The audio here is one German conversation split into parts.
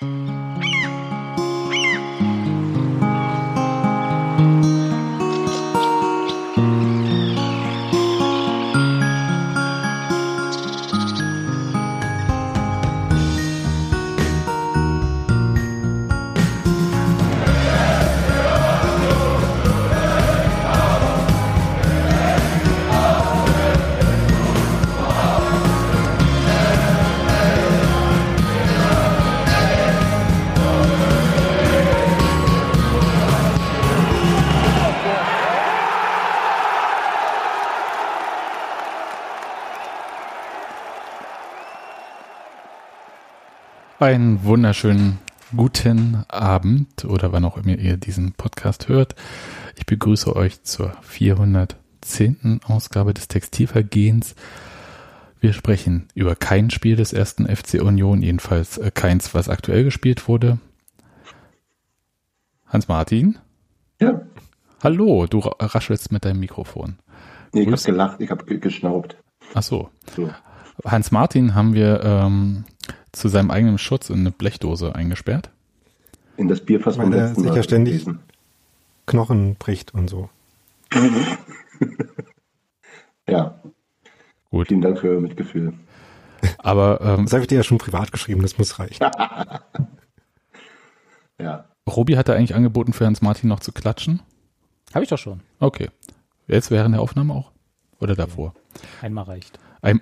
Mm-hmm. Einen wunderschönen guten Abend oder wann auch immer ihr diesen Podcast hört. Ich begrüße euch zur 410. Ausgabe des Textilvergehens. Wir sprechen über kein Spiel des ersten FC Union, jedenfalls äh, keins, was aktuell gespielt wurde. Hans-Martin? Ja. Hallo, du raschelst mit deinem Mikrofon. Nee, ich habe gelacht, ich habe geschnaubt. Ach so. so. Hans-Martin haben wir ähm, zu seinem eigenen Schutz in eine Blechdose eingesperrt. In das Bierfass Weil er sicher ständig gewesen. Knochen bricht und so. ja. Gut. Vielen Dank für euer Mitgefühl. Aber ähm, das habe ich dir ja schon privat geschrieben, das muss reichen. ja. Robi hatte eigentlich angeboten, für Hans Martin noch zu klatschen. Habe ich doch schon. Okay. Jetzt während der Aufnahme auch? Oder davor? Einmal reicht. Ein,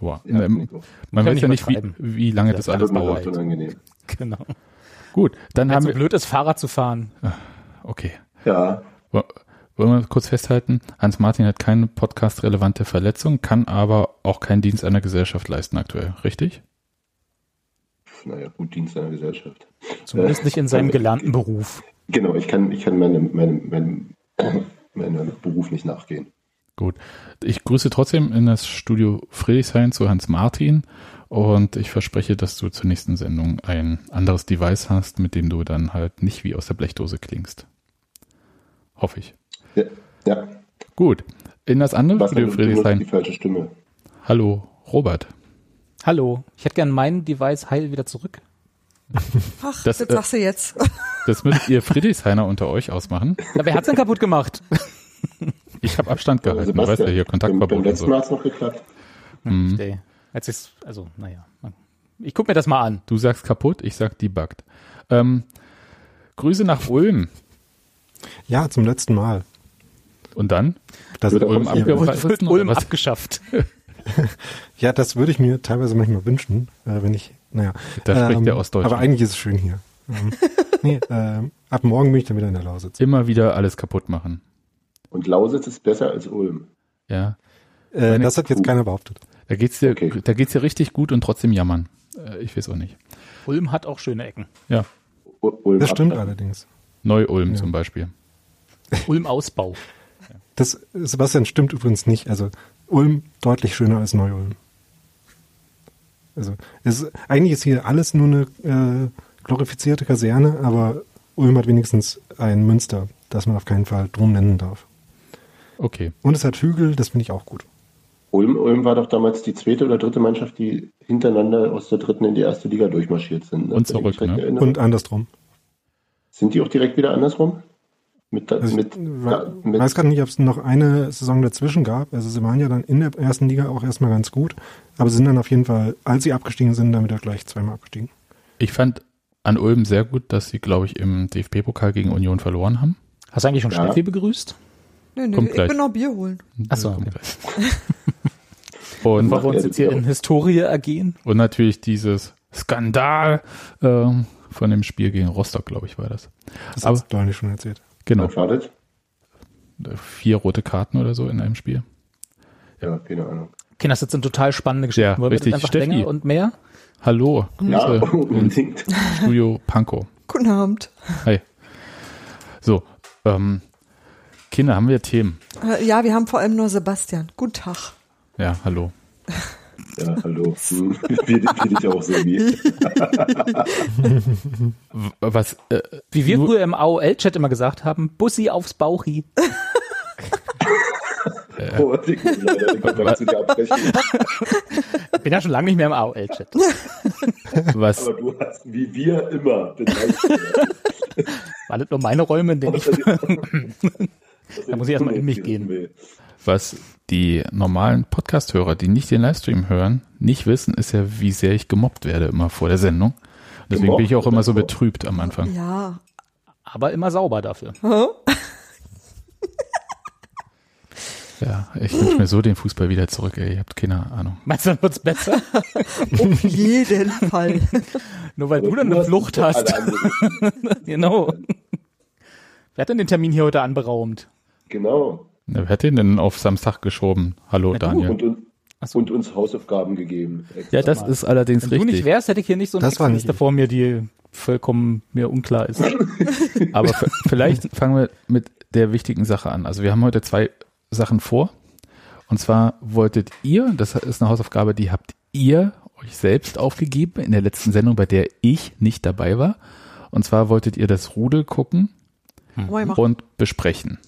wow. Ja, ähm, man weiß ja nicht, wie, wie lange das, das alles dauert. Genau. Gut, dann Wenn haben so wir. blöd ist, Fahrrad zu fahren. Ah, okay. Ja. Wollen wir kurz festhalten, Hans-Martin hat keine podcast-relevante Verletzung, kann aber auch keinen Dienst einer Gesellschaft leisten aktuell, richtig? Naja, gut, Dienst einer Gesellschaft. Zumindest nicht in seinem gelernten Beruf. Genau, ich kann, ich kann meinem, meinem, meinem, meinem Beruf nicht nachgehen. Gut. Ich grüße trotzdem in das Studio Friedrichshain zu Hans Martin und ich verspreche, dass du zur nächsten Sendung ein anderes Device hast, mit dem du dann halt nicht wie aus der Blechdose klingst. Hoffe ich. Ja. ja. Gut. In das andere Was Studio Friedrichshain. Die falsche Stimme. Hallo, Robert. Hallo. Ich hätte gern mein Device heil wieder zurück. Ach, das, das sagst du jetzt. Das müsst ihr Friedrichshainer unter euch ausmachen. Ja, wer hat's denn kaputt gemacht? Ich habe Abstand gehalten, du weißt ja hier Kontaktverbot. Beim letzten Mal hat es noch geklappt. Mhm. Als ich, also, naja. Ich guck mir das mal an. Du sagst kaputt, ich sag debuggt. Ähm, Grüße nach Ulm. Ja, zum letzten Mal. Und dann? Das wird Ulm, abgeschafft. Wird Ulm abgeschafft. ja, das würde ich mir teilweise manchmal wünschen, äh, wenn ich, naja. Da spricht ähm, der Ostdeutsche. Aber eigentlich ist es schön hier. ähm, nee, äh, ab morgen bin ich dann wieder in der Lausitz. Immer wieder alles kaputt machen. Und Lausitz ist besser als Ulm. Ja. Äh, das hat jetzt keiner behauptet. Da geht's dir, okay. da geht's dir richtig gut und trotzdem jammern. Äh, ich weiß auch nicht. Ulm hat auch schöne Ecken. Ja. Ulm das stimmt Abstand. allerdings. Neu-Ulm ja. zum Beispiel. Ulm-Ausbau. Das, Sebastian, stimmt übrigens nicht. Also Ulm deutlich schöner als Neu-Ulm. Also ist, eigentlich ist hier alles nur eine äh, glorifizierte Kaserne, aber Ulm hat wenigstens ein Münster, das man auf keinen Fall drum nennen darf. Okay. Und es hat Hügel, das finde ich auch gut. Ulm, Ulm war doch damals die zweite oder dritte Mannschaft, die hintereinander aus der dritten in die erste Liga durchmarschiert sind. Ne? Und zurück, ne? Und andersrum. Sind die auch direkt wieder andersrum? Mit, also mit, ich da, mit weiß gerade nicht, ob es noch eine Saison dazwischen gab. Also sie waren ja dann in der ersten Liga auch erstmal ganz gut, aber sind dann auf jeden Fall, als sie abgestiegen sind, dann wieder gleich zweimal abgestiegen. Ich fand an Ulm sehr gut, dass sie, glaube ich, im DFB-Pokal gegen Union verloren haben. Hast du eigentlich schon ja. Steffi begrüßt? Nee, nee, Kommt ich gleich. bin noch Bier holen. Achso. Okay. und Bevor wir uns jetzt hier in Historie ergehen. Und natürlich dieses Skandal äh, von dem Spiel gegen Rostock, glaube ich, war das. Das hast du eigentlich schon erzählt. Genau. Vier rote Karten oder so in einem Spiel. Ja, keine Ahnung. Okay, das sind total spannende Geschichten. Ja, Wollen richtig. einfach Steffi. länger und mehr? Hallo. Ja, unbedingt. Studio Panko. Guten Abend. Hi. So, ähm, Kinder, haben wir Themen? Äh, ja, wir haben vor allem nur Sebastian. Guten Tag. Ja, hallo. Ja, hallo. Hm, Wie dich auch so wie. Was, äh, Wie wir früher im AOL-Chat immer gesagt haben, Bussi aufs Bauchi. Äh, oh, ich bin ja schon lange nicht mehr im AOL-Chat. Was? Aber du hast wie wir immer den War das nur meine Räume, in denen ich. Da muss ich erstmal in mich gehen. Was die normalen Podcast-Hörer, die nicht den Livestream hören, nicht wissen, ist ja, wie sehr ich gemobbt werde immer vor der Sendung. Deswegen gemobbt bin ich auch immer so betrübt am Anfang. Ja. Aber immer sauber dafür. Ja, ich wünsche mir so den Fußball wieder zurück, ey. Ihr habt keine Ahnung. Meinst du, dann wird's besser? Auf jeden Fall. Nur weil du dann eine Flucht hast. genau. Wer hat denn den Termin hier heute anberaumt? Genau. Ja, wer hat den denn auf Samstag geschoben? Hallo, Na, Daniel. Und, und, so. und, uns Hausaufgaben gegeben. Ja, das ist allerdings Wenn richtig. Wenn du nicht wärst, hätte ich hier nicht so eine Liste vor mir, die vollkommen mir unklar ist. Aber vielleicht fangen wir mit der wichtigen Sache an. Also wir haben heute zwei Sachen vor. Und zwar wolltet ihr, das ist eine Hausaufgabe, die habt ihr euch selbst aufgegeben in der letzten Sendung, bei der ich nicht dabei war. Und zwar wolltet ihr das Rudel gucken mhm. und besprechen.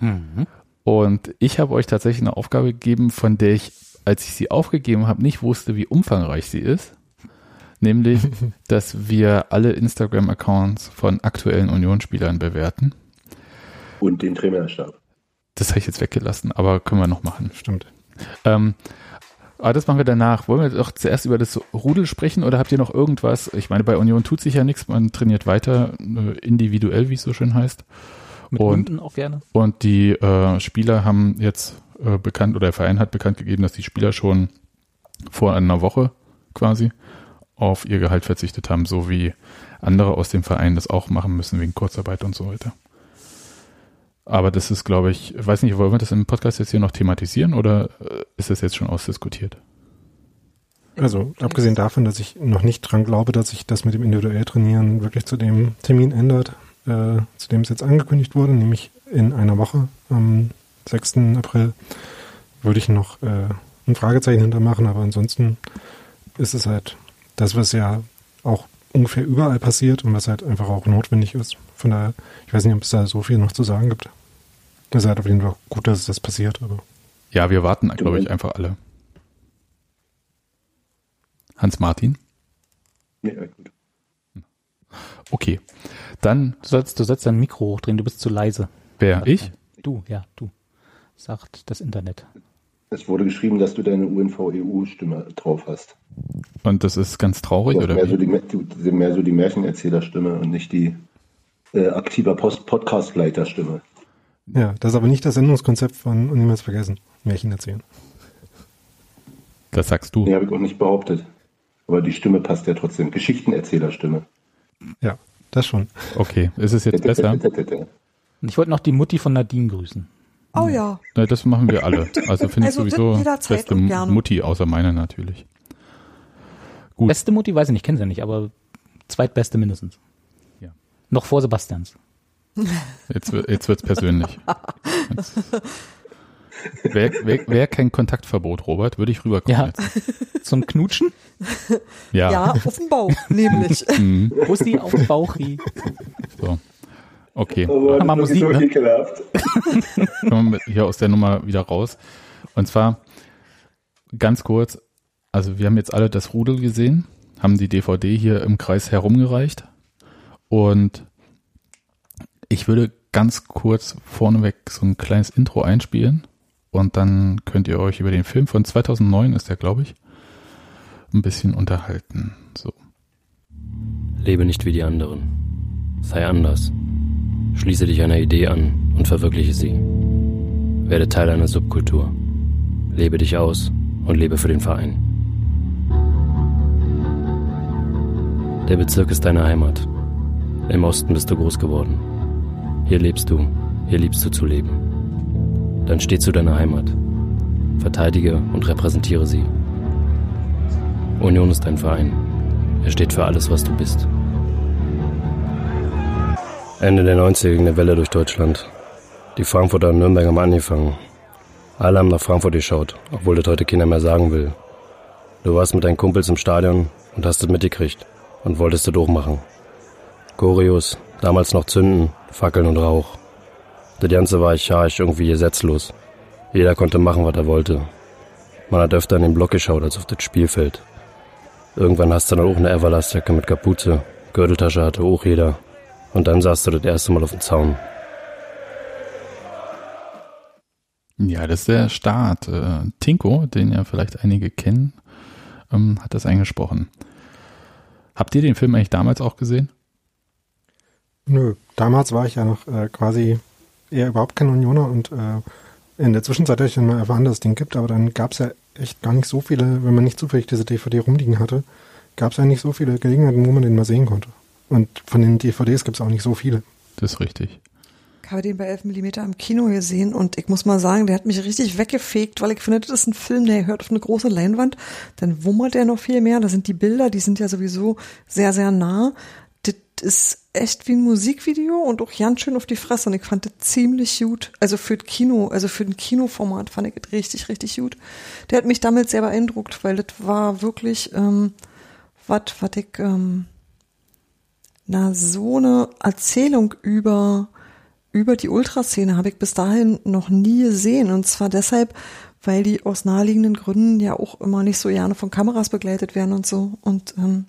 Mhm. Und ich habe euch tatsächlich eine Aufgabe gegeben, von der ich, als ich sie aufgegeben habe, nicht wusste, wie umfangreich sie ist. Nämlich, dass wir alle Instagram-Accounts von aktuellen Unionsspielern bewerten. Und den Trainerstab. Das habe ich jetzt weggelassen, aber können wir noch machen. Stimmt. Ähm, aber das machen wir danach. Wollen wir doch zuerst über das Rudel sprechen oder habt ihr noch irgendwas? Ich meine, bei Union tut sich ja nichts, man trainiert weiter äh, individuell, wie es so schön heißt. Mit und, auch gerne. Und die äh, Spieler haben jetzt äh, bekannt, oder der Verein hat bekannt gegeben, dass die Spieler schon vor einer Woche quasi auf ihr Gehalt verzichtet haben, so wie andere aus dem Verein das auch machen müssen wegen Kurzarbeit und so weiter. Aber das ist, glaube ich, weiß nicht, wollen wir das im Podcast jetzt hier noch thematisieren oder äh, ist das jetzt schon ausdiskutiert? Also, abgesehen davon, dass ich noch nicht dran glaube, dass sich das mit dem individuell Trainieren wirklich zu dem Termin ändert, äh, zu dem es jetzt angekündigt wurde, nämlich in einer Woche, am 6. April, würde ich noch äh, ein Fragezeichen hintermachen, aber ansonsten ist es halt das, was ja auch ungefähr überall passiert und was halt einfach auch notwendig ist. Von daher, ich weiß nicht, ob es da so viel noch zu sagen gibt. Es ist halt auf jeden Fall gut, dass das passiert, aber. Ja, wir warten, glaube ich, einfach alle. Hans-Martin? Ja, gut. Okay. Dann. Du sollst, du sollst dein Mikro hochdrehen, du bist zu leise. Wer? Ich? Du, ja, du. Sagt das Internet. Es wurde geschrieben, dass du deine UNV-EU-Stimme drauf hast. Und das ist ganz traurig, oder? Mehr so, die, mehr so die Märchenerzählerstimme und nicht die äh, aktiver Podcast-Leiterstimme. Ja, das ist aber nicht das Sendungskonzept von und niemals vergessen. Märchen erzählen. Das sagst du. Nee, habe ich auch nicht behauptet. Aber die Stimme passt ja trotzdem. Geschichtenerzählerstimme. Ja, das schon. Okay, ist es jetzt besser? Ich wollte noch die Mutti von Nadine grüßen. Oh ja. ja das machen wir alle. Also finde also ich sowieso beste Mutti, außer meiner natürlich. Gut. Beste Mutti, weiß ich nicht, kennen sie nicht, aber zweitbeste mindestens. Ja. Noch vor Sebastians. Jetzt, jetzt wird's persönlich. Jetzt. Wer, wer, wer kein Kontaktverbot, Robert, würde ich rüberkommen. Ja. Jetzt. Zum Knutschen? Ja. Ja, auf dem Bauch, nämlich. Mhm. Bussi auf dem Bauch. So. Okay. Oh Mann, Musik, so ne? Kommen wir hier aus der Nummer wieder raus. Und zwar ganz kurz, also wir haben jetzt alle das Rudel gesehen, haben die DVD hier im Kreis herumgereicht und ich würde ganz kurz vorneweg so ein kleines Intro einspielen und dann könnt ihr euch über den Film von 2009 ist der, glaube ich, ein bisschen unterhalten. So. Lebe nicht wie die anderen. Sei anders. Schließe dich einer Idee an und verwirkliche sie. Werde Teil einer Subkultur. Lebe dich aus und lebe für den Verein. Der Bezirk ist deine Heimat. Im Osten bist du groß geworden. Hier lebst du, hier liebst du zu leben. Dann steh zu deiner Heimat. Verteidige und repräsentiere sie. Union ist dein Verein. Er steht für alles, was du bist. Ende der 90er ging eine Welle durch Deutschland. Die Frankfurter und Nürnberg haben angefangen. Alle haben nach Frankfurt geschaut, obwohl das heute keiner mehr sagen will. Du warst mit deinen Kumpels im Stadion und hast es mitgekriegt und wolltest du durchmachen. Choreos, damals noch Zünden, Fackeln und Rauch. Das Ganze war archaisch irgendwie gesetzlos. Jeder konnte machen, was er wollte. Man hat öfter an den Block geschaut als auf das Spielfeld. Irgendwann hast du dann auch eine Everlastjacke mit Kapuze. Gürteltasche hatte auch jeder. Und dann saß du das erste Mal auf dem Zaun. Ja, das ist der Start. Äh, Tinko, den ja vielleicht einige kennen, ähm, hat das eingesprochen. Habt ihr den Film eigentlich damals auch gesehen? Nö, damals war ich ja noch äh, quasi eher überhaupt kein Unioner und äh, in der Zwischenzeit habe ich dann mal erfahren, dass es den gibt, aber dann gab es ja echt gar nicht so viele, wenn man nicht zufällig diese DVD rumliegen hatte, gab es ja nicht so viele Gelegenheiten, wo man den mal sehen konnte. Und von den DVDs gibt es auch nicht so viele. Das ist richtig. Ich habe den bei 11 mm im Kino gesehen und ich muss mal sagen, der hat mich richtig weggefegt, weil ich finde, das ist ein Film, der hört auf eine große Leinwand, dann wummert der noch viel mehr. Da sind die Bilder, die sind ja sowieso sehr, sehr nah. Das ist echt wie ein Musikvideo und auch ganz schön auf die Fresse und ich fand das ziemlich gut. Also für das Kino, also für ein Kinoformat fand ich das richtig, richtig gut. Der hat mich damit sehr beeindruckt, weil das war wirklich ähm, was, was ich, ähm, na, so eine Erzählung über über die Ultraszene habe ich bis dahin noch nie gesehen. Und zwar deshalb, weil die aus naheliegenden Gründen ja auch immer nicht so gerne von Kameras begleitet werden und so. Und ähm,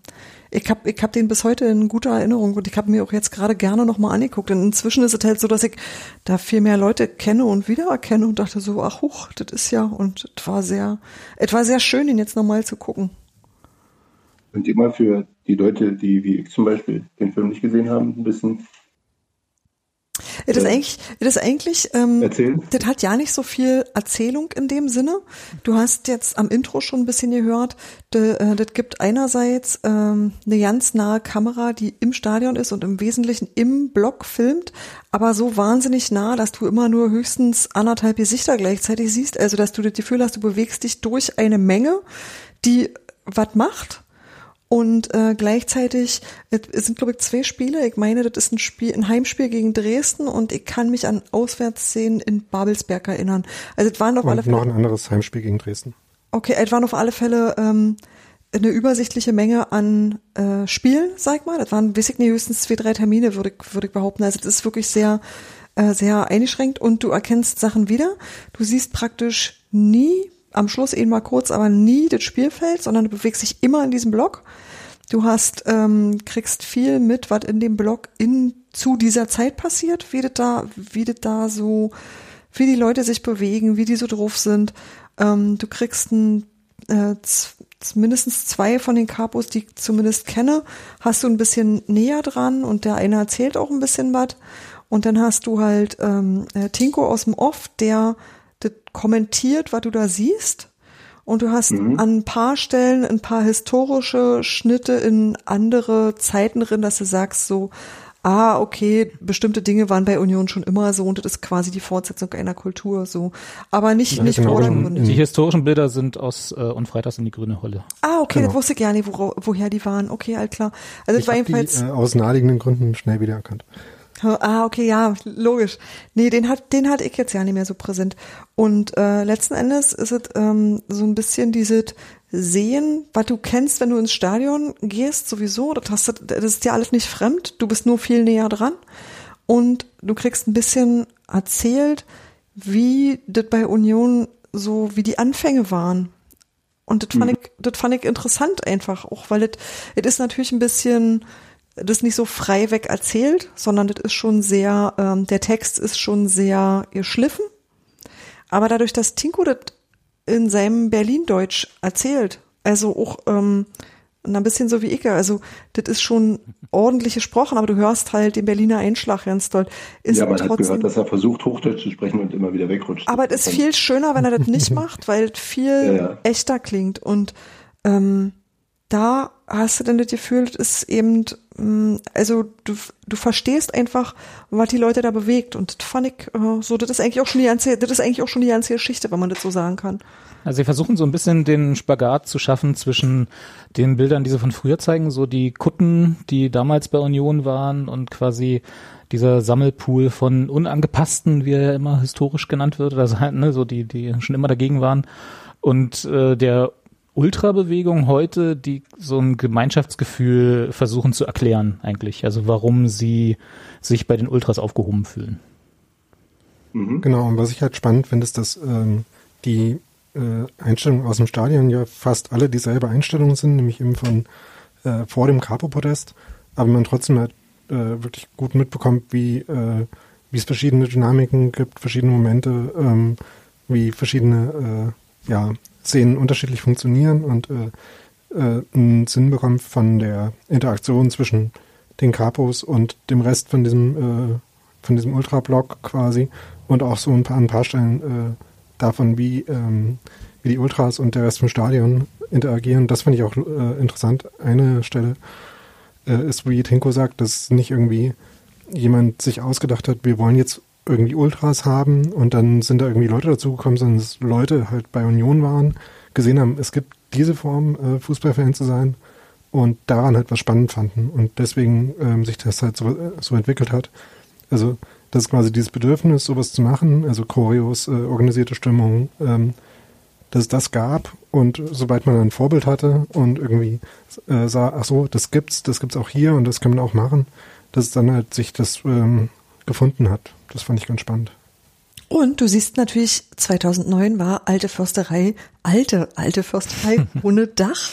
ich habe ich hab den bis heute in guter Erinnerung und ich habe mir auch jetzt gerade gerne nochmal angeguckt. Und inzwischen ist es halt so, dass ich da viel mehr Leute kenne und wiedererkenne und dachte so, ach huch, das ist ja, und es war sehr, es war sehr schön, ihn jetzt nochmal zu gucken. Und immer für die Leute, die wie ich zum Beispiel den Film nicht gesehen haben, ein bisschen das ist eigentlich, das ist eigentlich, ähm, Erzählen? das hat ja nicht so viel Erzählung in dem Sinne. Du hast jetzt am Intro schon ein bisschen gehört, de, äh, das gibt einerseits ähm, eine ganz nahe Kamera, die im Stadion ist und im Wesentlichen im Block filmt, aber so wahnsinnig nah, dass du immer nur höchstens anderthalb Gesichter gleichzeitig siehst. Also dass du das Gefühl hast, du bewegst dich durch eine Menge, die was macht und äh, gleichzeitig, es sind glaube ich zwei Spiele. Ich meine, das ist ein Spiel, ein Heimspiel gegen Dresden und ich kann mich an Auswärtsszenen in Babelsberg erinnern. Also es waren auf Und alle Fälle. noch ein anderes Heimspiel gegen Dresden. Okay, es waren auf alle Fälle ähm, eine übersichtliche Menge an äh, Spielen, sag mal. Das waren, weiß ich nicht, höchstens zwei, drei Termine, würde ich, würde ich behaupten. Also das ist wirklich sehr, äh, sehr eingeschränkt und du erkennst Sachen wieder. Du siehst praktisch nie, am Schluss eben mal kurz, aber nie das Spielfeld, sondern du bewegst dich immer in diesem Block. Du hast, ähm, kriegst viel mit, was in dem Block in, zu dieser Zeit passiert, wie das da, wie das da so, wie die Leute sich bewegen, wie die so drauf sind. Ähm, du kriegst ein, äh, mindestens zwei von den Capos, die ich zumindest kenne, hast du ein bisschen näher dran und der eine erzählt auch ein bisschen was. Und dann hast du halt ähm, äh, Tinko aus dem Off, der kommentiert, was du da siehst. Und du hast an ein paar Stellen ein paar historische Schnitte in andere Zeiten drin, dass du sagst so, ah, okay, bestimmte Dinge waren bei Union schon immer so und das ist quasi die Fortsetzung einer Kultur so. Aber nicht, Ja, nicht genau. vordergründig. Die historischen Bilder sind aus äh, Und Freitags in die grüne Holle. Ah, okay, Genau. das wusste ich gar nicht, wora- woher die waren. Okay, all klar. Also es Ich war habe die jedenfalls. äh, aus naheliegenden Gründen schnell wiedererkannt. Ah, okay, ja, logisch. Nee, den hat, den hatte ich jetzt ja nicht mehr so präsent. Und äh, letzten Endes ist es ähm, so ein bisschen dieses Sehen, was du kennst, wenn du ins Stadion gehst, sowieso. Das, hast, du- das ist dir alles nicht fremd. Du bist nur viel näher dran. Und du kriegst ein bisschen erzählt, wie das bei Union so, wie die Anfänge waren. Und das fand ich, das fand ich interessant einfach, auch weil das, das ist natürlich ein bisschen, das ist nicht so frei weg erzählt, sondern das ist schon sehr, ähm, der Text ist schon sehr geschliffen. Aber dadurch, dass Tinko das in seinem Berlin-Deutsch erzählt, also auch ähm, ein bisschen so wie ich, also das ist schon ordentlich gesprochen, aber du hörst halt den Berliner Einschlag ganz doll. Ist ja, man hat trotzdem, gehört, dass er versucht, Hochdeutsch zu sprechen und immer wieder wegrutscht. aber es ist viel schöner, wenn er das nicht macht, weil es viel Ja, ja. echter klingt. Und ähm, da hast du dann das Gefühl, das ist eben, mh, also du, du verstehst einfach, was die Leute da bewegt. Und das fand ich äh, so, das ist eigentlich auch schon die ganze, das ist eigentlich auch schon die ganze Geschichte, wenn man das so sagen kann. Also sie versuchen so ein bisschen den Spagat zu schaffen zwischen den Bildern, die sie von früher zeigen, so die Kutten, die damals bei Union waren und quasi dieser Sammelpool von Unangepassten, wie er ja immer historisch genannt wird, also halt, ne, so die, die schon immer dagegen waren und äh, der Ultrabewegung heute, die so ein Gemeinschaftsgefühl versuchen zu erklären eigentlich, also warum sie sich bei den Ultras aufgehoben fühlen. Mhm. Genau, und was ich halt spannend finde, ist, dass ähm, die äh, Einstellungen aus dem Stadion ja fast alle dieselbe Einstellung sind, nämlich eben von äh, vor dem Capo-Podest, aber man trotzdem halt äh, wirklich gut mitbekommt, wie, äh, wie es verschiedene Dynamiken gibt, verschiedene Momente, ähm, wie verschiedene äh, ja, Szenen unterschiedlich funktionieren und äh, äh, einen Sinn bekommt von der Interaktion zwischen den Capos und dem Rest von diesem äh, von diesem Ultra-Block quasi und auch so ein paar, ein paar Stellen äh, davon, wie, ähm, wie die Ultras und der Rest vom Stadion interagieren. Das fand ich auch äh, interessant. Eine Stelle äh, ist, wie Tinko sagt, dass nicht irgendwie jemand sich ausgedacht hat, wir wollen jetzt irgendwie Ultras haben und dann sind da irgendwie Leute dazugekommen, sondern dass Leute halt bei Union waren, gesehen haben, es gibt diese Form, äh, Fußballfan zu sein und daran halt was spannend fanden und deswegen ähm, sich das halt so, äh, so entwickelt hat. Also das ist quasi dieses Bedürfnis, sowas zu machen, also Choreos, äh, organisierte Stimmung, ähm, dass es das gab und sobald man ein Vorbild hatte und irgendwie äh, sah, ach so, das gibt's, das gibt's auch hier und das kann man auch machen, dass dann halt sich das ähm, gefunden hat. Das fand ich ganz spannend. Und du siehst natürlich, 2009 war alte Försterei, alte, alte Försterei ohne Dach.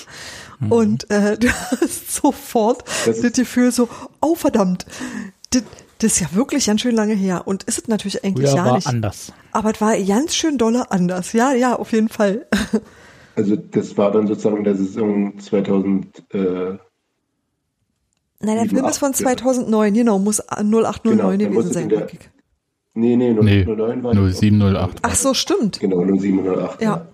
Und äh, du hast sofort Das das, Gefühl so, oh verdammt, das, das ist ja wirklich ganz schön lange her. Und ist es natürlich eigentlich ja war nicht. anders. Aber es war ganz schön dolle anders. Ja, ja, auf jeden Fall. Also das war dann sozusagen in der Saison 2000, äh, Nein, der Film ist von ja. 2009, genau, muss 0809 Genau, gewesen es sein. in der- nee, nee, 09, Nee, 09 war das. 0708. Ach so, stimmt. Genau, 07, 08. Ja.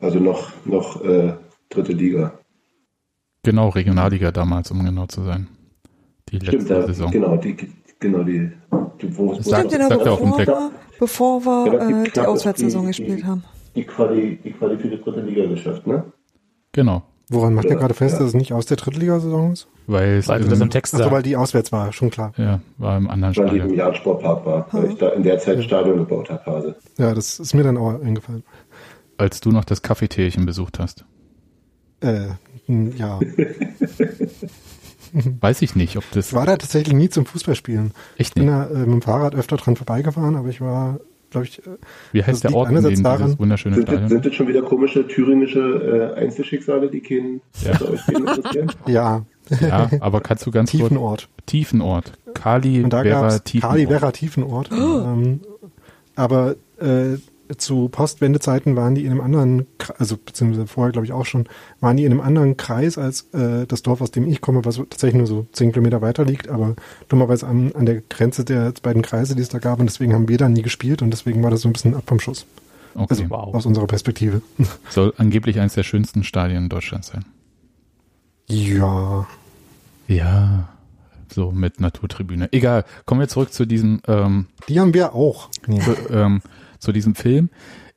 Also noch, noch äh, dritte Liga. Genau, Regionalliga damals, um genau zu sein. Die letzte Stimmt, da, Saison. genau, die, genau, die, die wo, Stimmt, genau, er auf dem bevor wir, bevor wir äh, die Auswärtssaison die- gespielt die- haben. die Quali, die Quali für die dritte Liga geschafft, ne? Genau, Woran macht Ja, ihr gerade fest, ja. dass es nicht aus der Drittligasaison ist? weil es Weil du das im im, Text Achso, weil die auswärts war, schon klar. ja, war im anderen Weil die im Stadion. Jahn-Sportpark war, weil ich da in der Zeit Stadion gebaut habe, Hase. Ja, das ist mir dann auch eingefallen. Als du noch das Kaffeetierchen besucht hast. Äh, ja. Weiß ich nicht, ob Ich das war da tatsächlich nie zum Fußballspielen. echt Ich bin nicht. da äh, mit dem Fahrrad öfter dran vorbeigefahren, aber ich war, glaube ich, äh, Wie heißt der Ort, in dem daran- dieses wunderschöne Sind, das- Stadion? sind das schon wieder komische thüringische äh, Einzelschicksale, die keinen Ja. euch keinen interessieren? ja, Ja, aber kannst du ganz kurz Tiefenort. Tiefenort. Kali Vera Tiefenort. Kali Werra Tiefenort. ähm, aber äh, zu Postwendezeiten waren die in einem anderen, also beziehungsweise vorher glaube ich auch schon, waren die in einem anderen Kreis als äh, das Dorf, aus dem ich komme, was tatsächlich nur so zehn Kilometer weiter liegt, aber dummerweise an, an der Grenze der beiden Kreise, die es da gab und deswegen haben wir da nie gespielt und deswegen war das so ein bisschen ab vom Schuss. Okay. Also wow. aus unserer Perspektive. Soll angeblich eines der schönsten Stadien Deutschlands sein. ja. Ja, so mit Naturtribüne. Egal, kommen wir zurück zu diesem ähm, Die haben wir auch. Nee. zu, ähm, zu diesem Film.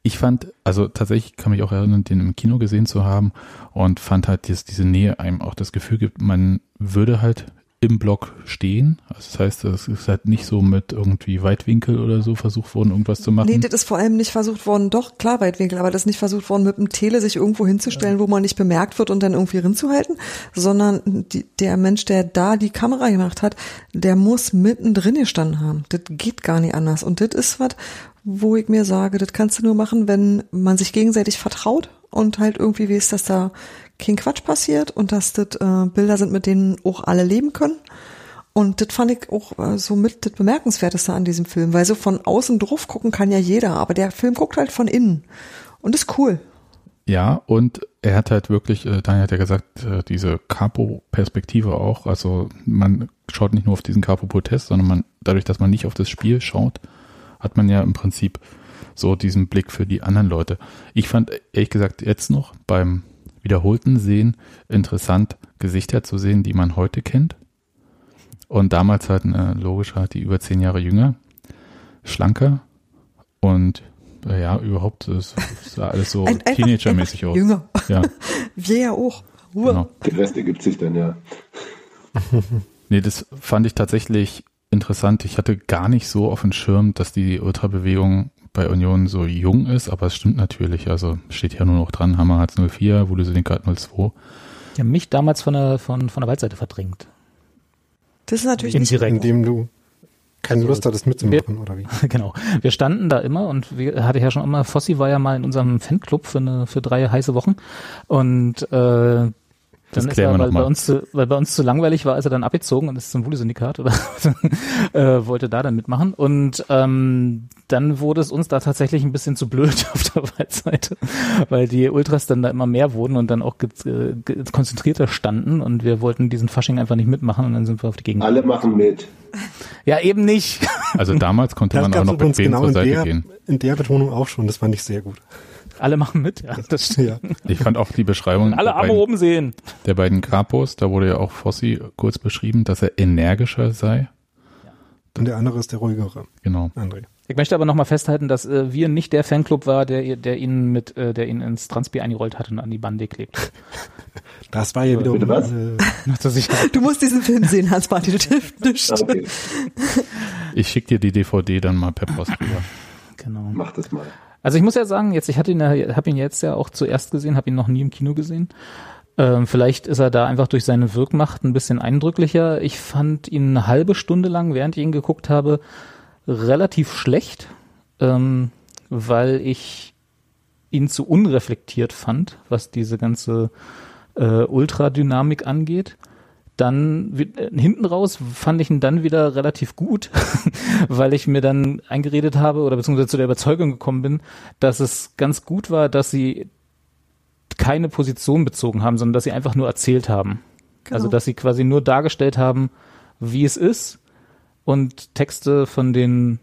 Ich fand, also tatsächlich kann mich auch erinnern, den im Kino gesehen zu haben und fand halt, dass diese Nähe einem auch das Gefühl gibt, man würde halt im Block stehen. Also das heißt, es ist halt nicht so mit irgendwie Weitwinkel oder so versucht worden, irgendwas zu machen. Nee, das ist vor allem nicht versucht worden, doch, klar, Weitwinkel, aber das ist nicht versucht worden, mit dem Tele sich irgendwo hinzustellen, wo man nicht bemerkt wird und dann irgendwie rinzuhalten, sondern die, der Mensch, der da die Kamera gemacht hat, der muss mittendrin gestanden haben. Das geht gar nicht anders. Und das ist was, wo ich mir sage, das kannst du nur machen, wenn man sich gegenseitig vertraut und halt irgendwie weiß, dass da kein Quatsch passiert und dass das äh, Bilder sind, mit denen auch alle leben können. Und das fand ich auch äh, so mit das Bemerkenswerteste an diesem Film, weil so von außen drauf gucken kann ja jeder, aber der Film guckt halt von innen. Und ist cool. Ja, und er hat halt wirklich, äh, Daniel hat ja gesagt, äh, diese Capo-Perspektive auch. Also man schaut nicht nur auf diesen Capo-Protest, sondern man, dadurch, dass man nicht auf das Spiel schaut, hat man ja im Prinzip so diesen Blick für die anderen Leute. Ich fand ehrlich gesagt jetzt noch beim wiederholten Sehen interessant, Gesichter zu sehen, die man heute kennt. Und damals halt, äh, logisch halt die über zehn Jahre jünger, schlanker und äh, ja, überhaupt es sah alles so Ein- Teenager-mäßig aus. Jünger. Ja, Wir ja auch. Ruhe. genau. Der Rest ergibt sich dann, ja. Nee, das fand ich tatsächlich interessant. Ich hatte gar nicht so auf dem Schirm, dass die Ultrabewegung bei Union so jung ist, aber es stimmt natürlich. Also steht ja nur noch dran, Hammer hat's 04, Wudeselinka hat 02. Die haben mich damals von der, von, von der Waldseite verdrängt. Das ist natürlich nicht, Indirekt. Indem du keine Lust hattest mitzumachen, oder wie? genau. Wir standen da immer und wir hatte ja schon immer, Fossi war ja mal in unserem Fanclub für eine, für drei heiße Wochen und äh, Das dann ist er, weil bei uns zu, weil bei uns zu langweilig war, ist er dann abgezogen und ist zum Wuhle-Syndikat oder äh, wollte da dann mitmachen. Und ähm, dann wurde es uns da tatsächlich ein bisschen zu blöd auf der Waldseite, weil die Ultras dann da immer mehr wurden und dann auch äh, konzentrierter standen und wir wollten diesen Fasching einfach nicht mitmachen und dann sind wir auf die Gegend. Alle machen mit. Ja, eben nicht. Also damals konnte Das man auch noch bequem genau zur in Seite der, gehen. in der Betonung auch schon. Das fand ich sehr gut. Alle machen mit, ja. Das Ja. Ich fand auch die Beschreibung Alle der, Arme beiden, oben sehen. der beiden Capos, da wurde ja auch Fossi kurz beschrieben, dass er energischer sei. Und der andere ist der ruhigere, Genau. André. Ich möchte aber nochmal festhalten, dass äh, wir nicht der Fanclub war, der, der ihn mit, äh, der ihn ins Transbier eingerollt hat und an die Bande klebt. Das war ja wiederum was? äh. Du musst diesen Film sehen, Hans-Martin, das hilft nicht. Ah, Okay, Ich schicke dir die DVD dann mal per Post rüber. Genau. mach das mal. Also ich muss ja sagen, jetzt ich hatte ihn, ja- habe ihn jetzt ja auch zuerst gesehen, habe ihn noch nie im Kino gesehen. Ähm, vielleicht ist er da einfach durch seine Wirkmacht ein bisschen eindrücklicher. Ich fand ihn eine halbe Stunde lang, während ich ihn geguckt habe, relativ schlecht, ähm, weil ich ihn zu unreflektiert fand, was diese ganze äh, Ultradynamik angeht. Dann äh, hinten raus fand ich ihn dann wieder relativ gut, weil ich mir dann eingeredet habe oder beziehungsweise zu der Überzeugung gekommen bin, dass es ganz gut war, dass sie keine Position bezogen haben, sondern dass sie einfach nur erzählt haben. Genau. Also dass sie quasi nur dargestellt haben, wie es ist und Texte von den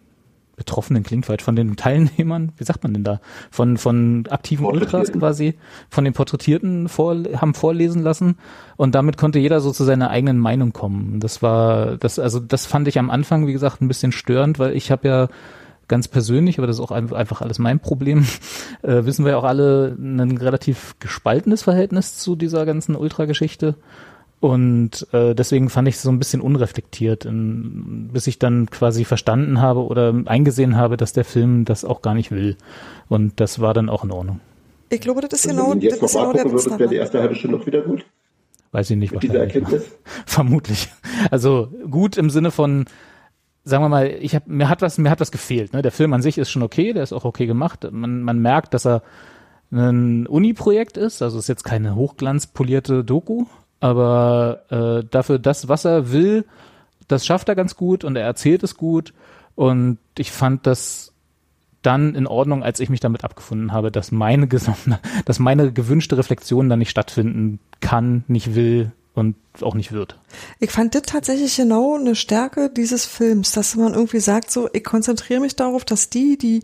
Betroffenen klingt falsch, von den Teilnehmern, wie sagt man denn da? Von, von aktiven Ultras quasi, von den Porträtierten vor, haben vorlesen lassen und damit konnte jeder so zu seiner eigenen Meinung kommen. Das war, das, also das fand ich am Anfang, wie gesagt, ein bisschen störend, weil ich habe ja ganz persönlich, aber das ist auch ein- einfach alles mein Problem, äh, wissen wir ja auch alle, ein relativ gespaltenes Verhältnis zu dieser ganzen Ultra-Geschichte. Und äh, deswegen fand ich es so ein bisschen unreflektiert, in, bis ich dann quasi verstanden habe oder eingesehen habe, dass der Film das auch gar nicht will. Und das war dann auch in Ordnung. Ich glaube, das ist genau, wenn du das jetzt noch ist genau würdest, wäre die erste halbe Stunde noch wieder gut. Weiß ich nicht, dieser wahrscheinlich. Erkenntnis. Vermutlich. Also gut im Sinne von, sagen wir mal, ich hab, mir hat was, mir hat was gefehlt. Ne? Der Film an sich ist schon okay, der ist auch okay gemacht. Man, man merkt, dass er ein Uni-Projekt ist, also ist jetzt keine hochglanzpolierte Doku, aber äh, dafür das, was er will, das schafft er ganz gut und er erzählt es gut und ich fand das dann in Ordnung, als ich mich damit abgefunden habe, dass meine gesamte, dass meine gewünschte Reflexion dann nicht stattfinden kann, nicht will und auch nicht wird. Ich fand das tatsächlich genau eine Stärke dieses Films, dass man irgendwie sagt, so, ich konzentriere mich darauf, dass die, die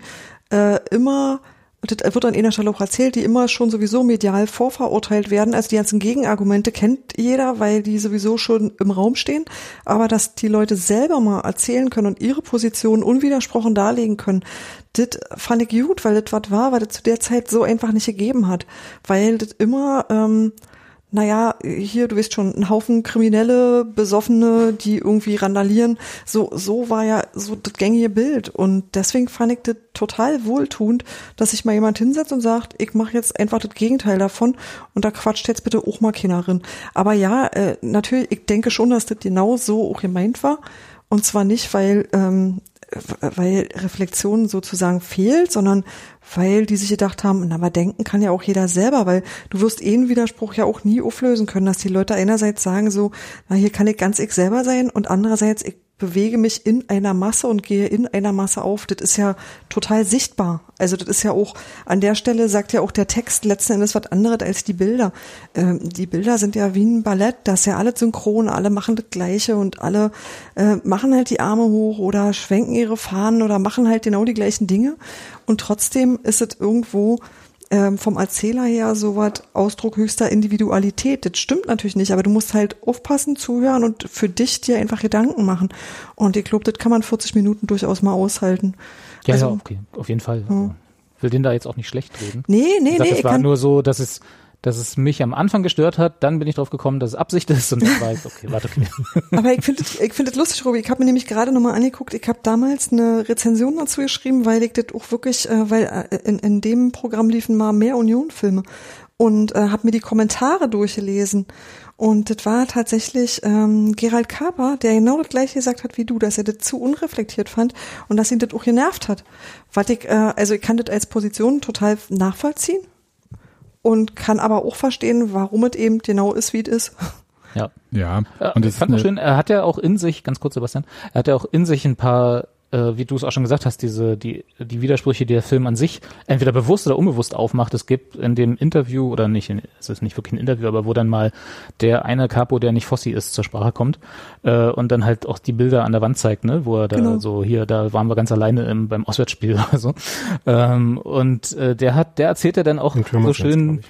äh, immer, und das wird an einer Stelle auch erzählt, die immer schon sowieso medial vorverurteilt werden, also die ganzen Gegenargumente kennt jeder, weil die sowieso schon im Raum stehen, aber dass die Leute selber mal erzählen können und ihre Position unwidersprochen darlegen können, das fand ich gut, weil das was war, weil das zu der Zeit so einfach nicht gegeben hat, weil das immer, ähm, naja, hier, du weißt schon, ein Haufen Kriminelle, Besoffene, die irgendwie randalieren. So, so war ja so das gängige Bild. Und deswegen fand ich das total wohltuend, dass sich mal jemand hinsetzt und sagt, ich mache jetzt einfach das Gegenteil davon und da quatscht jetzt bitte auch mal keiner rein. Aber ja, äh, natürlich, ich denke schon, dass das genau so auch gemeint war. Und zwar nicht, weil, ähm, weil Reflexion sozusagen fehlt, sondern weil die sich gedacht haben, na, aber denken kann ja auch jeder selber, weil du wirst eh einen Widerspruch ja auch nie auflösen können, dass die Leute einerseits sagen so, na, hier kann ich ganz ich selber sein und andererseits, ich bewege mich in einer Masse und gehe in einer Masse auf. Das ist ja total sichtbar. Also das ist ja auch, an der Stelle sagt ja auch der Text letzten Endes was anderes als die Bilder. Ähm, die Bilder sind ja wie ein Ballett, das ist ja alles synchron, alle machen das Gleiche und alle äh, machen halt die Arme hoch oder schwenken ihre Fahnen oder machen halt genau die gleichen Dinge. Und trotzdem ist es irgendwo ähm, vom Erzähler her so was Ausdruck höchster Individualität. Das stimmt natürlich nicht, aber du musst halt aufpassen, zuhören und für dich dir einfach Gedanken machen. Und ich glaube, das kann man 40 Minuten durchaus mal aushalten. Ja, also, ja, okay, auf jeden Fall. Also, will den da jetzt auch nicht schlecht reden. Nee, nee, gesagt, nee, es ich war nur so, dass es, dass es mich am Anfang gestört hat, dann bin ich drauf gekommen, dass es Absicht ist und dann war ich, okay, warte, okay. aber ich finde ich finde das lustig, Robi. Ich habe mir nämlich gerade nochmal angeguckt, ich habe damals eine Rezension dazu geschrieben, weil ich das auch wirklich, äh, weil äh, in, in dem Programm liefen mal mehr Union-Filme und äh, habe mir die Kommentare durchgelesen. Und das war tatsächlich ähm, Gerald Kaper, der genau das gleiche gesagt hat wie du, dass er das zu unreflektiert fand und dass ihn das auch genervt hat. Was ich, äh, also ich kann das als Position total nachvollziehen und kann aber auch verstehen, warum es eben genau ist, wie es ist. Ja. Ja, und ich das fand ist das schön, er hat ja auch in sich, ganz kurz Sebastian, er hat ja auch in sich ein paar, äh, wie du es auch schon gesagt hast, diese, die, die Widersprüche, die der Film an sich entweder bewusst oder unbewusst aufmacht. Es gibt in dem Interview, oder nicht, in- es ist nicht wirklich ein Interview, aber wo dann mal der eine Capo, der nicht Fossi ist, zur Sprache kommt äh, und dann halt auch die Bilder an der Wand zeigt, ne, wo er da Genau. so hier, da waren wir ganz alleine im, beim Auswärtsspiel oder so. Ähm, und äh, der hat, der erzählt ja dann auch so schön.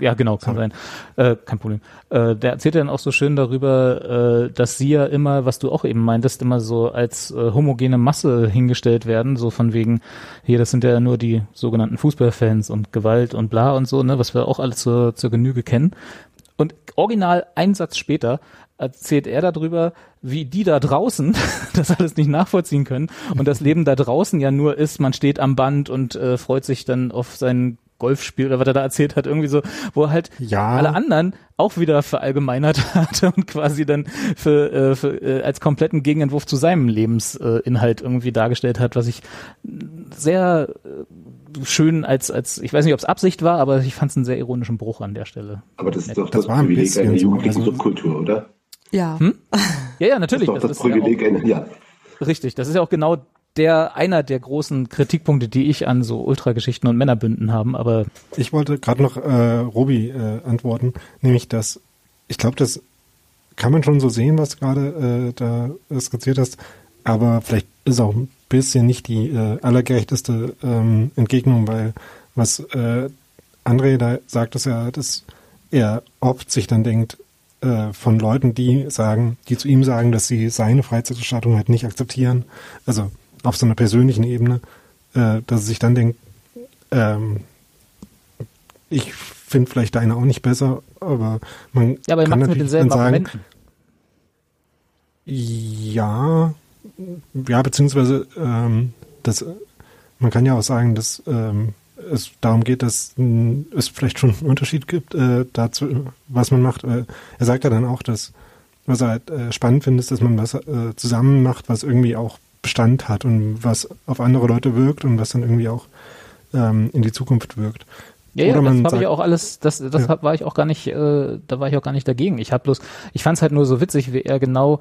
Ja, genau, kann sein. Äh, kein Problem. Äh, der erzählt dann auch so schön darüber, äh, dass sie ja immer, was du auch eben meintest, immer so als äh, homogene Masse hingestellt werden, so von wegen, hier, das sind ja nur die sogenannten Fußballfans und Gewalt und bla und so, ne, was wir auch alle zur, zur Genüge kennen. Und original ein Satz später erzählt er darüber, wie die da draußen das alles nicht nachvollziehen können und das Leben da draußen ja nur ist, man steht am Band und äh, freut sich dann auf sein Golfspiel oder was er da erzählt hat, irgendwie so, wo er halt Ja. alle anderen auch wieder verallgemeinert hat und quasi dann für, äh, für äh, als kompletten Gegenentwurf zu seinem Lebensinhalt irgendwie dargestellt hat, was ich sehr äh, schön als, als, ich weiß nicht, ob es Absicht war, aber ich fand es einen sehr ironischen Bruch an der Stelle. Aber das ist doch Das das, war ein Privileg bisschen einer jugendlichen also- Subkultur, oder? Ja. Ja, ja, Das natürlich. ist doch das, ist ja auch- Privileg einer, ja. Richtig, das ist ja auch genau der einer der großen Kritikpunkte, die ich an so Ultrageschichten und Männerbünden haben, aber Ich wollte gerade noch äh, Robi äh, antworten, nämlich dass ich glaube, das kann man schon so sehen, was gerade äh, da skizziert hast, aber vielleicht ist auch ein bisschen nicht die äh, allergerechteste ähm, Entgegnung, weil was äh, André da sagt, ist ja, dass er oft sich dann denkt, äh, von Leuten, die sagen, die zu ihm sagen, dass sie seine Freizeitgestaltung halt nicht akzeptieren, also auf so einer persönlichen Ebene, äh, dass er sich dann denkt, ähm, ich finde vielleicht deine auch nicht besser, aber man ja, aber er kann macht mit natürlich denselben dann sagen, Argumenten. ja, ja, beziehungsweise ähm, das, man kann ja auch sagen, dass ähm, es darum geht, dass mh, es vielleicht schon einen Unterschied gibt äh, dazu, was man macht. Äh, er sagt ja dann auch, dass was er halt äh, spannend findet, ist, dass man was äh, zusammen macht, was irgendwie auch Bestand hat und was auf andere Leute wirkt und was dann irgendwie auch ähm, in die Zukunft wirkt. Ja, ja, das habe ich auch alles, das, das Ja. hab, war ich auch gar nicht, äh, da war ich auch gar nicht dagegen. Ich habe bloß, ich fand es halt nur so witzig, wie er genau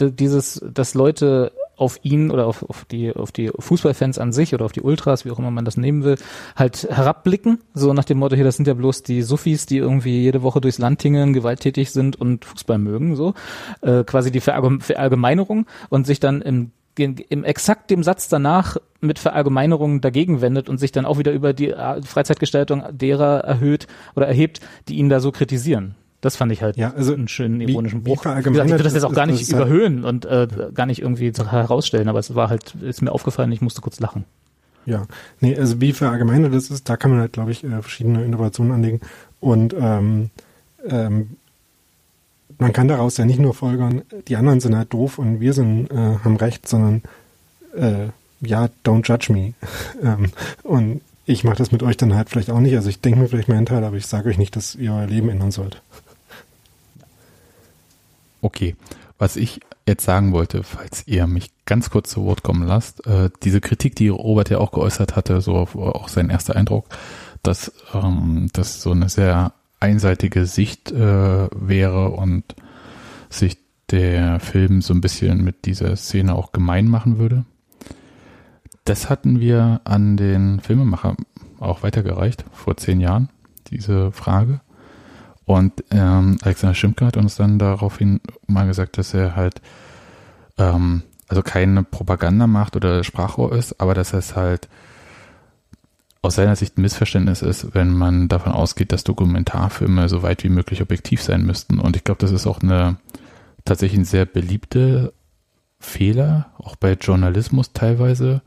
dieses, dass Leute auf ihn oder auf, auf die auf die Fußballfans an sich oder auf die Ultras, wie auch immer man das nehmen will, halt herabblicken, so nach dem Motto hier, das sind ja bloß die Suffis, die irgendwie jede Woche durchs Land tingeln, gewalttätig sind und Fußball mögen, so äh, quasi die Verallgem- Verallgemeinerung und sich dann im im im exakt dem Satz danach mit Verallgemeinerungen dagegen wendet und sich dann auch wieder über die äh, Freizeitgestaltung derer erhöht oder erhebt, die ihn da so kritisieren. Das fand ich halt Ja, also einen schönen ironischen Bruch. Wie gesagt, ich will das jetzt auch gar nicht halt- überhöhen und äh, gar nicht irgendwie herausstellen, aber es war halt, ist mir aufgefallen, ich musste kurz lachen. Ja, nee, also wie verallgemeinert das ist, da kann man halt, glaube ich, äh, verschiedene Innovationen anlegen. Und ähm, ähm, man kann daraus ja nicht nur folgern, die anderen sind halt doof und wir sind, äh, haben recht, sondern äh, ja, don't judge me. ähm, und ich mache das mit euch dann halt vielleicht auch nicht. Also ich denke mir vielleicht meinen Teil, aber ich sage euch nicht, dass ihr euer Leben ändern sollt. Okay, was ich jetzt sagen wollte, falls ihr mich ganz kurz zu Wort kommen lasst, äh, diese Kritik, die Robert ja auch geäußert hatte, so auch sein erster Eindruck, dass ähm, das so eine sehr einseitige Sicht äh, wäre und sich der Film so ein bisschen mit dieser Szene auch gemein machen würde. Das hatten wir an den Filmemacher auch weitergereicht, vor zehn Jahren, diese Frage. Und ähm, Alexander Schimpke hat uns dann daraufhin mal gesagt, dass er halt ähm, also keine Propaganda macht oder Sprachrohr ist, aber dass es halt aus seiner Sicht ein Missverständnis ist, wenn man davon ausgeht, dass Dokumentarfilme so weit wie möglich objektiv sein müssten. Und ich glaube, das ist auch eine tatsächlich ein sehr beliebte Fehler, auch bei Journalismus teilweise,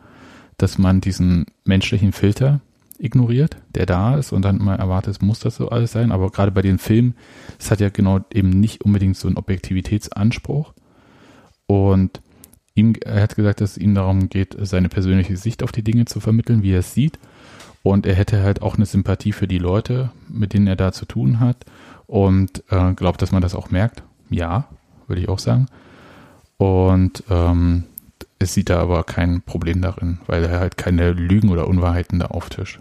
dass man diesen menschlichen Filter ignoriert, der da ist und dann mal erwartet, es muss das so alles sein. Aber gerade bei den Filmen, es hat ja genau eben nicht unbedingt so einen Objektivitätsanspruch. Und ihm, er hat gesagt, dass es ihm darum geht, seine persönliche Sicht auf die Dinge zu vermitteln, wie er es sieht. Und er hätte halt auch eine Sympathie für die Leute, mit denen er da zu tun hat. und äh, glaube, dass man das auch merkt. Ja, würde ich auch sagen. Und ähm, es sieht da aber kein Problem darin, weil er halt keine Lügen oder Unwahrheiten da auftischt.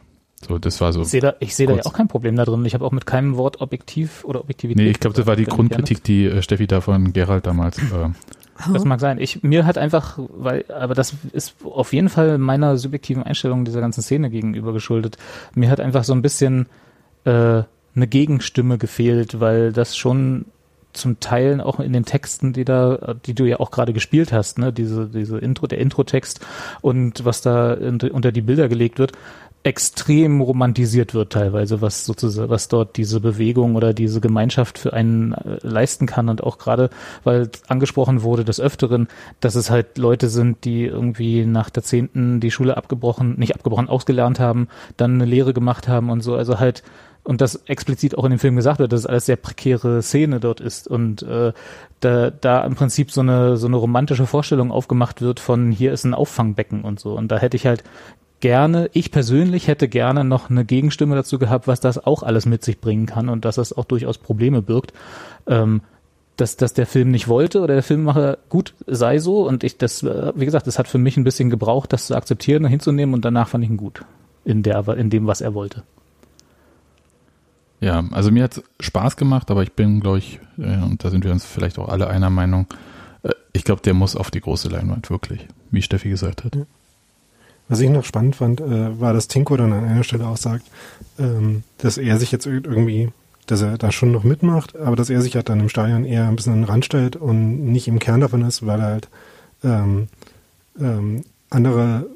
So, das war so. Ich sehe da, ich sehe da ja auch kein Problem da drin. Ich habe auch mit keinem Wort objektiv oder Objektivität. Nee, ich glaube, das war die Grundkritik, die äh, Steffi da von Gerald damals. Äh, das mag sein. Ich, mir hat einfach, weil, aber das ist auf jeden Fall meiner subjektiven Einstellung dieser ganzen Szene gegenüber geschuldet. Mir hat einfach so ein bisschen äh, eine Gegenstimme gefehlt, weil das schon zum Teil auch in den Texten, die da, die du ja auch gerade gespielt hast, ne, diese, diese Intro, der Intro-Text und was da unter die Bilder gelegt wird, extrem romantisiert wird teilweise, was sozusagen, was dort diese Bewegung oder diese Gemeinschaft für einen äh, leisten kann. Und auch gerade, weil angesprochen wurde des Öfteren, dass es halt Leute sind, die irgendwie nach der Zehnten die Schule abgebrochen, nicht abgebrochen, ausgelernt haben, dann eine Lehre gemacht haben und so, also halt und das explizit auch in dem Film gesagt wird, dass es alles sehr prekäre Szene dort ist. Und äh, da, da im Prinzip so eine so eine romantische Vorstellung aufgemacht wird von hier ist ein Auffangbecken und so. Und da hätte ich halt gerne, ich persönlich hätte gerne noch eine Gegenstimme dazu gehabt, was das auch alles mit sich bringen kann und dass das auch durchaus Probleme birgt. Ähm, dass, dass der Film nicht wollte oder der Filmemacher gut sei so und ich das, äh, wie gesagt, es hat für mich ein bisschen gebraucht, das zu akzeptieren, hinzunehmen und danach fand ich ihn gut in der, in dem, was er wollte. Ja, also mir hat Spaß gemacht, aber ich bin, glaube ich, äh, und da sind wir uns vielleicht auch alle einer Meinung, äh, ich glaube, der muss auf die große Leinwand, wirklich, wie Steffi gesagt hat. Ja. Was ich noch spannend fand, äh, war, dass Tinko dann an einer Stelle auch sagt, ähm, dass er sich jetzt irgendwie, dass er da schon noch mitmacht, aber dass er sich halt dann im Stadion eher ein bisschen an den Rand stellt und nicht im Kern davon ist, weil er halt ähm, ähm, andere,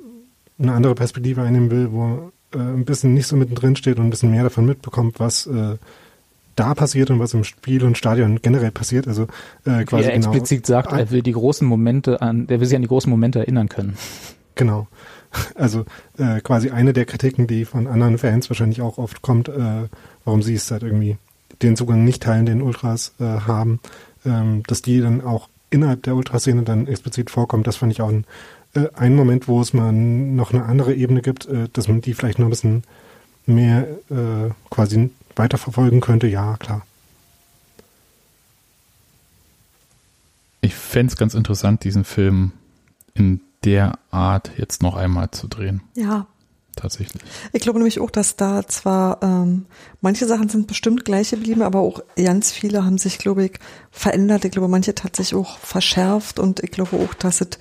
eine andere Perspektive einnehmen will, wo äh, ein bisschen nicht so mittendrin steht und ein bisschen mehr davon mitbekommt, was äh, da passiert und was im Spiel und Stadion generell passiert. Also äh, quasi Wie er genau explizit sagt, er will die großen Momente an, der will sich an die großen Momente erinnern können. Genau. Also äh, quasi eine der Kritiken, die von anderen Fans wahrscheinlich auch oft kommt, äh, warum sie es halt irgendwie den Zugang nicht teilen, den Ultras äh, haben, ähm, dass die dann auch innerhalb der Ultraszene dann explizit vorkommt. Das fand ich auch ein, äh, ein Moment, wo es mal noch eine andere Ebene gibt, äh, dass man die vielleicht noch ein bisschen mehr äh, quasi weiterverfolgen könnte. Ja, klar. Ich fände es ganz interessant, diesen Film in der Art jetzt noch einmal zu drehen. Ja. Tatsächlich. Ich glaube nämlich auch, dass da zwar ähm, manche Sachen sind bestimmt gleich geblieben, aber auch ganz viele haben sich, glaube ich, verändert. Ich glaube, manche tatsächlich auch verschärft und ich glaube auch, dass es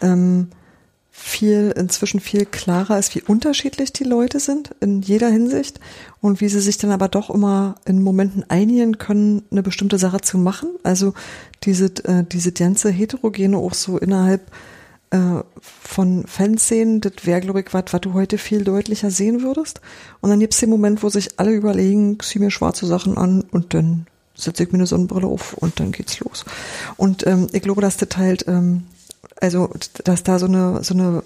ähm, viel, inzwischen viel klarer ist, wie unterschiedlich die Leute sind in jeder Hinsicht und wie sie sich dann aber doch immer in Momenten einigen können, eine bestimmte Sache zu machen. Also diese, äh, diese ganze Heterogene auch so innerhalb äh, von Fanszenen, das wäre, glaube ich, was, was du heute viel deutlicher sehen würdest. Und dann gibt es den Moment, wo sich alle überlegen, zieh mir schwarze Sachen an und dann setze ich mir eine Sonnenbrille auf und dann geht's los. Und ähm, ich glaube, dass das halt, ähm, also dass da so eine so eine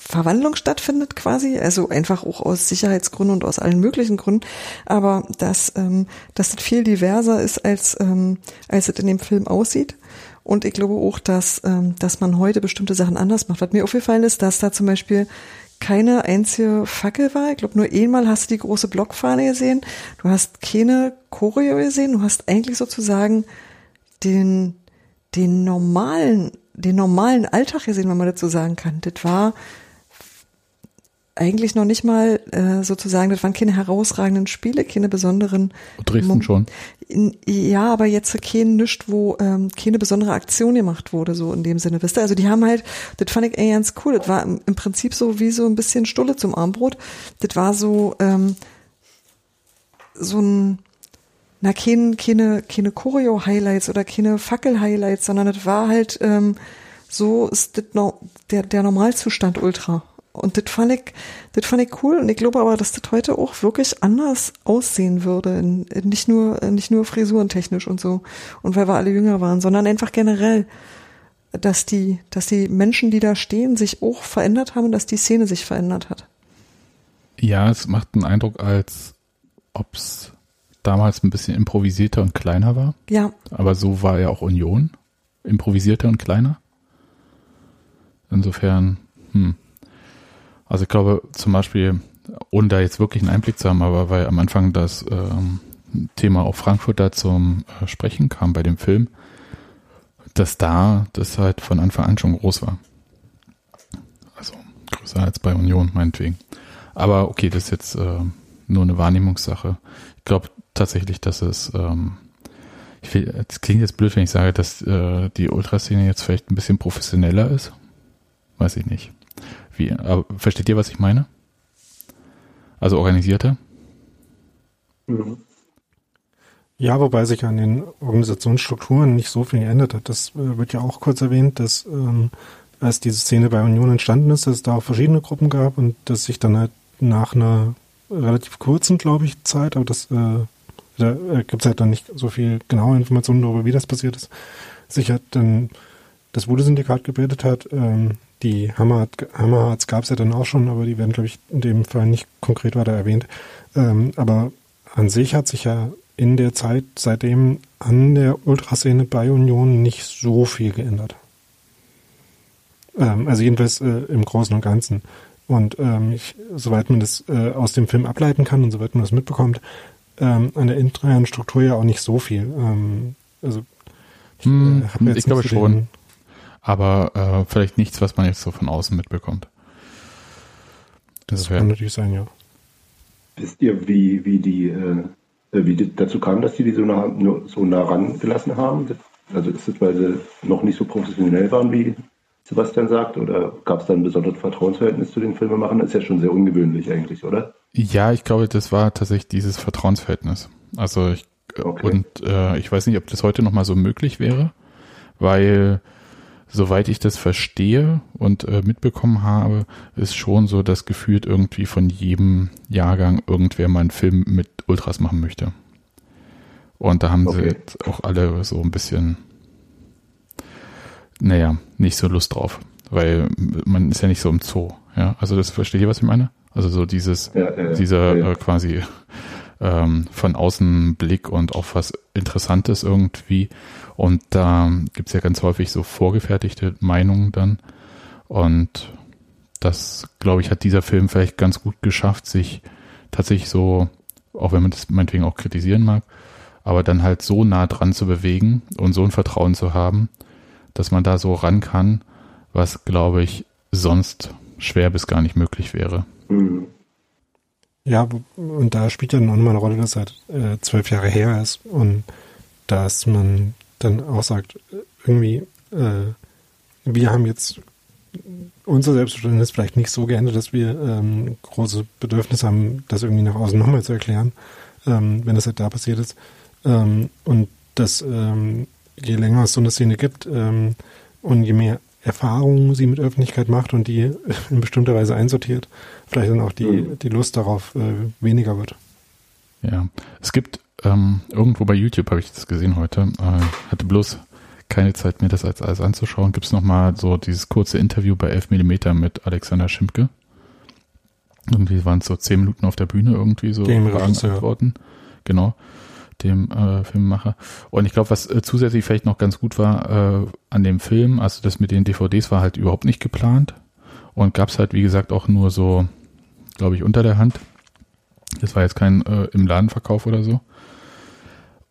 Verwandlung stattfindet quasi, also einfach auch aus Sicherheitsgründen und aus allen möglichen Gründen, aber dass, ähm, dass das viel diverser ist, als, ähm, als es in dem Film aussieht. Und ich glaube auch, dass, ähm, dass man heute bestimmte Sachen anders macht. Was mir aufgefallen ist, dass da zum Beispiel keine einzige Fackel war. Ich glaube, nur einmal hast du die große Blockfahne gesehen. Du hast keine Choreo gesehen. Du hast eigentlich sozusagen den, den normalen, den normalen Alltag gesehen, wenn man dazu sagen kann. Das war eigentlich noch nicht mal äh, sozusagen, das waren keine herausragenden Spiele, keine besonderen. Dresden Mom schon. In, ja, aber jetzt kein nischt, wo ähm, keine besondere Aktion gemacht wurde, so in dem Sinne, wisst ihr? Also die haben halt, das fand ich ey, ganz cool. Das war im, im Prinzip so wie so ein bisschen Stulle zum Armbrot. Das war so, ähm, so ein, na, keine, keine, keine Choreo-Highlights oder keine Fackel-Highlights, sondern das war halt, ähm, so ist das no, der, der Normalzustand Ultra. Und das fand ich, das fand ich cool. Und ich glaube aber, dass das heute auch wirklich anders aussehen würde. Nicht nur, nicht nur frisurentechnisch und so. Und weil wir alle jünger waren, sondern einfach generell, dass die, dass die Menschen, die da stehen, sich auch verändert haben und dass die Szene sich verändert hat. Ja, es macht einen Eindruck, als ob es damals ein bisschen improvisierter und kleiner war. Ja. Aber so war ja auch Union. Improvisierter und kleiner. Insofern, hm. Also ich glaube zum Beispiel, ohne da jetzt wirklich einen Einblick zu haben, aber weil am Anfang das ähm, Thema auch Frankfurt da zum äh, Sprechen kam bei dem Film, dass da das halt von Anfang an schon groß war. Also größer als bei Union, meinetwegen. Aber okay, das ist jetzt äh, nur eine Wahrnehmungssache. Ich glaube tatsächlich, dass es, ähm, ich will, es klingt jetzt blöd, wenn ich sage, dass äh, die Ultraszene jetzt vielleicht ein bisschen professioneller ist. Weiß ich nicht. Wie, aber versteht ihr, was ich meine? Also organisierter? Mhm. Ja, wobei sich an den Organisationsstrukturen nicht so viel geändert hat. Das äh, wird ja auch kurz erwähnt, dass ähm, als diese Szene bei Union entstanden ist, dass es da auch verschiedene Gruppen gab und dass sich dann halt nach einer relativ kurzen, glaube ich, Zeit, aber das äh, da äh, gibt es halt dann nicht so viel genaue Informationen darüber, wie das passiert ist, sich halt dann das Wude-Syndikat gebildet hat. Ähm, die Hammerhards gab es ja dann auch schon, aber die werden, glaube ich, in dem Fall nicht konkret weiter erwähnt. Ähm, aber an sich hat sich ja in der Zeit seitdem an der Ultraszene bei Union nicht so viel geändert. Ähm, also jedenfalls äh, im Großen und Ganzen. Und ähm, ich, soweit man das äh, aus dem Film ableiten kann und soweit man das mitbekommt, ähm, an der internen Struktur ja auch nicht so viel. Ähm, also ich, äh, hm, ich glaube schon. Aber äh, vielleicht nichts, was man jetzt so von außen mitbekommt. Das, das kann natürlich sein, ja. Wisst ihr, wie, wie die äh, äh, wie dazu kam, dass die die so nah, so nah rangelassen haben? Also ist es, weil sie noch nicht so professionell waren, wie Sebastian sagt, oder gab es da ein besonderes Vertrauensverhältnis zu den Filmemachern? Das ist ja schon sehr ungewöhnlich eigentlich, oder? Ja, ich glaube, das war tatsächlich dieses Vertrauensverhältnis. Also ich, okay. und äh, ich weiß nicht, ob das heute nochmal so möglich wäre, weil soweit ich das verstehe und äh, mitbekommen habe, ist schon so, dass gefühlt irgendwie von jedem Jahrgang irgendwer mal einen Film mit Ultras machen möchte. Und da haben okay. sie jetzt auch alle so ein bisschen, naja, nicht so Lust drauf. Weil man ist ja nicht so im Zoo. Ja, also das versteht ihr, was ich meine? Also so dieses, ja, ja, dieser ja, äh, quasi ähm, von außen Blick und auch was Interessantes irgendwie. Und da gibt's ja ganz häufig so vorgefertigte Meinungen dann. Und das, glaube ich, hat dieser Film vielleicht ganz gut geschafft, sich tatsächlich so, auch wenn man das meinetwegen auch kritisieren mag, aber dann halt so nah dran zu bewegen und so ein Vertrauen zu haben, dass man da so ran kann, was, glaube ich, sonst schwer bis gar nicht möglich wäre. Mhm. Ja, und da spielt ja noch mal eine Rolle, dass er äh, zwölf Jahre her ist und dass man dann auch sagt, irgendwie, äh, wir haben jetzt unser Selbstverständnis vielleicht nicht so geändert, dass wir ähm, große Bedürfnisse haben, das irgendwie nach außen nochmal zu erklären, ähm, wenn das halt da passiert ist. Ähm, und dass ähm, je länger es so eine Szene gibt ähm, und je mehr Erfahrungen sie mit Öffentlichkeit macht und die in bestimmter Weise einsortiert, vielleicht dann auch die, mhm. die Lust darauf äh, weniger wird. Ja, es gibt ähm, irgendwo bei YouTube, habe ich das gesehen heute, äh, hatte bloß keine Zeit mir das als alles anzuschauen, gibt es nochmal so dieses kurze Interview bei 11 mm mit Alexander Schimpke. Irgendwie waren es so zehn Minuten auf der Bühne irgendwie so Dem Fragen, Antworten. Genau dem äh, Filmemacher. Und ich glaube, was äh, zusätzlich vielleicht noch ganz gut war äh, an dem Film, also das mit den DVDs war halt überhaupt nicht geplant und gab es halt, wie gesagt, auch nur so, glaube ich, unter der Hand. Das war jetzt kein äh, im Ladenverkauf oder so.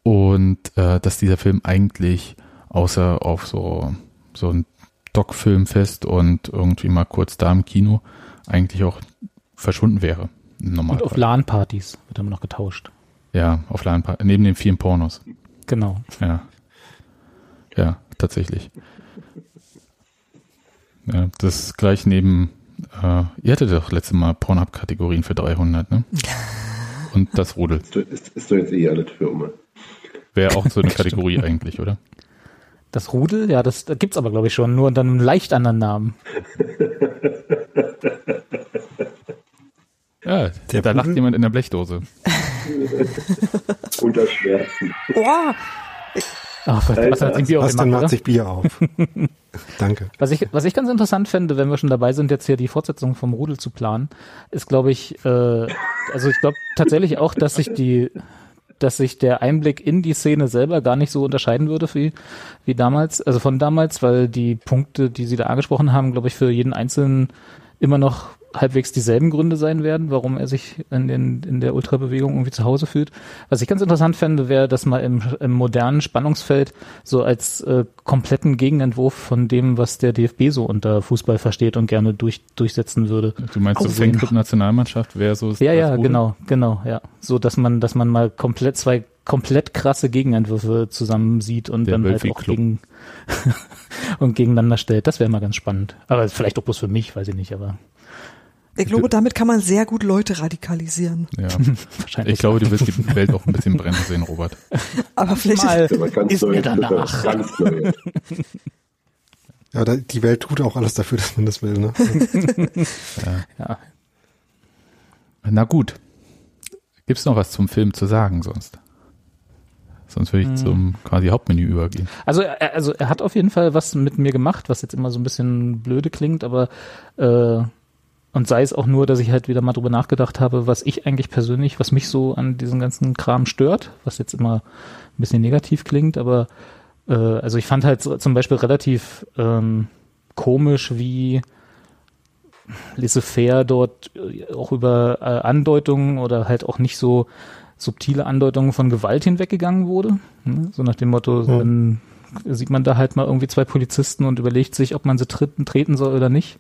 Und äh, dass dieser Film eigentlich außer auf so, so ein Doc-Filmfest und irgendwie mal kurz da im Kino eigentlich auch verschwunden wäre. Normal. Und auf LAN-Partys wird immer noch getauscht. Ja, auf LAN, neben den vielen Pornos. Genau. Ja. Ja, tatsächlich. Ja, das ist gleich neben, äh, ihr hattet doch letztes Mal Pornhub-Kategorien für 300, ne? Und das Rudel. Ist, ist, ist doch jetzt eh alles für Umme. Wäre auch so eine Kategorie eigentlich, oder? Das Rudel, ja, das, das gibt's aber, glaube ich, schon, nur unter einem leicht anderen Namen. Ja, der da lacht jemand in der Blechdose. Unter Schmerzen. Boah. Ach, was hat Bier Bastian macht sich Bier auf. Danke. Was ich, was ich ganz interessant fände, wenn wir schon dabei sind, jetzt hier die Fortsetzung vom Rudel zu planen, ist, glaube ich, äh, also ich glaube tatsächlich auch, dass sich die, dass sich der Einblick in die Szene selber gar nicht so unterscheiden würde wie, wie damals, also von damals, weil die Punkte, die Sie da angesprochen haben, glaube ich, für jeden Einzelnen immer noch halbwegs dieselben Gründe sein werden, warum er sich in, den, in der Ultrabewegung irgendwie zu Hause fühlt. Was ich ganz interessant fände, wäre, dass mal im, im modernen Spannungsfeld so als äh, kompletten Gegenentwurf von dem, was der DFB so unter Fußball versteht und gerne durch, durchsetzen würde. Du meinst so Fanclub-Nationalmannschaft versus Ja, ja, genau, genau, ja. So, dass man, dass man mal komplett zwei komplett krasse Gegenentwürfe zusammen sieht und Der dann halt Wölfi auch Club. gegen und gegeneinander stellt. Das wäre mal ganz spannend. Aber vielleicht auch bloß für mich, weiß ich nicht, aber Ich glaube, damit kann man sehr gut Leute radikalisieren. Ja. wahrscheinlich. Ich glaube, du wirst die Welt auch ein bisschen brennen sehen, Robert. Aber vielleicht mal ist mir danach. ganz neu. Ja, die Welt tut auch alles dafür, dass man das will. Ne? Ja. Na gut. Gibt's noch was zum Film zu sagen sonst? Sonst würde ich zum quasi Hauptmenü übergehen. Also, er, also er hat auf jeden Fall was mit mir gemacht, was jetzt immer so ein bisschen blöde klingt, aber äh, und sei es auch nur, dass ich halt wieder mal drüber nachgedacht habe, was ich eigentlich persönlich, was mich so an diesem ganzen Kram stört, was jetzt immer ein bisschen negativ klingt, aber äh, also ich fand halt zum Beispiel relativ ähm, komisch, wie laissez-faire dort äh, auch über äh, Andeutungen oder halt auch nicht so subtile Andeutungen von Gewalt hinweggegangen wurde. Ne? So nach dem Motto, Ja. dann sieht man da halt mal irgendwie zwei Polizisten und überlegt sich, ob man sie treten, treten soll oder nicht.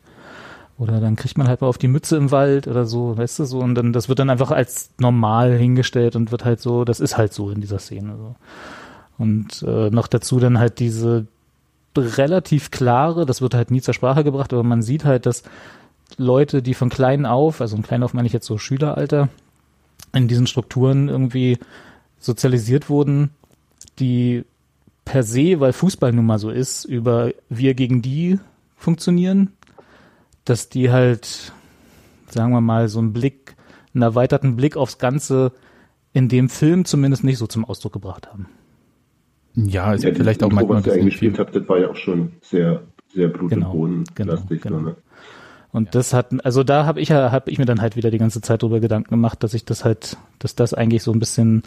Oder dann kriegt man halt mal auf die Mütze im Wald oder so, weißt du, so. Und dann, das wird dann einfach als normal hingestellt und wird halt so, das ist halt so in dieser Szene. So. Und äh, noch dazu dann halt diese relativ klare, das wird halt nie zur Sprache gebracht, aber man sieht halt, dass Leute, die von klein auf, also von klein auf meine ich jetzt so Schüleralter, in diesen Strukturen irgendwie sozialisiert wurden, die per se, weil Fußball nun mal so ist, über wir gegen die funktionieren, dass die halt, sagen wir mal, so einen Blick, einen erweiterten Blick aufs Ganze in dem Film zumindest nicht so zum Ausdruck gebracht haben. Ja, ist Ja, vielleicht auch Intro, manchmal ein was ihr bisschen eingespielt viel. habt, das war ja auch schon sehr, sehr Blut- Genau, und Boden genau, genau. So, ne? Und das hat, also da habe ich ja, habe ich mir dann halt wieder die ganze Zeit drüber Gedanken gemacht, dass ich das halt, dass das eigentlich so ein bisschen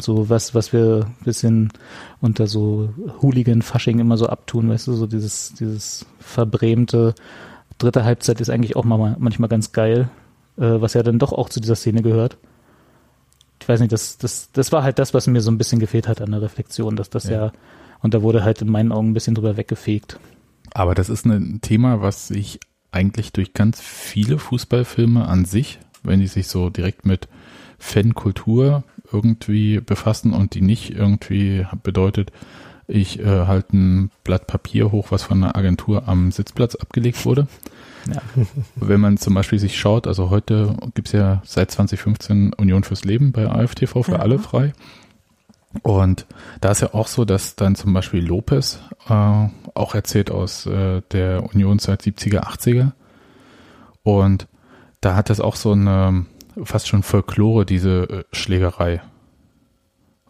so was, was wir ein bisschen unter so Hooligan-Fasching immer so abtun, weißt du, so dieses, dieses verbrämte dritte Halbzeit ist eigentlich auch mal manchmal ganz geil, äh, was ja dann doch auch zu dieser Szene gehört. Ich weiß nicht, das, das, das war halt das, was mir so ein bisschen gefehlt hat an der Reflexion, dass das Ja. ja, und da wurde halt in meinen Augen ein bisschen drüber weggefegt. Aber das ist ein Thema, was sich eigentlich durch ganz viele Fußballfilme an sich, wenn die sich so direkt mit Fankultur irgendwie befassen und die nicht irgendwie bedeutet, ich äh, halte ein Blatt Papier hoch, was von einer Agentur am Sitzplatz abgelegt wurde. Ja. Wenn man zum Beispiel sich schaut, also heute gibt's ja seit 2015 Union fürs Leben bei AFTV für Ja. alle frei. Und da ist ja auch so, dass dann zum Beispiel Lopez äh, auch erzählt aus äh, der Unionszeit 70er, 80er. Und da hat das auch so eine fast schon Folklore, diese äh, Schlägerei.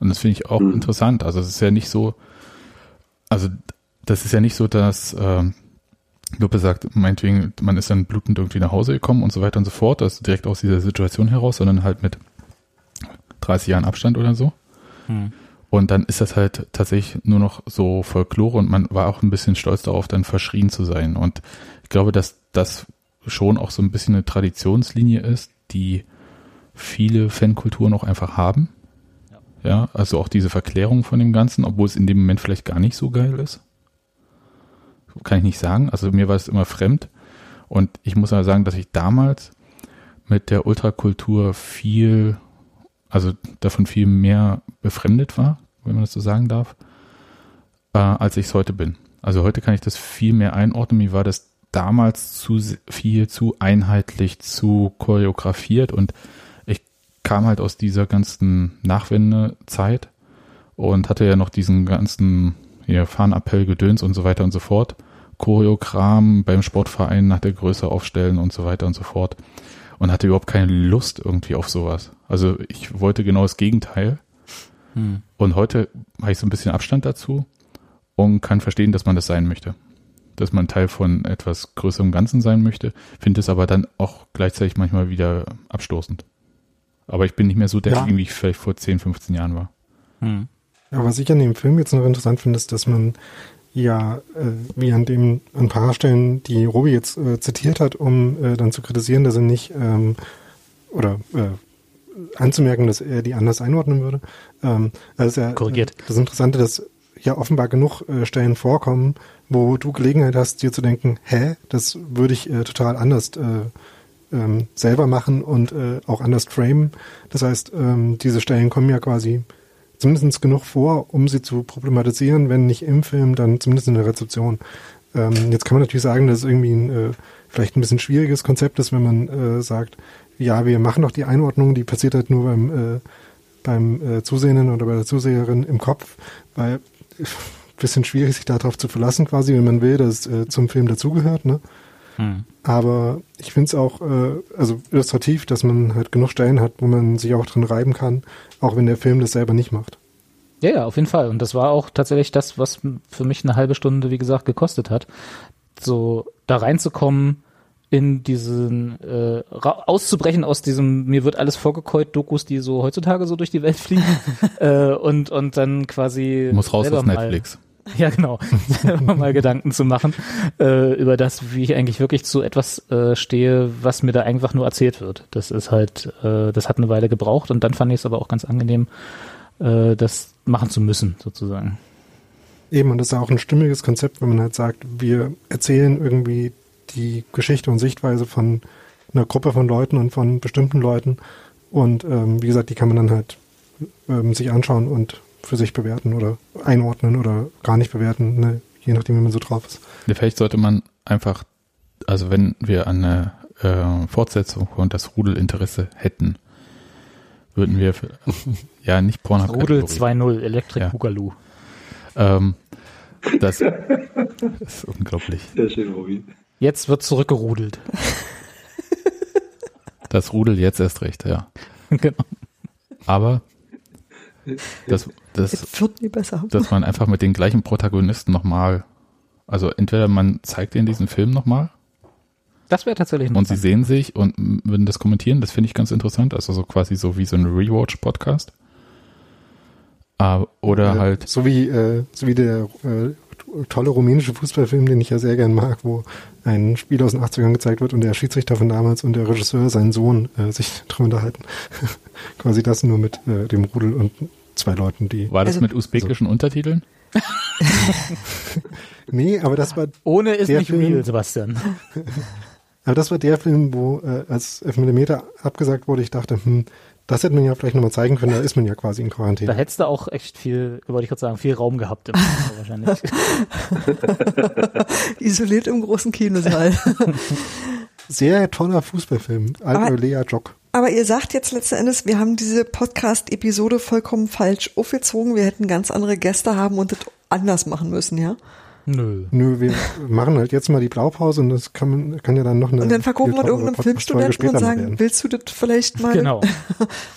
Und das finde ich auch Mhm. interessant. Also es ist ja nicht so, also das ist ja nicht so, dass ähm, Lupe sagt, meinetwegen, man ist dann blutend irgendwie nach Hause gekommen und so weiter und so fort, also direkt aus dieser Situation heraus, sondern halt mit 30 Jahren Abstand oder so. Hm. Und dann ist das halt tatsächlich nur noch so Folklore und man war auch ein bisschen stolz darauf, dann verschrien zu sein. Und ich glaube, dass das schon auch so ein bisschen eine Traditionslinie ist, die viele Fankulturen auch einfach haben. Ja, also auch diese Verklärung von dem Ganzen, obwohl es in dem Moment vielleicht gar nicht so geil ist. Kann ich nicht sagen. Also mir war es immer fremd. Und ich muss aber sagen, dass ich damals mit der Ultrakultur viel, also davon viel mehr befremdet war, wenn man das so sagen darf, äh, als ich es heute bin. Also heute kann ich das viel mehr einordnen. Mir war das damals zu viel, zu einheitlich, zu choreografiert und kam halt aus dieser ganzen Nachwendezeit und hatte ja noch diesen ganzen hier Fahnenappell, Gedöns und so weiter und so fort. Choreogramm beim Sportverein nach der Größe aufstellen und so weiter und so fort. Und hatte überhaupt keine Lust irgendwie auf sowas. Also ich wollte genau das Gegenteil. Hm. Und heute habe ich so ein bisschen Abstand dazu und kann verstehen, dass man das sein möchte. Dass man Teil von etwas größerem Ganzen sein möchte, finde es aber dann auch gleichzeitig manchmal wieder abstoßend. Aber ich bin nicht mehr so der, Ja. wie ich vielleicht vor 10, 15 Jahren war. Hm. Ja, was ich an dem Film jetzt noch interessant finde, ist, dass man ja, äh, wie an dem ein paar Stellen, die Robi jetzt äh, zitiert hat, um äh, dann zu kritisieren, dass er nicht ähm, oder äh, anzumerken, dass er die anders einordnen würde. Ähm, das ist ja Korrigiert. Das Interessante, dass ja offenbar genug äh, Stellen vorkommen, wo du Gelegenheit hast, dir zu denken, hä, das würde ich äh, total anders äh, ähm, selber machen und äh, auch anders framen. Das heißt, ähm, diese Stellen kommen ja quasi zumindest genug vor, um sie zu problematisieren, wenn nicht im Film, dann zumindest in der Rezeption. Ähm, jetzt kann man natürlich sagen, dass es irgendwie ein, äh, vielleicht ein bisschen schwieriges Konzept ist, wenn man äh, sagt, ja, wir machen doch die Einordnung, die passiert halt nur beim, äh, beim äh, Zusehenden oder bei der Zuseherin im Kopf, weil bisschen schwierig, sich darauf zu verlassen, quasi, wenn man will, dass es äh, zum Film dazugehört, ne? Hm. Aber ich finde es auch, äh, also illustrativ, dass man halt genug Stellen hat, wo man sich auch drin reiben kann, auch wenn der Film das selber nicht macht. Ja, ja, auf jeden Fall. Und das war auch tatsächlich das, was für mich eine halbe Stunde, wie gesagt, gekostet hat. So da reinzukommen, in diesen äh, auszubrechen aus diesem mir wird alles vorgekeult Dokus, die so heutzutage so durch die Welt fliegen äh, und und dann quasi Muss raus aus mal- Netflix. Ja, genau. Mal Gedanken zu machen äh, über das, wie ich eigentlich wirklich zu etwas äh, stehe, was mir da einfach nur erzählt wird. Das ist halt, äh, das hat eine Weile gebraucht und dann fand ich es aber auch ganz angenehm, äh, das machen zu müssen, sozusagen. Eben, und das ist auch ein stimmiges Konzept, wenn man halt sagt, wir erzählen irgendwie die Geschichte und Sichtweise von einer Gruppe von Leuten und von bestimmten Leuten. Und ähm, wie gesagt, die kann man dann halt ähm, sich anschauen und für sich bewerten oder einordnen oder gar nicht bewerten, ne? je nachdem, wie man so drauf ist. Ja, Vielleicht sollte man einfach, also wenn wir eine äh, Fortsetzung von das Rudelinteresse hätten, würden wir, für, ja, nicht Pornhub. Rudel Kategorie. 2.0, Electric Ja. Boogaloo. Ähm, das, ist unglaublich. Sehr schön, Robi. Jetzt wird zurückgerudelt. Das Rudel jetzt erst recht, ja. genau. Aber das, das, Es wird nie besser. dass man einfach mit den gleichen Protagonisten nochmal, also entweder man zeigt ihnen diesen Film nochmal Das wäre tatsächlich und sie sehen sich und würden das kommentieren, das finde ich ganz interessant, also so quasi so wie so ein Rewatch-Podcast. Äh, oder Äh, halt, So wie, äh, so wie der äh, tolle rumänische Fußballfilm, den ich ja sehr gern mag, wo ein Spiel aus den 80ern gezeigt wird und der Schiedsrichter von damals und der Regisseur, sein Sohn, äh, sich drüber unterhalten. Quasi das nur mit äh, dem Rudel und zwei Leuten, die. war das also- mit usbekischen Untertiteln? Nee, aber das war Ohne ist Der nicht Film- real, Sebastian. aber das war der Film, wo äh, als 11 mm abgesagt wurde, ich dachte, hm, das hätte man ja vielleicht nochmal zeigen können, da ist man ja quasi in Da Quarantäne. hättest du auch echt viel, wollte ich gerade sagen, viel Raum gehabt im Kino wahrscheinlich. Isoliert im großen Kinosaal. Sehr toller Fußballfilm. Aber- Alter Lea Jock. Aber ihr sagt jetzt letzten Endes, wir haben diese Podcast-Episode vollkommen falsch aufgezogen. Wir hätten ganz andere Gäste haben und das anders machen müssen, ja? Nö. Nö, wir machen halt jetzt mal die Blaupause und das kann, man, kann ja dann noch eine. Und dann verkaufen wir irgendeinem Filmstudenten und sagen, werden. willst du das vielleicht mal? Genau.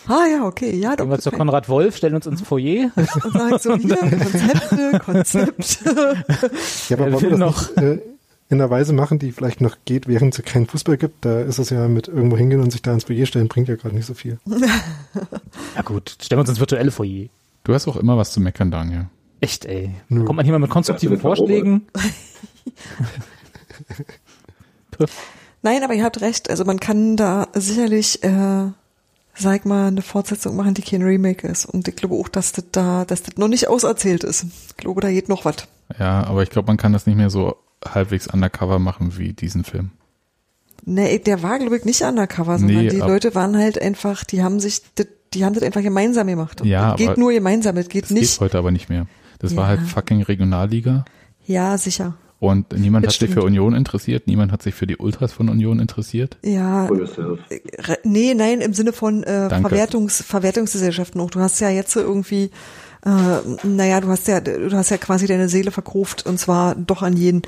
Ah ja, okay, ja, doch. Gehen wir zu Konrad Wolf, stellen uns ins Foyer. und sagen so, hier, Konzepte, Konzept. Ja, aber wollen wir das noch? noch äh, in einer Weise machen, die vielleicht noch geht, während es keinen Fußball gibt? Da ist es ja mit irgendwo hingehen und sich da ins Foyer stellen, bringt ja gerade nicht so viel. Ja gut, stellen wir uns ins virtuelle Foyer. Du hast auch immer was zu meckern, Daniel. Echt, ey. Nö. Kommt man hier mal mit konstruktiven Vorschlägen? Nein, aber ihr habt recht. Also man kann da sicherlich, äh, sag mal, eine Fortsetzung machen, die kein Remake ist. Und ich glaube auch, dass das da, dass das noch nicht auserzählt ist. Ich glaube, da geht noch was. Ja, aber ich glaube, man kann das nicht mehr so halbwegs undercover machen wie diesen Film. Nee, der war, glaube ich, nicht undercover, sondern Nee, die Leute waren halt einfach, die haben sich, das, die haben das einfach gemeinsam gemacht. Und Ja, das geht nur gemeinsam, das geht Das nicht. geht heute aber nicht mehr. Das war Ja. halt fucking Regionalliga Ja, sicher. und niemand Das hat sich für stimmt. Union interessiert, niemand hat sich für die Ultras von Union interessiert. Ja, Nee, nein, im Sinne von äh. Verwertungs, Verwertungsgesellschaften auch. Du hast ja jetzt so irgendwie, äh, naja, du hast ja, du hast ja quasi deine Seele verkauft und zwar doch an jeden,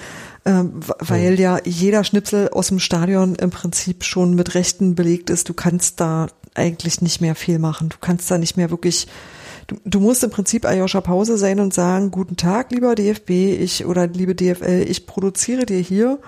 w- weil ja jeder Schnipsel aus dem Stadion im Prinzip schon mit Rechten belegt ist. Du kannst da eigentlich nicht mehr viel machen. Du kannst da nicht mehr wirklich, du, du musst im Prinzip Ayosha Pause sein und sagen, guten Tag, lieber DFB, ich oder liebe DFL, ich produziere dir hier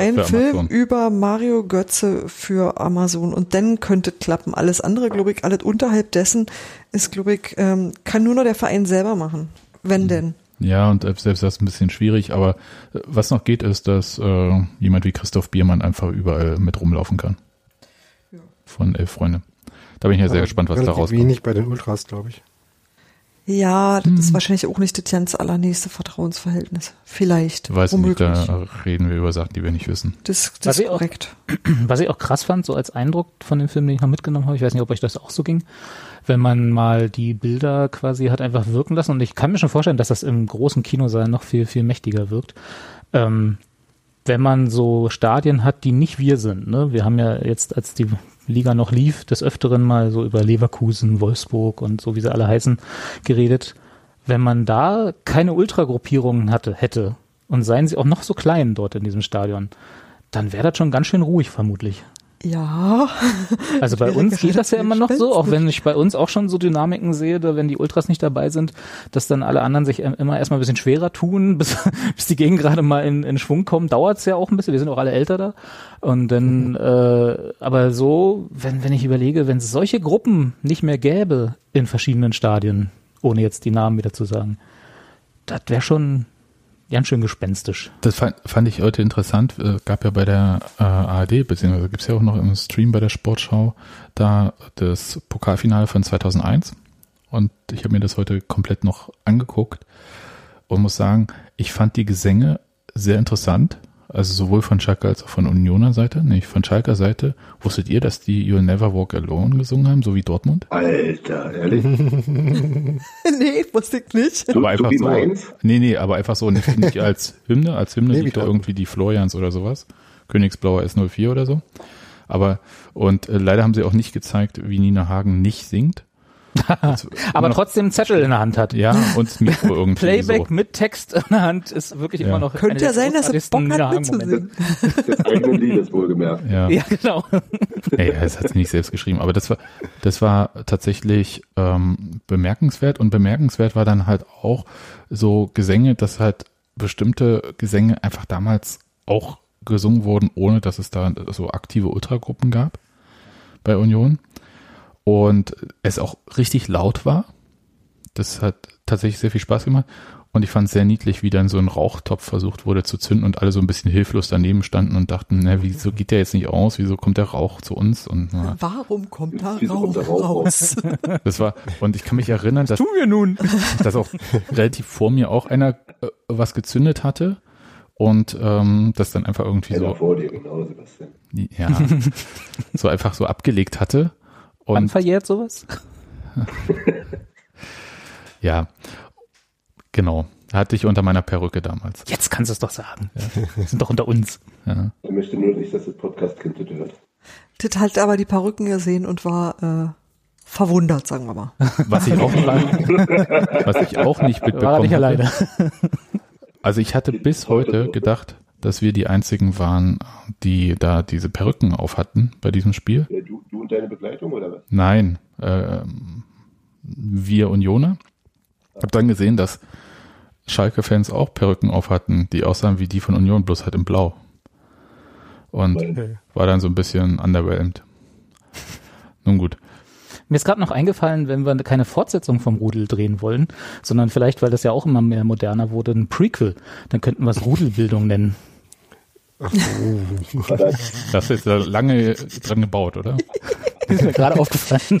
für Film Amazon. über Mario Götze für Amazon und dann könnte es klappen. Alles andere, glaube ich, alles unterhalb dessen ist, glaube ich, ähm, kann nur noch der Verein selber machen. Wenn denn. Ja, und selbst das ist ein bisschen schwierig, aber äh, was noch geht, ist, dass äh, jemand wie Christoph Biermann einfach überall mit rumlaufen kann. Ja. Von Elf Freunde. Da bin ich ja sehr Aber gespannt, was da relativ rauskommt. wenig bei den Ultras, glaube ich. Ja, das ist wahrscheinlich auch nicht das ganz allernächste Vertrauensverhältnis. Vielleicht. Weiß ich nicht, womöglich. da reden wir über Sachen, die wir nicht wissen. Das, das Was ist ich auch- korrekt. Was ich auch krass fand, so als Eindruck von dem Film, den ich noch mitgenommen habe, ich weiß nicht, ob euch das auch so ging, wenn man mal die Bilder quasi hat einfach wirken lassen und ich kann mir schon vorstellen, dass das im großen Kinosaal noch viel, viel mächtiger wirkt. Ähm, wenn man so Stadien hat, die nicht wir sind. Ne? Wir haben ja jetzt, als die Liga noch lief, des Öfteren mal so über Leverkusen, Wolfsburg und so, wie sie alle heißen, geredet. Wenn man da keine Ultragruppierungen hatte, hätte, und seien sie auch noch so klein dort in diesem Stadion, dann wäre das schon ganz schön ruhig, vermutlich. Ja. Also bei uns geht das ja immer noch so, auch wenn ich bei uns auch schon so Dynamiken sehe, da wenn die Ultras nicht dabei sind, dass dann alle anderen sich immer erstmal ein bisschen schwerer tun, bis, bis die Gegend gerade mal in, in Schwung kommen, dauert's ja auch ein bisschen, wir sind auch alle älter da. Und dann, äh, aber so, wenn, wenn ich überlege, wenn es solche Gruppen nicht mehr gäbe in verschiedenen Stadien, ohne jetzt die Namen wieder zu sagen, das wäre schon ganz schön gespenstisch. Das fand, fand ich heute interessant. Äh, gab ja bei der äh, ARD, beziehungsweise gibt's ja auch noch im Stream bei der Sportschau, da das Pokalfinale von 2001. Und ich habe mir das heute komplett noch angeguckt und muss sagen, ich fand die Gesänge sehr interessant. Also sowohl von Schalke als auch von Unioner Seite. Nee, von Schalker Seite. Wusstet ihr, dass die You'll Never Walk Alone gesungen haben, so wie Dortmund? Alter, ehrlich? nee, wusste ich nicht. Aber einfach so meins? Nee, nee, aber einfach so nicht, nicht als Hymne. Als Hymne Nee, liegt da irgendwie die Florians oder sowas. Königsblauer S04 oder so. Aber, und äh, leider haben sie auch nicht gezeigt, wie Nina Hagen nicht singt. Das- immer Aber trotzdem einen Zettel in der Hand hat. Ja, und das Mikro irgendwie Playback so. mit Text in der Hand ist wirklich Ja. immer noch Könnte ja sein, dass er Bock hat mitzusingen. Des eigenen Liedes wohlgemerkt. Ja. Ja, genau. Nee, das hat sie nicht selbst geschrieben, aber das war, das war tatsächlich ähm, bemerkenswert und bemerkenswert war dann halt auch so Gesänge, dass halt bestimmte Gesänge einfach damals auch gesungen wurden, ohne dass es da so aktive Ultragruppen gab bei Union und es auch richtig laut war. Das hat tatsächlich sehr viel Spaß gemacht und ich fand es sehr niedlich, wie dann so ein Rauchtopf versucht wurde zu zünden und alle so ein bisschen hilflos daneben standen und dachten, na, wieso geht der jetzt nicht aus? Wieso kommt der Rauch zu uns? Und na, Warum kommt da Rauch Rauch raus? das war, und ich kann mich erinnern, dass, Tun wir nun. dass auch relativ vor mir auch einer äh, was gezündet hatte und ähm, das dann einfach irgendwie Einer so, vor dir, genau, Sebastian. ja, so einfach so abgelegt hatte. Wann Und verjährt sowas? ja, genau, hatte ich unter meiner Perücke damals. Jetzt kannst du es doch sagen. Wir sind doch unter uns. Ja. Ich möchte nur nicht, dass das Podcast-Kind das hört. Tit hat aber die Perücken gesehen und war äh, verwundert, sagen wir mal. Was ich auch, was ich auch nicht mitbekommen War er nicht alleine. Also ich hatte bis heute gedacht, dass wir die einzigen waren, die da diese Perücken auf hatten bei diesem Spiel. Ja, du, du und deine Begleitung oder was? Nein, ähm, wir Unioner. Hab dann gesehen, dass Schalke-Fans auch Perücken auf hatten, die aussahen wie die von Union, bloß halt in Blau. Und Weil- war dann so ein bisschen underwhelmed. Nun gut. Mir ist gerade noch eingefallen, wenn wir keine Fortsetzung vom Rudel drehen wollen, sondern vielleicht, weil das ja auch immer mehr moderner wurde, ein Prequel, dann könnten wir es Rudelbildung nennen. Da hast du jetzt da lange dran gebaut, oder? ist mir gerade aufgefallen.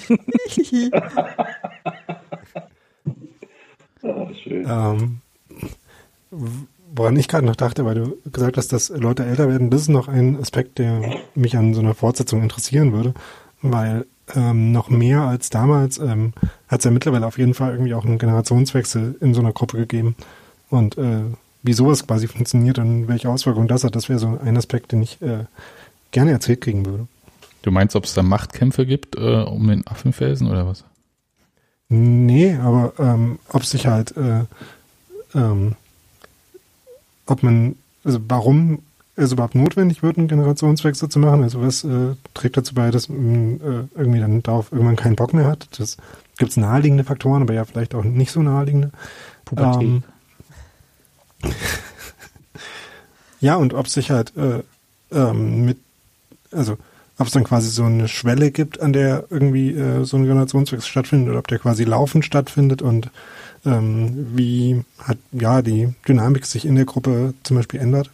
Schön. Ähm, woran ich gerade noch dachte, weil du gesagt hast, dass Leute älter werden, das ist noch ein Aspekt, der mich an so einer Fortsetzung interessieren würde, weil ähm, noch mehr als damals ähm, hat es ja mittlerweile auf jeden Fall irgendwie auch einen Generationswechsel in so einer Gruppe gegeben. Und äh, wie sowas quasi funktioniert und welche Auswirkungen das hat, das wäre so ein Aspekt, den ich äh, gerne erzählt kriegen würde. Du meinst, ob es da Machtkämpfe gibt äh, um den Affenfelsen oder was? Nee, aber ähm, ob sich halt, äh, ähm, ob man, also warum es überhaupt notwendig wird, einen Generationswechsel zu machen, also was äh, trägt dazu bei, dass man äh, irgendwie dann darauf irgendwann keinen Bock mehr hat. Das gibt es naheliegende Faktoren, aber ja vielleicht auch nicht so naheliegende. Pubertät. Ähm, Ja, und ob sich halt äh, ähm, mit, also ob es dann quasi so eine Schwelle gibt, an der irgendwie äh, so ein Generationswechsel stattfindet, oder ob der quasi laufend stattfindet und ähm, wie hat ja die Dynamik sich in der Gruppe zum Beispiel ändert.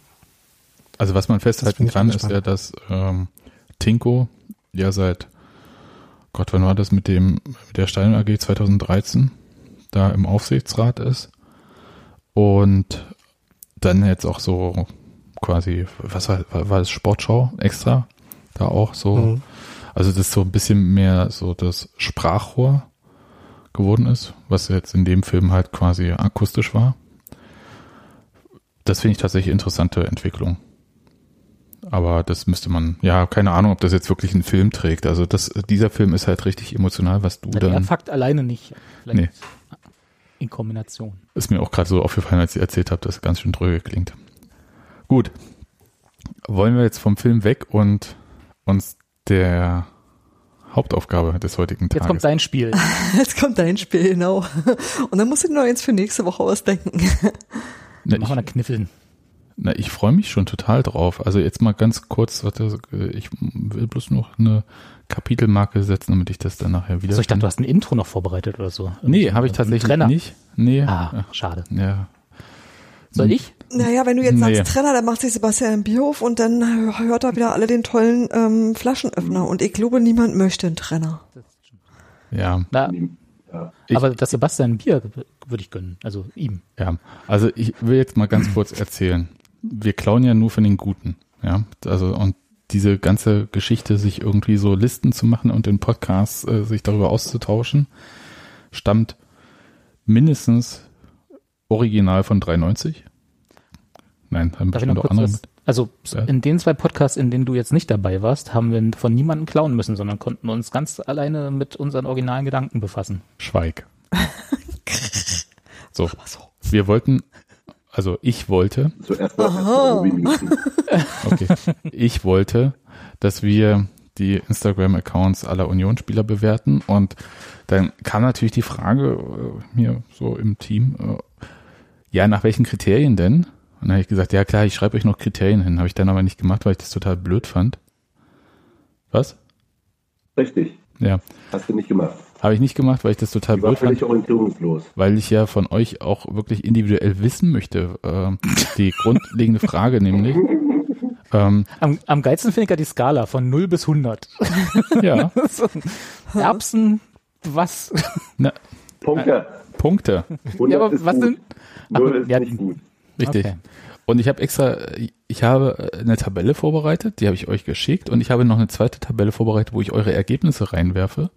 Also was man festhalten kann, ist ja, dass ähm, Tinko ja seit Gott, wann war das mit dem mit der Stein AG 2013 da im Aufsichtsrat ist und dann jetzt auch so quasi was war, war, war das Sportschau extra da auch so Mhm. also das ist so ein bisschen mehr so das Sprachrohr geworden ist, was jetzt in dem Film halt quasi akustisch war. Das finde ich tatsächlich interessante Entwicklung. Aber das müsste man, ja, keine Ahnung, ob das jetzt wirklich einen Film trägt. Also das, dieser Film ist halt richtig emotional, was du Na, der dann, Fakt alleine nicht. Vielleicht Nee. In Kombination. ist mir auch gerade so aufgefallen, als ich erzählt habe, dass es ganz schön dröge klingt. Gut. Wollen wir jetzt vom Film weg und uns der Hauptaufgabe des heutigen Jetzt Tages kommt dein Spiel. Jetzt kommt dein Spiel, genau. Und dann musst du dir noch eins für nächste Woche ausdenken. Na, Machen wir da ich, Kniffeln. na, ich freue mich schon total drauf. Also jetzt mal ganz kurz, ich will bloß noch eine Kapitelmarke setzen, damit ich das dann nachher wieder. Also ich dachte, du hast ein Intro noch vorbereitet oder so. nee, habe ich tatsächlich Trenner. nicht. Nee. Ah, schade. Ja. Soll ich? Naja, wenn du jetzt Nee. sagst Trenner, dann macht sich Sebastian im Bierhof und dann hört er wieder alle den tollen ähm, Flaschenöffner. Und ich glaube, niemand möchte einen Trenner. Ja. Na. Ich- aber das Sebastian ein Bier würde ich gönnen. Also ihm. Ja, also ich will jetzt mal ganz kurz erzählen. Wir klauen ja nur von den Guten, ja. Also und diese ganze Geschichte, sich irgendwie so Listen zu machen und in Podcasts äh, sich darüber auszutauschen, stammt mindestens original von 93. Nein, haben Darf bestimmt noch auch andere was? mit. Also Ja. in den zwei Podcasts, in denen du jetzt nicht dabei warst, haben wir von niemandem klauen müssen, sondern konnten uns ganz alleine mit unseren originalen Gedanken befassen. Schweig. so, so. wir wollten, also ich wollte, Zuerst mal. Okay. Ich wollte, dass wir die Instagram-Accounts aller Unionsspieler bewerten und dann kam natürlich die Frage äh, mir so im Team, äh, ja, nach welchen Kriterien denn? Und dann habe ich gesagt, ja klar, ich schreibe euch noch Kriterien hin. Habe ich dann aber nicht gemacht, weil ich das total blöd fand. Was? Richtig. Ja, Hast du nicht gemacht. Habe ich nicht gemacht, weil ich das total blöd fand. völlig orientierungslos. weil ich ja von euch auch wirklich individuell wissen möchte. Äh, die grundlegende Frage nämlich. Ähm, Am, am geilsten finde ich ja die Skala von 0 bis 100. ja, Erbsen, was? na, Punkte. Punkte. 100 Ja, aber ist was gut. sind- Null Ach, ist ja, nicht gut. Richtig. Okay. Und ich habe extra, ich habe eine Tabelle vorbereitet, die habe ich euch geschickt und ich habe noch eine zweite Tabelle vorbereitet, wo ich eure Ergebnisse reinwerfe.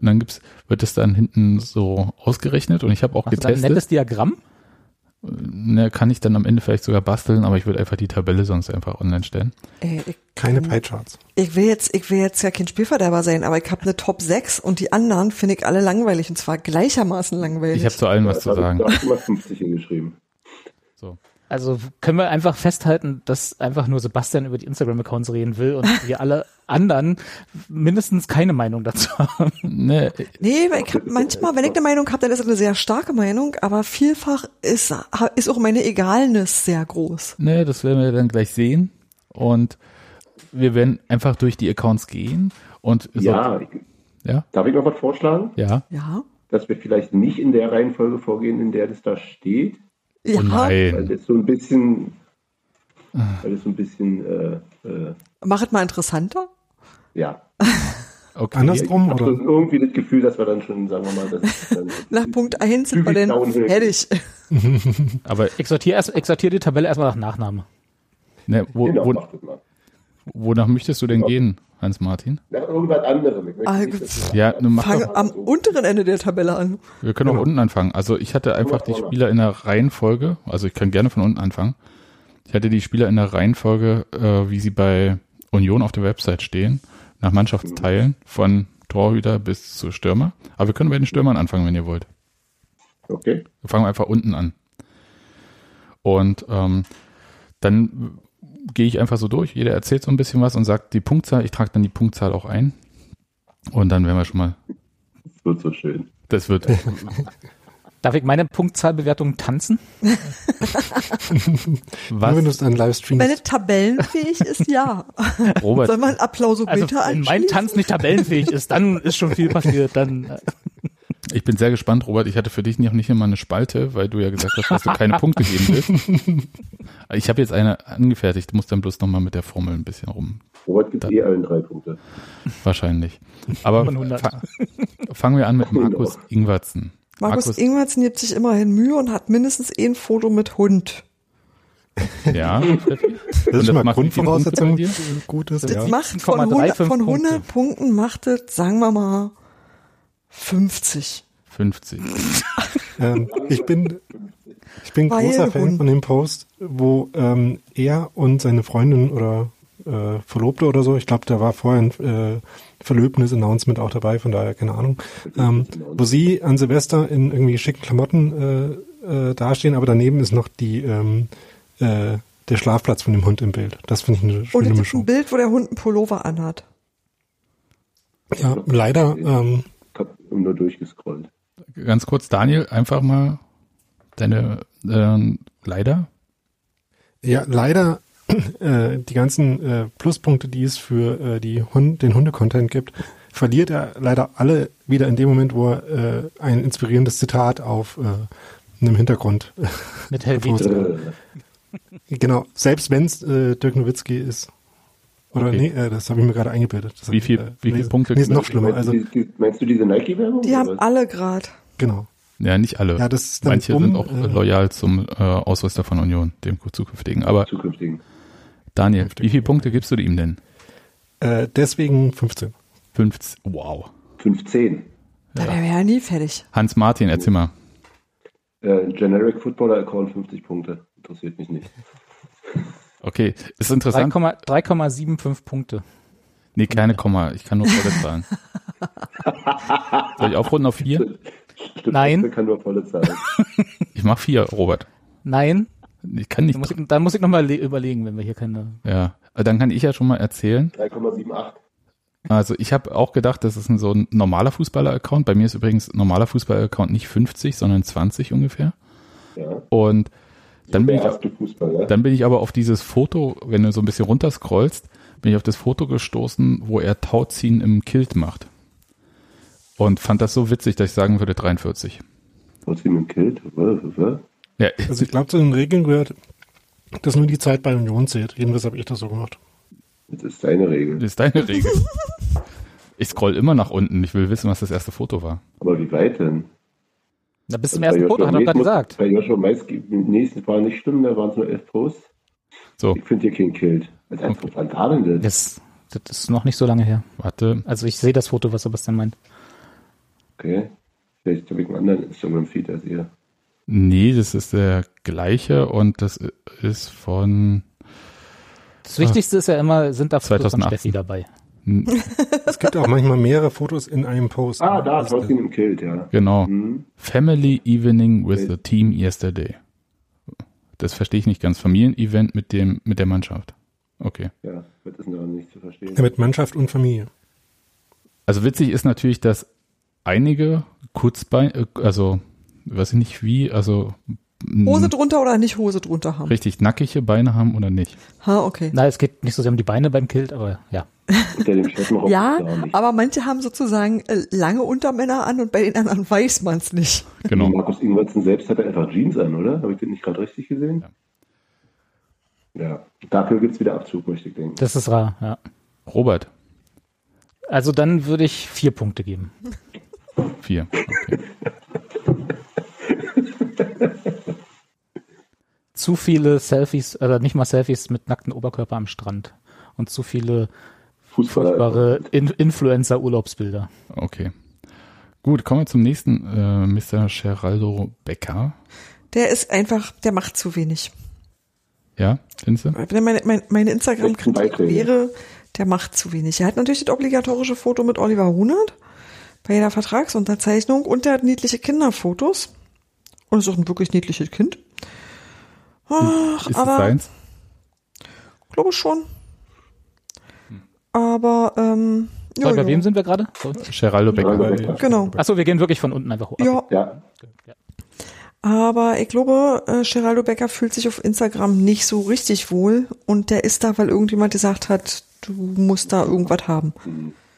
Und dann gibt's, wird es dann hinten so ausgerechnet und ich habe auch Hast du da ein getestet. nettes Diagramm? Ne, kann ich dann am Ende vielleicht sogar basteln, aber ich würde einfach die Tabelle sonst einfach online stellen. Ey, ich, Keine Pie-Charts. ich will jetzt, ich will jetzt ja kein Spielverderber sein, aber ich habe eine Top 6 und die anderen finde ich alle langweilig und zwar gleichermaßen langweilig. Ich habe zu allem was zu habe ich sagen. schon mal 50 hingeschrieben. So. Also können wir einfach festhalten, dass einfach nur Sebastian über die Instagram-Accounts reden will und wir alle anderen mindestens keine Meinung dazu haben. Ne, Nee, weil ich hab manchmal, wenn ich eine Meinung habe, dann ist es eine sehr starke Meinung, aber vielfach ist, ist auch meine Egalness sehr groß. ne, das werden wir dann gleich sehen. Und wir werden einfach durch die Accounts gehen und so, Ja, ich, ja, darf ich noch was vorschlagen? ja. Ja. Dass wir vielleicht nicht in der Reihenfolge vorgehen, in der das da steht, Ja. Oh weil nein. das so ein bisschen, weil das so ein bisschen, äh, äh, Mach es mal interessanter. ja. Okay. Andersrum ich habe irgendwie das Gefühl, dass wir dann schon, sagen wir mal, das ist dann Nach Punkt 1 sind wir dann fertig. Aber erst, ich sortiere die Tabelle erstmal nach Nachname. ne, wo, genau, wo, mach das mal. wonach möchtest du denn gehen, Hans-Martin? Nach irgendwas anderem. Ah, nicht, Ja, ne, mach Fange doch, am unteren Ende der Tabelle an. wir können auch unten anfangen. Also ich hatte einfach die Spieler in der Reihenfolge, also ich kann gerne von unten anfangen. Ich hatte die Spieler in der Reihenfolge, äh, wie sie bei Union auf der Website stehen, nach Mannschaftsteilen von Torhüter bis zu Stürmer. Aber wir können bei den Stürmern anfangen, wenn ihr wollt. Okay. Wir fangen einfach unten an. Und ähm, dann gehe ich einfach so durch. Jeder erzählt so ein bisschen was und sagt die Punktzahl. Ich trage dann die Punktzahl auch ein. Und dann werden wir schon mal. Das wird so schön. Das wird. Darf ich meine Punktzahlbewertung tanzen? Nur wenn du Was? es dann live streamst. Wenn es tabellenfähig ist, ja. Soll Robert, man Applausometer Also wenn mein? Tanz nicht tabellenfähig ist, dann ist schon viel passiert. Dann äh, Ich bin sehr gespannt, Robert. Ich hatte für dich noch nicht immer eine Spalte, weil du ja gesagt hast, dass du keine Punkte geben willst. Ich habe jetzt eine angefertigt. Du musst dann bloß nochmal mit der Formel ein bisschen rum. Robert gibt Da- eh allen drei Punkte. Wahrscheinlich. Aber Von 100. fa fangen wir an mit Markus Ingwertsen. Markus, Ingwertsen gibt sich immerhin Mühe und hat mindestens ein Foto mit Hund. Ja? Das ist schon mal Grundvoraussetzung gutes. Das Ja. macht von 100, 1,35 von 100 Punkte. Punkten macht das, sagen wir mal, 50. 50. Ähm, ich bin, ich bin Weil großer Fan von dem Post, wo ähm, er und seine Freundin oder äh, Verlobte oder so, ich glaube, da war vorher ein äh, Verlöbnis-Announcement auch dabei, von daher keine Ahnung, ähm, wo sie an Silvester in irgendwie schicken Klamotten äh, äh, dastehen, aber daneben ist noch die ähm, äh, der Schlafplatz von dem Hund im Bild. Das finde ich eine Und schöne es gibt ein Mischung. Bild, wo der Hund einen Pullover anhat. Ja, leider ähm, nur durchgescrollt. Ganz kurz, Daniel, einfach mal deine äh, leider. Ja, leider äh, die ganzen äh, Pluspunkte, die es für äh, die Hund, den Hunde-Content gibt, verliert er leider alle wieder in dem Moment, wo er äh, ein inspirierendes Zitat auf äh, einem Hintergrund. Mit. Äh, genau, selbst wenn es äh, Dirk Nowitzki ist. Oder Okay. nee, äh, das habe ich mir gerade eingebildet. Das hab Wie ich, viel- äh, wie viele gelesen. Punkte Nee, ist noch meinst du- schlimmer. meinst, Also du, die, die, meinst du diese Nike-Werbung? Die haben was? alle grad. genau. Ja, nicht alle. Ja, das ist Manche um, sind auch äh, loyal zum äh, Ausrüster von Union, dem zukünftigen. Aber zukünftigen. Daniel, wie viele Punkte gibst du ihm denn? Äh, deswegen 15. 15. Wow. 15. Da wäre ja nie fertig. Hans Martin, erzähl mal. Äh, Generic Footballer Account 50 Punkte. Interessiert mich nicht. Okay, ist interessant. 3,- 3,75 Punkte. Nee, keine Komma. Ich kann nur volle zahlen. Soll ich aufrunden auf vier? Stimmt, Nein. das kann nur volle Zahlen. Ich mach vier, Robert. Nein, Ich kann nicht. da muss ich, da muss ich nochmal überlegen, wenn wir hier keine. Ja, dann kann ich ja schon mal erzählen. 3,78. Also ich habe auch gedacht, das ist ein so ein normaler Fußballer-Account. Bei mir ist übrigens normaler Fußballer-Account nicht 50, sondern 20 ungefähr. Ja. Und dann bin, ich, Fußball, ja? dann bin ich aber auf dieses Foto, wenn du so ein bisschen runterscrollst, bin ich auf das Foto gestoßen, wo er Tauziehen im Kilt macht. Und fand das so witzig, dass ich sagen würde 43. Trotzdem im Kilt. Ja, Also ich glaube, zu den Regeln gehört, dass nur die Zeit bei Union zählt. Jedenfalls habe ich das so gemacht. Das ist deine Regel. das ist deine Regel. Ich scroll immer nach unten. Ich will wissen, was das erste Foto war. Aber wie weit denn? Na, bis zum Bei ersten Foto, hat er gerade gesagt. Bei Joshua Mais im nächsten Fall nicht stimmen, da waren es nur elf Posts. So, Ich finde hier kein Kilt. Also einfach, wann war denn das? Das, das ist noch nicht so lange her. warte. Also ich sehe das Foto, was Sebastian meint. Okay. Vielleicht habe ich einen anderen Instagram-Feed als ihr. Nee, das ist der gleiche und das ist von Das Wichtigste ist ja immer, sind da Fotos von 2018. Steffi dabei. Es gibt auch manchmal mehrere Fotos in einem Post. Ah, da, Das- trotzdem im Kilt, ja. Genau. Mhm. Family Evening with the Team Yesterday. Das verstehe ich nicht ganz. Familienevent mit dem mit der Mannschaft. Okay. Ja, wird das noch nicht zu verstehen. Ja, mit Mannschaft und Familie. Also witzig ist natürlich, dass einige Kurzbein, äh, also weiß ich nicht wie, also Hose drunter oder nicht Hose drunter haben. richtig nackige Beine haben oder nicht. Ha, okay. Na, es geht nicht so sehr um die Beine beim Kilt, aber ja. Unter dem Schlittenrock Ja, aber manche haben sozusagen äh, lange Untermänner an und bei den anderen weiß man es nicht. Genau. Markus Ingwertsen selbst hat einfach Jeans an, oder? Habe ich den nicht gerade richtig gesehen? Ja. Dafür gibt es wieder Abzug, möchte ich denken. Das ist rar, ja. Robert, Also dann würde ich vier Punkte geben. vier. Okay. Zu viele Selfies, oder nicht mal Selfies mit nacktem Oberkörper am Strand. Und zu viele Fußballer. furchtbare In Influencer-Urlaubsbilder. Okay. Gut, kommen wir zum nächsten, äh, Mr. Geraldo Becker. Der ist einfach, der macht zu wenig. Ja, findest du? Wenn meine, meine, meine Instagram-Kritik wäre, der macht zu wenig. Er hat natürlich das obligatorische Foto mit Oliver Hunert bei jeder Vertragsunterzeichnung und er hat niedliche Kinderfotos. Und ist auch ein wirklich niedliches Kind. Ach, Ist es aber seins? glaube schon. Aber ähm, So, ja, bei ja. wem sind wir gerade? So. Geraldo Becker. Geraldo Becker. Genau. Achso, wir gehen wirklich von unten einfach hoch. Ja, Ja, aber ich glaube, äh, Geraldo Becker fühlt sich auf Instagram nicht so richtig wohl und der ist da, weil irgendjemand gesagt hat, du musst da irgendwas haben.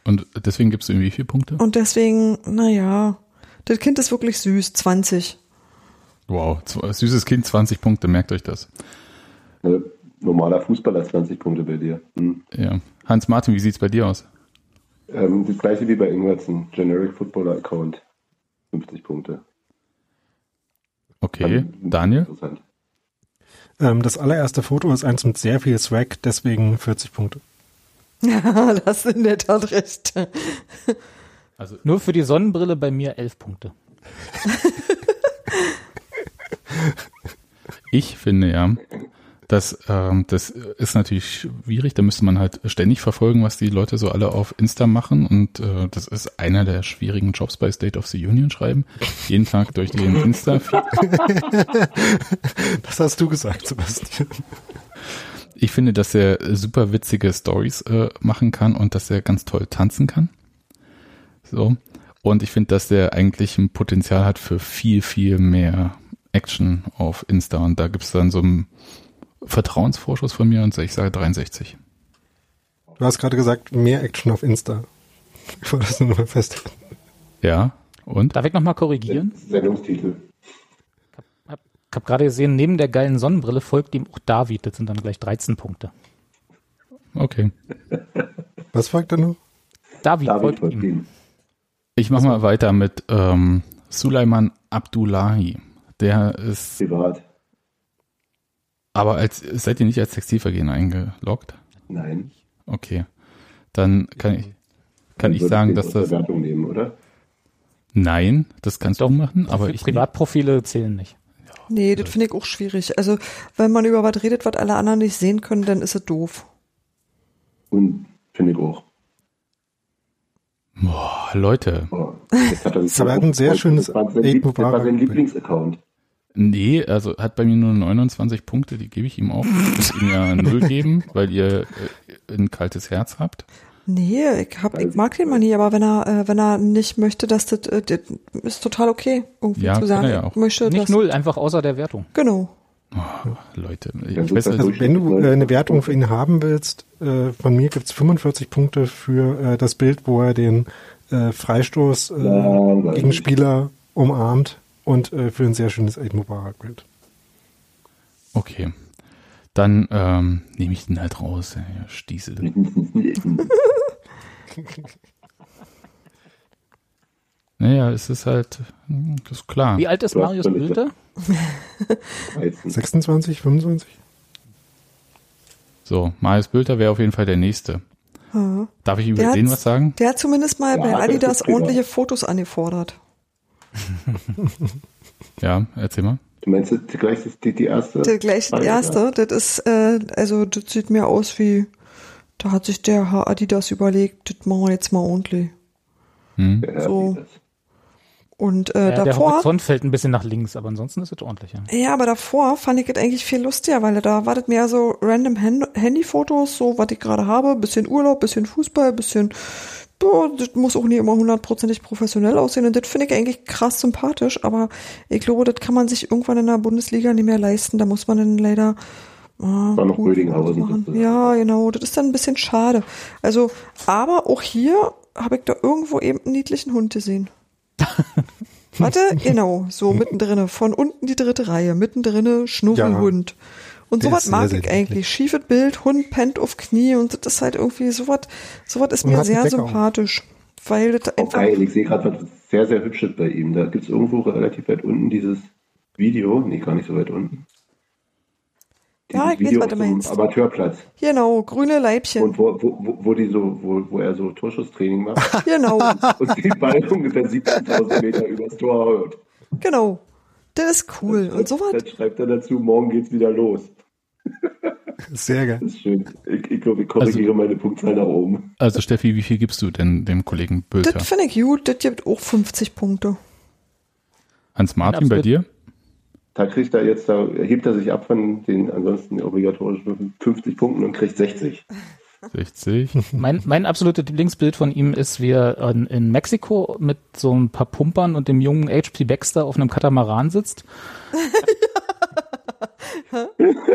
Und deswegen gibst du ihm wie viele Punkte? Und deswegen, naja, Das Kind ist wirklich süß, 20. Wow, süßes Kind, 20 Punkte, merkt euch das. Äh, normaler Fußballer 20 Punkte bei dir. Hm. Ja. Hans-Martin, wie sieht's bei dir aus? Ähm, das gleiche wie bei Ingwertsen. Generic Footballer Account. 50 Punkte. Okay, Dann- Daniel? Interessant. Ähm, das allererste Foto ist eins mit sehr viel Swag, deswegen 40 Punkte. Ja, das ist in der Tat recht. Also Nur für die Sonnenbrille bei mir elf Punkte. Ich finde ja, dass ähm, das ist natürlich schwierig. Da müsste man halt ständig verfolgen, was die Leute so alle auf Insta machen. Und äh, das ist einer der schwierigen Jobs bei State of the Union schreiben. Jeden Tag durch den Insta. Das hast du gesagt, Sebastian. Ich finde, dass er super witzige Stories äh, machen kann und dass er ganz toll tanzen kann. So. Und ich finde, dass er eigentlich ein Potenzial hat für viel, viel mehr Action auf Insta. Und da gibt's dann so einen Vertrauensvorschuss von mir und ich sage 63. Du hast gerade gesagt, mehr Action auf Insta. Ich wollte das nur noch mal festhalten. Ja. Und? Darf ich nochmal korrigieren? Sendungstitel. Ich habe gerade gesehen, neben der geilen Sonnenbrille folgt ihm auch David. Das sind dann gleich 13 Punkte. Okay. Was fragt er noch? David, David folgt folgt ihm. ihm. Ich mache mal weiter mit ähm, Sulaiman Abdullahi. Der ist Privat. aber als seid ihr nicht als Textilvergehen eingeloggt? Nein. Okay. Dann kann ich kann ich sagen, dass das Wertung nehmen, oder? nein, das kannst du machen, aber ich nicht. Privatprofile zählen nicht. Nee, das finde ich auch schwierig. Also, wenn man über was redet, was alle anderen nicht sehen können, dann ist es doof. Und finde ich auch. Boah, Leute, Oh, jetzt hat er Das war ein sehr schönes das war sein. Lieblingsaccount. Nee, also hat bei mir nur 29 Punkte, die gebe ich ihm auch. Ich muss ihm ja null geben, weil ihr äh, ein kaltes Herz habt. Nee, ich, hab, ich mag den mal nie, aber wenn er, äh, wenn er nicht möchte, dass das, äh, das ist total okay, irgendwie Ja, zu sagen, ja auch. ich möchte Nicht null, einfach außer der Wertung. Genau. Oh, Leute, ich Ja, weiß also, wenn du äh, eine Wertung für ihn haben willst, äh, von mir gibt's 45 Punkte für äh, das Bild, wo er den äh, Freistoß äh. Gegenspieler umarmt und äh, für ein sehr schönes Eid Mubarak-Bild. okay. Dann ähm, nehme ich den halt raus, ja, ja, Stiesel. Naja, es ist halt, hm, das ist klar. Wie alt ist Marius Bülter? 26, 25? So, Marius Bülter wäre auf jeden Fall der Nächste. Ja. Darf ich über Der den was sagen? Der hat zumindest mal Ja, bei das Adidas ordentliche Fotos angefordert. Ja, erzähl mal. Du meinst jetzt gleich das- die, die erste? Der gleiche Frage, erste, das ist, äh, also das sieht mir aus wie, da hat sich der Herr Adidas überlegt, das machen wir jetzt mal ordentlich. Hm? Ja, So. Und äh, Ja, der davor, Horizont fällt ein bisschen nach links, aber ansonsten ist es ordentlich. Ja. ja, aber davor fand ich es eigentlich viel lustiger, weil da war das mehr so random Hand Handyfotos, so was ich gerade habe, bisschen Urlaub, bisschen Fußball, bisschen, boah, das muss auch nie immer hundertprozentig professionell aussehen. Und das finde ich eigentlich krass sympathisch, aber ich glaube, das kann man sich irgendwann in der Bundesliga nicht mehr leisten, da muss man dann leider ah, War noch gut Rödinghausen. Ja, genau, das ist dann ein bisschen schade. Also, aber auch hier habe ich da irgendwo eben einen niedlichen Hund gesehen. Warte, genau, so mittendrin, von unten die dritte Reihe, mittendrin Schnurrenhund. Und sowas mag sehr, ich sehr eigentlich. Schiefes Bild, Hund pennt auf Knie und das ist halt irgendwie sowas, sowas ist Und mir sehr sympathisch. Weil das Oh, einfach, geil, ich sehe gerade was sehr, sehr Hübsches bei ihm. Da gibt es irgendwo relativ weit unten dieses Video. Nee, gar nicht so weit unten. Ja, Dieses ich weiß, was du so. Amateurplatz. genau, grüne Leibchen, Und wo, wo, wo, wo die so, wo, wo er so Torschusstraining macht genau, und den Ball ungefähr 17.000 Meter übers Tor haut. genau. Das ist cool. Und sowas, Dann schreibt er dazu, morgen geht's wieder los. Sehr geil. Das ist schön. Ich, ich glaube, ich korrigiere meine Punktzahl nach oben. Also Steffi, wie viel gibst du denn dem Kollegen Bülter? das finde ich gut, das gibt auch 50 Punkte. Hans Martin, bei dir? Da kriegt er jetzt, da hebt er sich ab von den ansonsten obligatorischen 50 Punkten und kriegt 60. 60. Mein, mein absolutes Lieblingsbild von ihm ist, wie er in, in Mexiko mit so ein paar Pumpern und dem jungen H.P. Baxter auf einem Katamaran sitzt.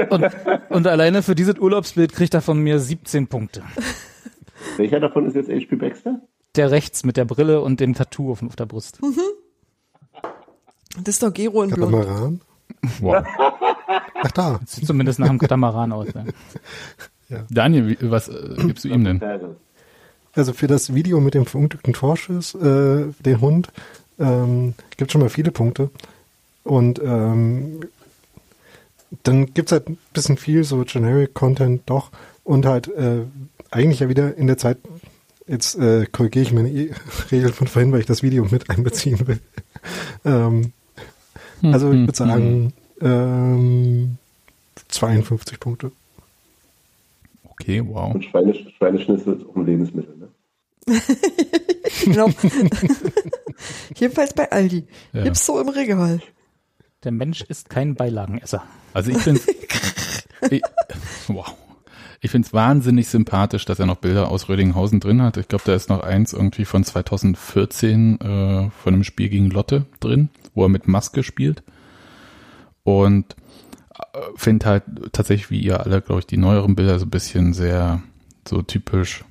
und, und alleine für dieses Urlaubsbild kriegt er von mir 17 Punkte. Welcher davon ist jetzt HP Baxter? Der rechts mit der Brille und dem Tattoo auf, auf der Brust. Das ist doch Gero in Blond. Katamaran. Wow. Ach da. Sieht zumindest nach einem Katamaran aus. Ja. Daniel, wie, was äh, gibst du ihm denn? Also für das Video mit dem verunglückten Torschuss, äh, den Hund, ähm, gibt schon mal viele Punkte. Und ähm, dann gibt's halt ein bisschen viel so Generic Content doch und halt äh, eigentlich ja wieder in der Zeit, jetzt äh, korrigiere ich meine e Regel von vorhin, weil ich das Video mit einbeziehen will. ähm, also ich würde sagen ähm, 52 Punkte. Okay, wow. Und Schweine, Schweineschnitzel ist auch ein Lebensmittel, ne? genau. Jedenfalls bei Aldi. Ja. Gibt's so im Regal. Der Mensch ist kein Beilagenesser. Also ich finde ich, wow. Ich finde es wahnsinnig sympathisch, dass er noch Bilder aus Rödinghausen drin hat. Ich glaube, da ist noch eins irgendwie von 2014 äh, von einem Spiel gegen Lotte drin, wo er mit Maske spielt. Und äh, finde halt tatsächlich, wie ihr alle, glaube ich, die neueren Bilder so ein bisschen sehr so typisch,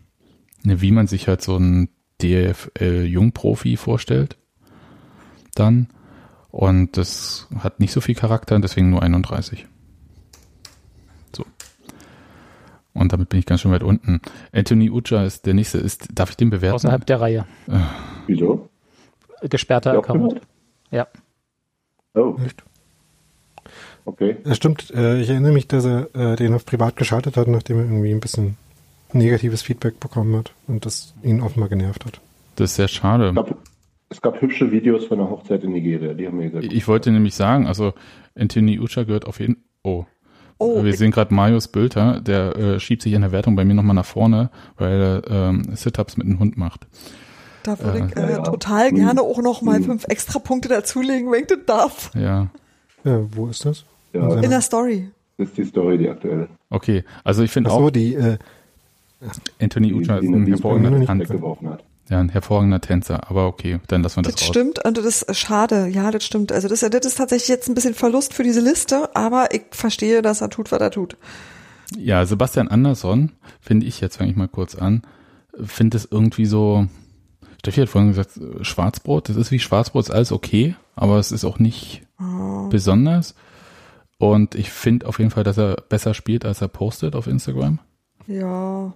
ne, wie man sich halt so ein DFL-Jungprofi vorstellt. Dann. Und das hat nicht so viel Charakter, deswegen nur 31. So. Und damit bin ich ganz schön weit unten. Anthony Ucha ist der nächste. Ist, darf ich den bewerten? Außerhalb der Reihe. Wieso? Gesperrter Ja, Account. Ja. Oh, Echt? okay. Das stimmt. Äh, ich erinnere mich, dass er äh, den auf privat geschaltet hat, nachdem er irgendwie ein bisschen negatives Feedback bekommen hat und das ihn offenbar genervt hat. Das ist sehr schade. Es gab, es gab hübsche Videos von der Hochzeit in Nigeria, die haben mir gesagt. Ich wollte nämlich sagen, also Anthony Ucha gehört auf jeden Oh. Oh, Wir sehen gerade Marius Bülter, der äh, schiebt sich in der Wertung bei mir nochmal nach vorne, weil er ähm, Sit-Ups mit dem Hund macht. da würde ich äh, äh, ja. total Hm. gerne auch noch mal Hm. fünf extra Punkte dazulegen, wenn ich das darf. Ja. Ja, wo ist das? Ja, In der Story. das ist die Story, die aktuelle. Okay. Also ich finde Ach so, auch, die, äh, Anthony Ucha ist ein hervorragender Tänzer. weggeworfen hat. Ja, ein hervorragender Tänzer. Aber okay, dann lassen wir das, Das raus. stimmt und das ist schade. Ja, das stimmt. Also das, das ist tatsächlich jetzt ein bisschen Verlust für diese Liste, aber ich verstehe, dass er tut, was er tut. Ja, Sebastian Andersson, finde ich, jetzt fange ich mal kurz an, finde es irgendwie so, Steffi hat vorhin gesagt, Schwarzbrot, das ist wie Schwarzbrot, ist alles okay, aber es ist auch nicht besonders. Und ich finde auf jeden Fall, dass er besser spielt, als er postet auf Instagram. Ja.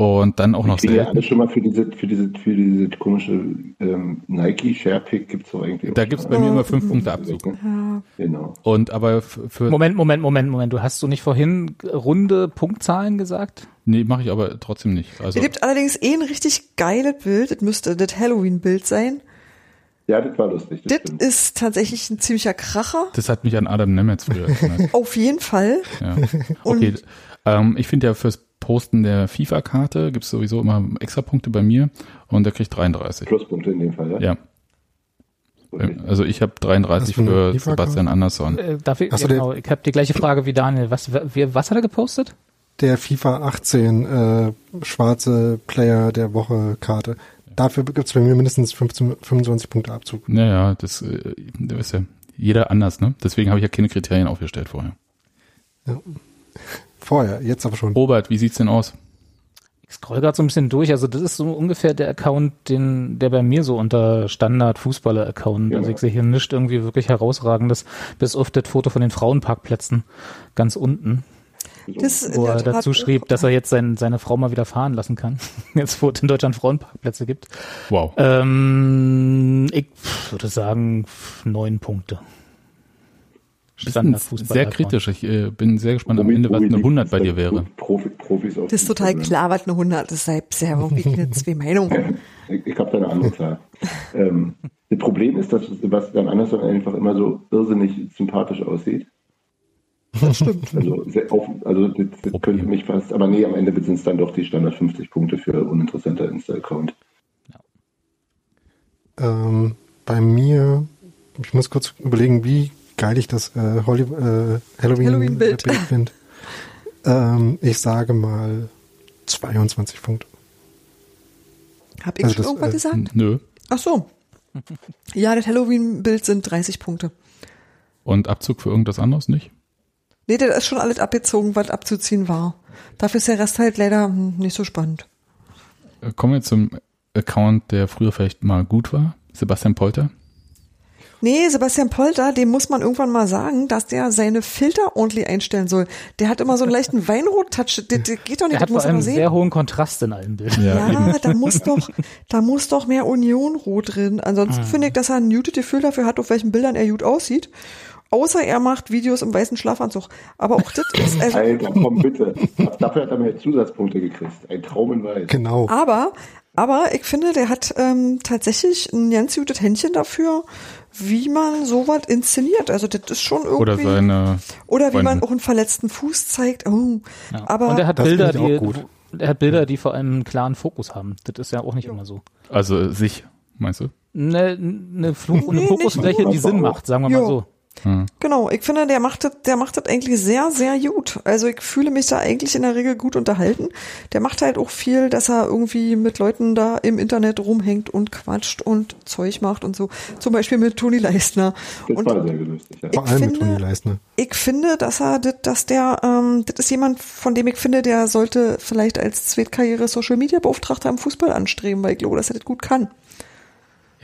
Und dann auch noch Ich kriege ja alle schon mal für diese, für diese, für diese komische ähm, Nike Share Pick gibt's doch eigentlich. Da gibt's schon bei mir immer fünf Punkte Abzug. ja. Genau. Und aber für, Moment, Moment, Moment, Moment. Du hast du nicht vorhin runde Punktzahlen gesagt? nee, mache ich aber trotzdem nicht. Also Es gibt allerdings eh ein richtig geiles Bild. Das müsste das Halloween-Bild sein. Ja, das war lustig. Das Das ist tatsächlich ein ziemlicher Kracher. das hat mich an Adam Nemetz früher erinnert. Auf jeden Fall. Ja. Okay. Ähm, ich finde ja fürs Posten der FIFA-Karte gibt's sowieso immer extra Punkte bei mir und der kriegt 33. Pluspunkte in dem Fall, ja? Ja, Okay. also ich habe 33 Was für? Sebastian Andersson. Äh, darf ich, so, ja, genau, ich habe die gleiche Frage wie Daniel. Was, wer, was hat er gepostet? der FIFA 18 äh, schwarze Player der Woche Karte. Dafür gibt's bei mir mindestens 15, 25 Punkte Abzug. Naja, das äh, du weißt ja, jeder anders, ne? Deswegen habe ich ja keine Kriterien aufgestellt vorher. Vorher, jetzt aber schon. Robert, wie sieht's denn aus? Ich scroll gerade so ein bisschen durch. Also das ist so ungefähr der Account, den der bei mir so unter Standard Fußballer-Account. Also Genau. ich sehe hier nichts irgendwie wirklich herausragendes, bis auf das Foto von den Frauenparkplätzen ganz unten, Das wo der er dazu schrieb, dass er jetzt sein, seine Frau mal wieder fahren lassen kann. Jetzt, wo es in Deutschland Frauenparkplätze gibt. Wow. Ähm, ich würde sagen neun Punkte. Ein sehr kritisch. Ich äh, bin sehr gespannt am Womit- Ende, was eine 100 liegt bei dir wäre. Profi, Profis auf Das ist total Instagram? klar, was eine 100 ist. Sei sehr irgendwie eine zwei Meinungen. Ich, ich habe da eine andere Zahl. ähm, das Problem ist, dass Sebastian Andersson einfach immer so irrsinnig sympathisch aussieht. Das stimmt. Also, sehr auf, also das, das könnte mich fast, aber nee, am Ende sind es dann doch die Standard 50 Punkte für uninteressanter Insta-Account. Ähm, bei mir, ich muss kurz überlegen, wie geil ich das äh, Holly, äh, Halloween, Halloween-Bild. Bild finde. ähm, ich sage mal 22 Punkte. Hab ich Also schon das, irgendwas äh, gesagt? Nö. Ach so. Ja, das Halloween-Bild sind 30 Punkte. Und Abzug für irgendwas anderes nicht? Nee, das ist schon alles abgezogen, was abzuziehen war. Dafür ist der Rest halt leider hm, nicht so spannend. Äh, Kommen wir zum Account, der früher vielleicht mal gut war. Sebastian Polter. Nee, Sebastian Polter, dem muss man irgendwann mal sagen, dass der seine Filter ordentlich einstellen soll. Der hat immer so einen leichten Weinrot-Touch. Das, das geht doch nicht, Er das hat vor muss man allem sehen. sehr hohen Kontrast in allen Bildern. Ja, Ja, da muss doch, da muss doch mehr Unionrot drin. Ansonsten finde ich, dass er ein muted Gefühl dafür hat, auf welchen Bildern er gut aussieht. Außer er macht Videos im weißen Schlafanzug. Aber auch das ist, also, Alter, komm bitte. Dafür hat er mir Zusatzpunkte gekriegt. Ein Traum in Weiß. Genau. aber, aber ich finde, der hat ähm, tatsächlich ein ganz gutes Händchen dafür, wie man sowas inszeniert. Also das ist schon irgendwie. Oder seine. oder wie man Freundin. auch einen verletzten Fuß zeigt. Oh, Ja. aber und er hat Das Bilder, die, gut. er hat Bilder, die vor allem einen klaren Fokus haben. Das ist ja auch nicht immer so. Also sich, meinst du? Eine, eine, Flu Nee, eine nicht Fokusfläche, nur, die Sinn auch- macht, sagen wir Ja. mal so. Hm. Genau, ich finde, der macht das, der macht das eigentlich sehr, sehr gut. Also ich fühle mich da eigentlich in der Regel gut unterhalten. Der macht halt auch viel, dass er irgendwie mit Leuten da im Internet rumhängt und quatscht und Zeug macht und so. Zum Beispiel mit Toni Leistner. Das Und war sehr lustig. Ja. Vor ich allem mit finde- Toni Leisner. ich finde, dass er, das- dass der, ähm, das ist jemand, von dem ich finde, der sollte vielleicht als Zweitkarriere Social Media Beauftragter im Fußball anstreben, weil ich glaube, dass er das gut kann.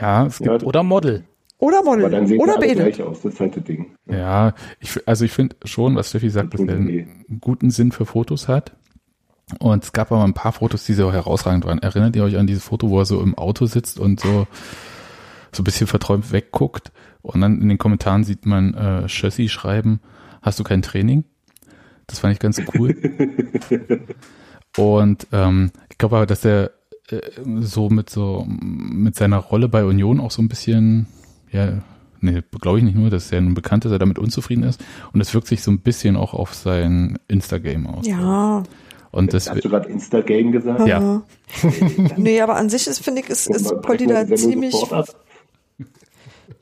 Ja, es gibt Ja, Oder Model. Oder aber Model. dann sehen Oder beide. gleich aus. Das ist halt das Ding. Ja, ich, also ich finde schon, was Steffi sagt, dass er einen guten Sinn für Fotos hat. Und es gab aber ein paar Fotos, die so herausragend waren. Erinnert ihr euch an dieses Foto, wo er so im Auto sitzt und so, so ein bisschen verträumt wegguckt? Und dann in den Kommentaren sieht man äh, Schössi schreiben, hast du kein Training? Das fand ich ganz cool. und ähm, ich glaube aber, dass er äh, so mit so mit seiner Rolle bei Union auch so ein bisschen, ja, nee, glaube ich nicht nur, dass er nun bekannt ist, dass er damit unzufrieden ist. Und das wirkt sich so ein bisschen auch auf sein Insta-Game aus. Ja. Und das, Hast du gerade Instagame gesagt? ja, Nee, aber an sich ist, finde ich, ist, ist Polly da ziemlich,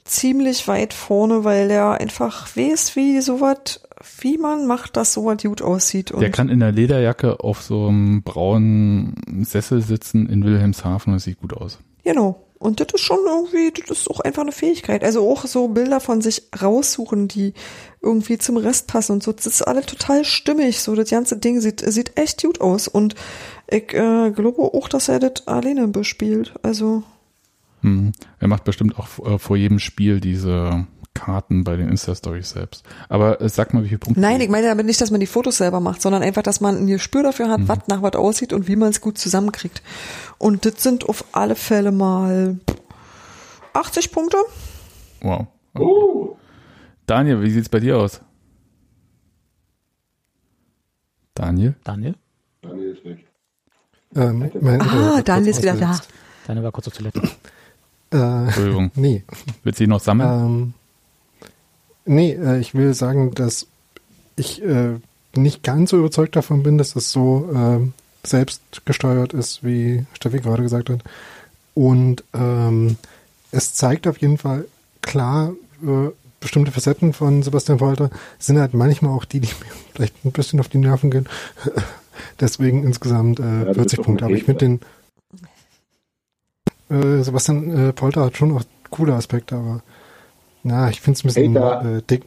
ziemlich weit vorne, weil der einfach weiß, wie sowas, wie man macht, dass sowas gut aussieht. Und der kann in der Lederjacke auf so einem braunen Sessel sitzen in Wilhelmshaven und das sieht gut aus. Genau. Und das ist schon irgendwie, das ist auch einfach eine Fähigkeit. Also auch so Bilder von sich raussuchen, die irgendwie zum Rest passen und so. Das ist alles total stimmig. So, das ganze Ding sieht, sieht echt gut aus. Und ich äh, glaube auch, dass er das alleine bespielt. Also, Hm. Er macht bestimmt auch äh, vor jedem Spiel diese Karten bei den Insta-Stories selbst. Aber äh, sag mal, wie viele Punkte. nein, ich meine damit nicht, dass man die Fotos selber macht, sondern einfach, dass man ein Gespür dafür hat, was nach was aussieht und wie man es gut zusammenkriegt. Und das sind auf alle Fälle mal 80 Punkte. Wow. Oh, Daniel, wie sieht's bei dir aus? Daniel? Daniel? Daniel ist weg. Ähm, mein Ah, Daniel ist wieder da. Daniel war kurz auf Toilette. Äh, Entschuldigung. nee. Willst du ihn noch sammeln? Ähm, nee, äh, ich will sagen, dass ich äh, nicht ganz so überzeugt davon bin, dass es so ähm, selbstgesteuert ist, wie Steffi gerade gesagt hat. Und ähm, es zeigt auf jeden Fall klar, äh, bestimmte Facetten von Sebastian Polter sind halt manchmal auch die, die mir vielleicht ein bisschen auf die Nerven gehen. Deswegen insgesamt äh, ist 40 doch Punkte. Aber ich finde den äh, Sebastian äh, Polter hat schon auch coole Aspekte, aber na, ich finde es ein bisschen äh, dick,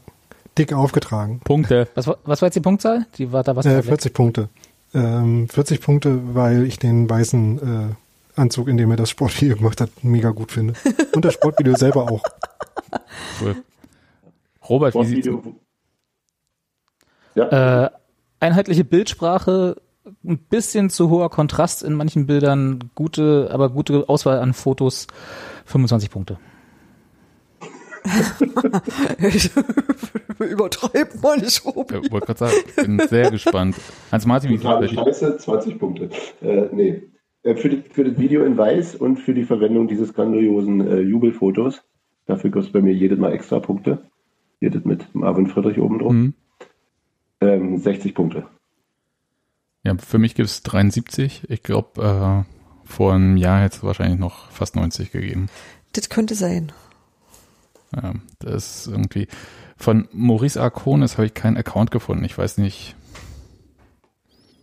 dick aufgetragen. Punkte. Was, war- was war jetzt die Punktzahl? Die war da was? Äh, war weg? 40 Punkte. Ähm, 40 Punkte, weil ich den weißen äh, Anzug, in dem er das Sportvideo gemacht hat, mega gut finde. Und das Sportvideo selber auch. Cool. Robert, wie sieht's Sportvideo. Ja, Äh, einheitliche Bildsprache, ein bisschen zu hoher Kontrast in manchen Bildern, gute, aber gute Auswahl an Fotos, 25 Punkte. Übertreibt mal nicht rum. Ja, wollte gerade sagen, ich bin sehr gespannt. Hans-Martin, wie dir? Scheiße, 20 Punkte. Äh, nee. Äh, für, die, für das Video in Weiß und für die Verwendung dieses grandiosen äh, Jubelfotos, dafür gibt es bei mir jedes Mal extra Punkte. Jedes mit Marvin Friedrich oben drauf. Mhm. Ähm, 60 Punkte. Ja, für mich gibt's 73. Ich glaube, äh, vor einem Jahr hätte es wahrscheinlich noch fast 90 gegeben. Das könnte sein. Ja, das ist irgendwie. Von Maurice Arcones habe ich keinen Account gefunden. Ich weiß nicht.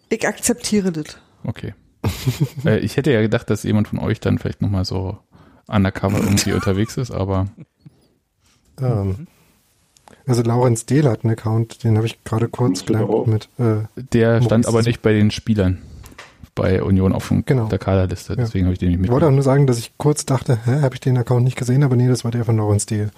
Ich akzeptiere das. Okay. äh, ich hätte ja gedacht, dass jemand von euch dann vielleicht nochmal so undercover irgendwie unterwegs ist, aber Ähm, also Laurenz Dehl hat einen Account, den habe ich gerade kurz gelangt mit. Äh, der stand Maurice aber nicht bei den Spielern bei Union auf Genau. der Kaderliste. Deswegen habe ich den nicht ich wollte auch nur sagen, dass ich kurz dachte, hä, habe ich den Account nicht gesehen, aber nee, das war der von Laurenz Dehl.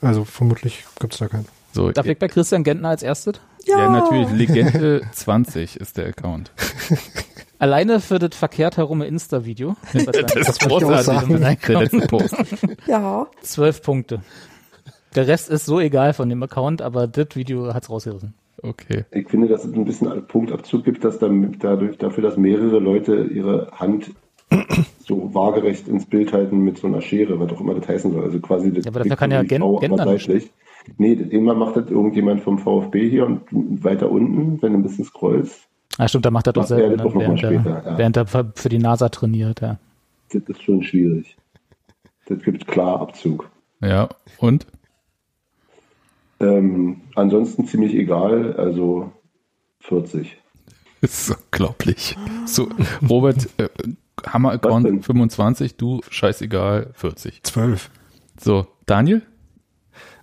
Also vermutlich gibt's da keinen. So, Darf ich bei Christian Gentner als erstes? Ja, ja, natürlich. Legende 20 ist der Account. Alleine für das verkehrt herum Insta-Video. Was da- Das ist wollte ich auch großartig. sagen. Der letzte Post. Ja, Zwölf Punkte. Der Rest ist so egal von dem Account, aber das Video hat's rausgerissen. Okay. Ich finde, dass es ein bisschen einen Punktabzug gibt, dass dann dadurch, dafür, dass mehrere Leute ihre Hand so waagerecht ins Bild halten mit so einer Schere, was auch immer das heißen soll. Also quasi das Ja, aber dafür Bild kann ja von die Gen- Frau, Gen aber dann nicht. seitlich. Nee, das, irgendwann macht das irgendjemand vom VfB hier und weiter unten, wenn du ein bisschen scrollst. Ah, stimmt, da macht er doch selber, er ne? während, er, ja. während er für für die NASA trainiert, ja. Das ist schon schwierig. Das gibt klar Abzug. Ja, und? Ähm, ansonsten ziemlich egal, also 40. Das ist unglaublich. So, Robert, äh? Hammer-Account 25, du scheißegal 40. Zwölf. So, Daniel?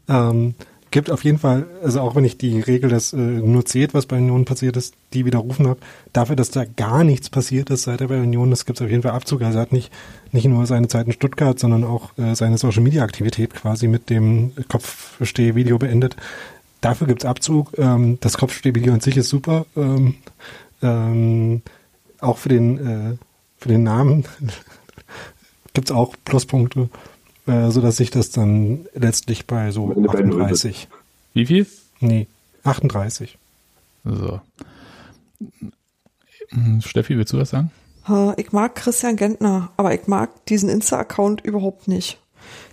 Ähm, gibt auf jeden Fall, also auch wenn ich die Regel, dass äh, nur zählt, was bei Union passiert ist, die widerrufen habe, dafür, dass da gar nichts passiert ist, seit er bei Union ist, gibt es auf jeden Fall Abzug. Also er hat nicht, nicht nur seine Zeit in Stuttgart, sondern auch äh, seine Social Media Aktivität quasi mit dem Kopfsteh-Video beendet. Dafür gibt's Abzug. Ähm, das Kopfsteh-Video an sich ist super. Ähm, ähm, auch für den, äh, für den Namen gibt's auch Pluspunkte, äh, so dass sich das dann letztlich bei so Am Ende bei null 38, Wie viel? nee, 38. So. Hm, Steffi, willst du was sagen? äh, ich mag Christian Gentner, aber ich mag diesen Insta-Account überhaupt nicht.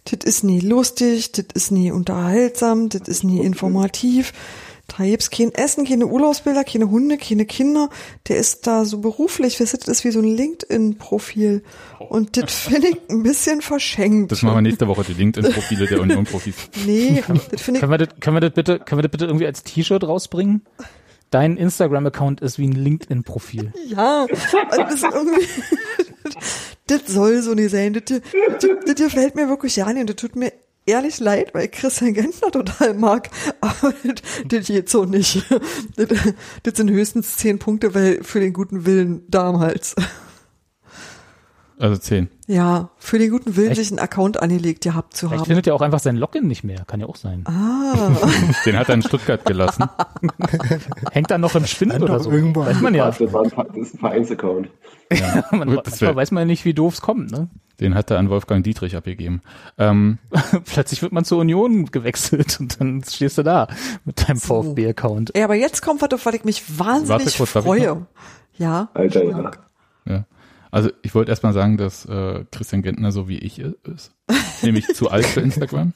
Das ist nie lustig, das ist nie unterhaltsam, das ist nie informativ. Da gibt's kein Essen, keine Urlaubsbilder, keine Hunde, keine Kinder. Der ist da so beruflich, das ist wie so ein LinkedIn-Profil. Und das finde ich ein bisschen verschenkt. Das machen wir nächste Woche, die LinkedIn-Profile der Union-Profis. Nee, das finde ich Können wir das, können wir das bitte, können wir das bitte irgendwie als T-Shirt rausbringen? Dein Instagram-Account ist wie ein LinkedIn-Profil. Ja, das ist irgendwie, das soll so nicht sein. Das, das, das gefällt mir wirklich ja nicht und das tut mir ehrlich leid, weil Christian Gentner total mag, aber das, geht so nicht. Das sind höchstens zehn Punkte, weil für den guten Willen damals. Also 10. Ja, für den guten Willen, Echt? sich einen Account angelegt gehabt zu Vielleicht haben. findet er auch einfach sein Login nicht mehr. Kann ja auch sein. Ah, Den hat er in Stuttgart gelassen. Hängt dann noch im Spind oder so. irgendwo Weiß man ja. Das, war ein, Ver- das ist ein Vereinsaccount. man, Gut, das manchmal weiß man ja nicht, wie doof es kommt, ne? Den hat er an Wolfgang Dietrich abgegeben. Ähm, Plötzlich wird man zur Union gewechselt und dann stehst du da mit deinem So. VfB-Account. ja, aber jetzt kommt was, auf was ich mich wahnsinnig kurz, ich freue. Ja, Alter, ja. ja. Also ich wollte erstmal sagen, dass äh, Christian Gentner so wie ich ist. Nämlich zu alt für Instagram.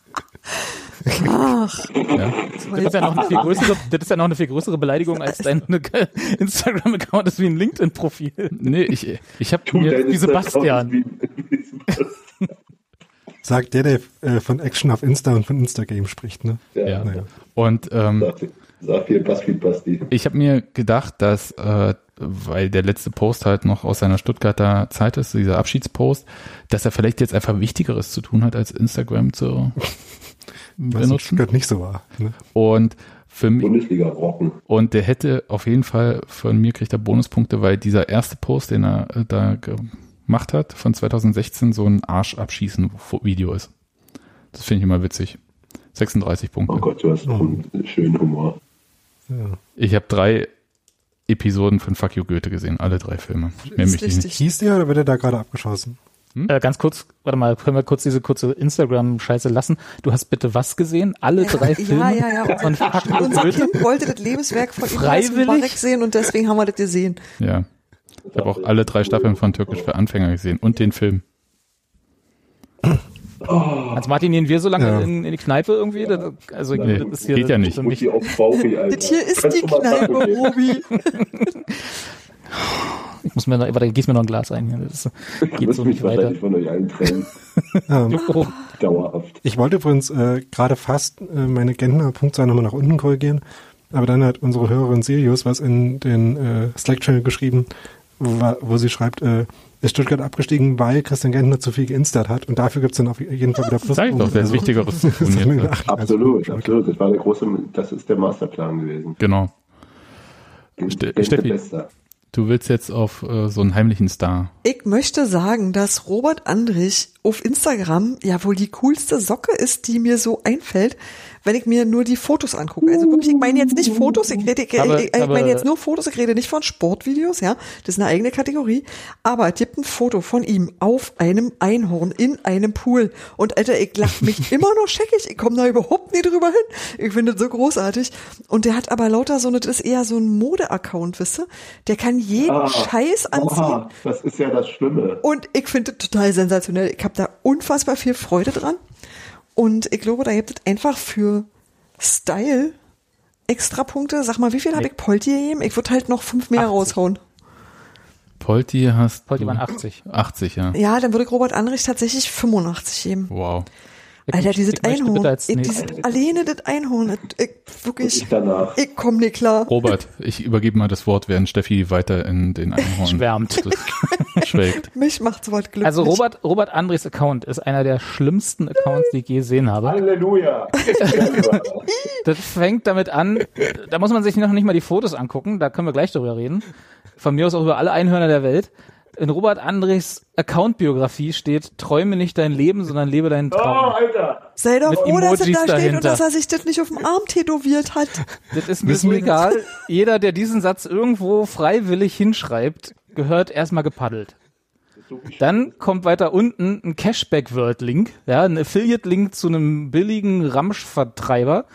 ach, Ja. Das ist ja noch eine viel größere, das ist ja noch eine viel größere Beleidigung als dein Instagram-Account ist wie ein LinkedIn-Profil. Nee, ich, ich habe mir wie Sebastian. wie- Sagt der, der äh, von Action auf Insta und von Instagame spricht, ne? Ja, ja. Naja. Und ähm, Sagt hier Buzzfeed Basti. ich habe mir gedacht, dass äh, weil der letzte Post halt noch aus seiner Stuttgarter Zeit ist, dieser Abschiedspost, dass er vielleicht jetzt einfach Wichtigeres zu tun hat, als Instagram zu benutzen. Stuttgart nicht so war. Ne? Und für mich Bundesliga rocken. und der hätte auf jeden Fall von mir kriegt er Bonuspunkte, weil dieser erste Post, den er äh, da gemacht hat, von 2016 so ein Arsch abschießen Video ist. Das finde ich immer witzig. 36 Punkte. Oh Gott, du hast einen schönen Humor. Ja. Ich habe drei Episoden von Fuck You Goethe gesehen, alle drei Filme. Ist richtig. Hieß der oder wird er da gerade abgeschossen? Äh, ganz kurz, warte mal, können wir kurz diese kurze Instagram-Scheiße lassen? Du hast bitte was gesehen? Alle drei Filme Ja, ja, ja. von Fuck Unser Goethe? Kind wollte das Lebenswerk von Freiwillig? Sehen und deswegen haben wir das gesehen. Ja. Ich habe auch alle drei Staffeln von Türkisch für Anfänger gesehen und den Film. Als Martin gehen wir so lange Ja. in, in die Kneipe irgendwie? Das, also Nee, das ist hier geht ja nicht. mich. die auf Bauchi, Alter. Das hier ist Kannst die Kneipe? Robi. Ich muss mir noch, warte, gieß mir noch ein Glas ein. Das geht so mich nicht weiter. wahrscheinlich von euch allen. Ähm, Oh, Dauerhaft. ich wollte übrigens äh, gerade fast äh, meine Gentner-Punktzahl nochmal nach unten korrigieren, aber dann hat unsere Hörerin Sirius was in den äh, Slack-Channel geschrieben, wo, wo sie schreibt, äh, ist Stuttgart abgestiegen, weil Christian Gentner zu viel geinstat hat und dafür gibt's dann auf jeden Fall wieder Pluspunkte. Sag ich doch, der ist Also, Wichtigeres zu tun das ist. Absolut, Also, absolut. Das war der große, das ist der Masterplan gewesen. Genau. Ste- Steffi. Du willst jetzt auf äh, so einen heimlichen Star. Ich möchte sagen, dass Robert Andrich auf Instagram ja wohl die coolste Socke ist, die mir so einfällt, wenn ich mir nur die Fotos angucke. Also wirklich, ich meine jetzt nicht Fotos, ich, rede, ich, Aber- ich, ich meine jetzt nur Fotos, ich rede nicht von Sportvideos, ja, das ist eine eigene Kategorie, aber es gibt ein Foto von ihm auf einem Einhorn in einem Pool. Und Alter, ich lach mich immer noch scheckig, ich komme da überhaupt nie drüber hin, ich finde das so großartig. Und der hat aber lauter so, eine- das ist eher so ein Mode-Account, wisst ihr, der kann jeden Ah, Scheiß anziehen. Oha, das ist ja das Schlimme. und ich finde das total sensationell. Ich habe da unfassbar viel Freude dran. Und ich glaube, da gibt es einfach für Style extra Punkte. Sag mal, wie viel habe ich Polti gegeben? Ich würde halt noch fünf mehr 80. raushauen. Polti hast Polti du- waren 80. 80, ja. Ja, dann würde ich Robert Anrich tatsächlich 85 geben. Wow. Ich Alter, dieses ich möchte Einhorn. als Ich, dieses, alleine das Einhorn. Ich, wirklich, ich danach. ich komme nicht klar. Robert, ich übergebe mal das Wort, während Steffi weiter in den Einhorn Schwärmt. schwelgt. Mich macht sowas glücklich. Also Robert, Robert Andres Account ist einer der schlimmsten Accounts, die ich je gesehen habe. Halleluja. Das fängt damit an, da muss man sich noch nicht mal die Fotos angucken, da können wir gleich drüber reden. Von mir aus auch über alle Einhörner der Welt. In Robert Andres Account-Biografie steht, träume nicht dein Leben, sondern lebe deinen oh, Traum. Alter. Sei doch froh, dass Emojis da steht und dass er sich das nicht auf dem Arm tätowiert hat. Das ist mir so egal. Jeder, der diesen Satz irgendwo freiwillig hinschreibt, gehört erstmal gepaddelt. Dann kommt weiter unten ein Cashback-Word-Link, ja, ein Affiliate-Link zu einem billigen Ramsch-Vertreiber.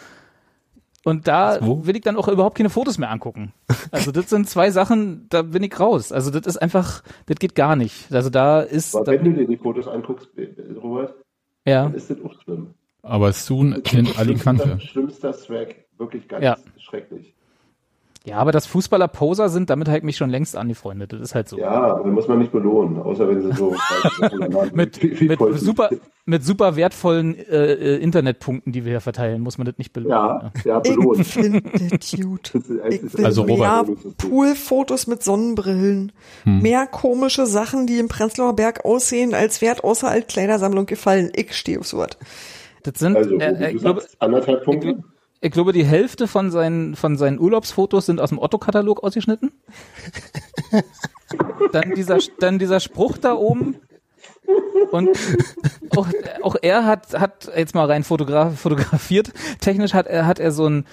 Und da will ich dann auch überhaupt keine Fotos mehr angucken. Also das sind zwei Sachen, da bin ich raus. Also das ist einfach, das geht gar nicht. Also da ist, Aber da, wenn du dir die Fotos anguckst, Robert, ja, dann ist das auch schlimm. Aber Soon in Alicante. Schlimmster, schlimmster Swag. Wirklich ganz Ja. schrecklich. Ja, aber dass Fußballer Poser sind, damit ich mich schon längst angefreundet. Das ist halt so. Ja, aber den muss man nicht belohnen, außer wenn sie so mit, mit super, mit super wertvollen äh, äh, Internetpunkten, die wir hier verteilen, muss man das nicht belohnen. Ja, ja, belohnt. Ich finde ist- Ich will Also, mehr Robert. Poolfotos mit Sonnenbrillen. Hm. Mehr komische Sachen, die im Prenzlauer Berg aussehen, als wert außer als Kleidersammlung gefallen. Ich stehe auf sowas. Das sind, Also, äh, äh, du ich, glaube, sagst anderthalb Punkte. ich glaube, die Hälfte von seinen, von seinen Urlaubsfotos sind aus dem Otto-Katalog ausgeschnitten. dann dieser, dann dieser Spruch da oben. Und auch, auch er hat, hat jetzt mal rein fotograf, fotografiert. Technisch hat er, hat er so ein,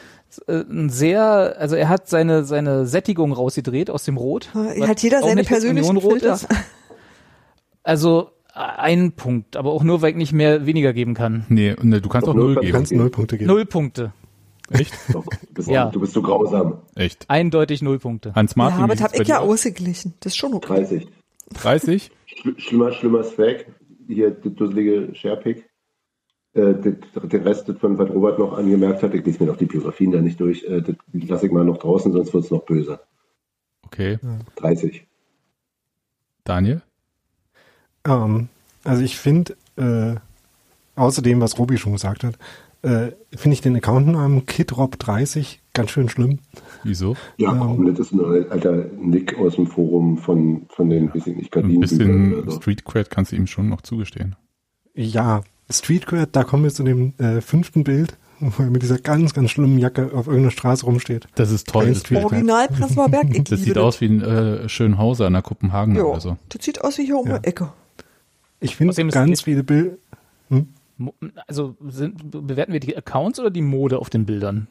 äh, ein sehr, also er hat seine, seine Sättigung rausgedreht aus dem Rot. Hat jeder auch seine persönlichen Filter. ist. Also ein Punkt, aber auch nur, weil ich nicht mehr weniger geben kann. Nee, nee, du kannst auch Null null Du geben. kannst null Punkte geben. Null Punkte. Echt? Du, bist, Ja. du bist so grausam. Echt. Eindeutig null Punkte. Hans Martin, Ja, aber das hab sieht's bei ich ja ausgeglichen. Das ist schon okay. 30. 30? Schl schlimmer, schlimmer Swag. Hier, das dusselige Sharepick. Äh, den Rest, das von was Robert noch angemerkt hat, ich lese mir noch die Biografien da nicht durch, äh, das lasse ich mal noch draußen, sonst wird es noch böser. Okay. 30. Daniel? Ähm, also ich finde, äh, außerdem, was Robi schon gesagt hat, äh, finde ich den Accountnamen KidRob30 ganz schön schlimm. Wieso? Ja, Ähm. komm, das ist ein alter Nick aus dem Forum von, von den, weiß ich nicht, Ein bisschen so. Street Cred kannst du ihm schon noch zugestehen. Ja, Streetcred, da kommen wir zu dem äh, fünften Bild, wo er mit dieser ganz, ganz schlimmen Jacke auf irgendeiner Straße rumsteht. Das ist toll. Das. Original Prenzlauer Berg. Ich das sieht aus wie ein äh, Schönhauser in der Kopenhagen Ja, oder so. das sieht aus wie hier um Ja. die Ecke. Ich finde ganz viele Bilder. Also sind, bewerten wir die Accounts oder die Mode auf den Bildern?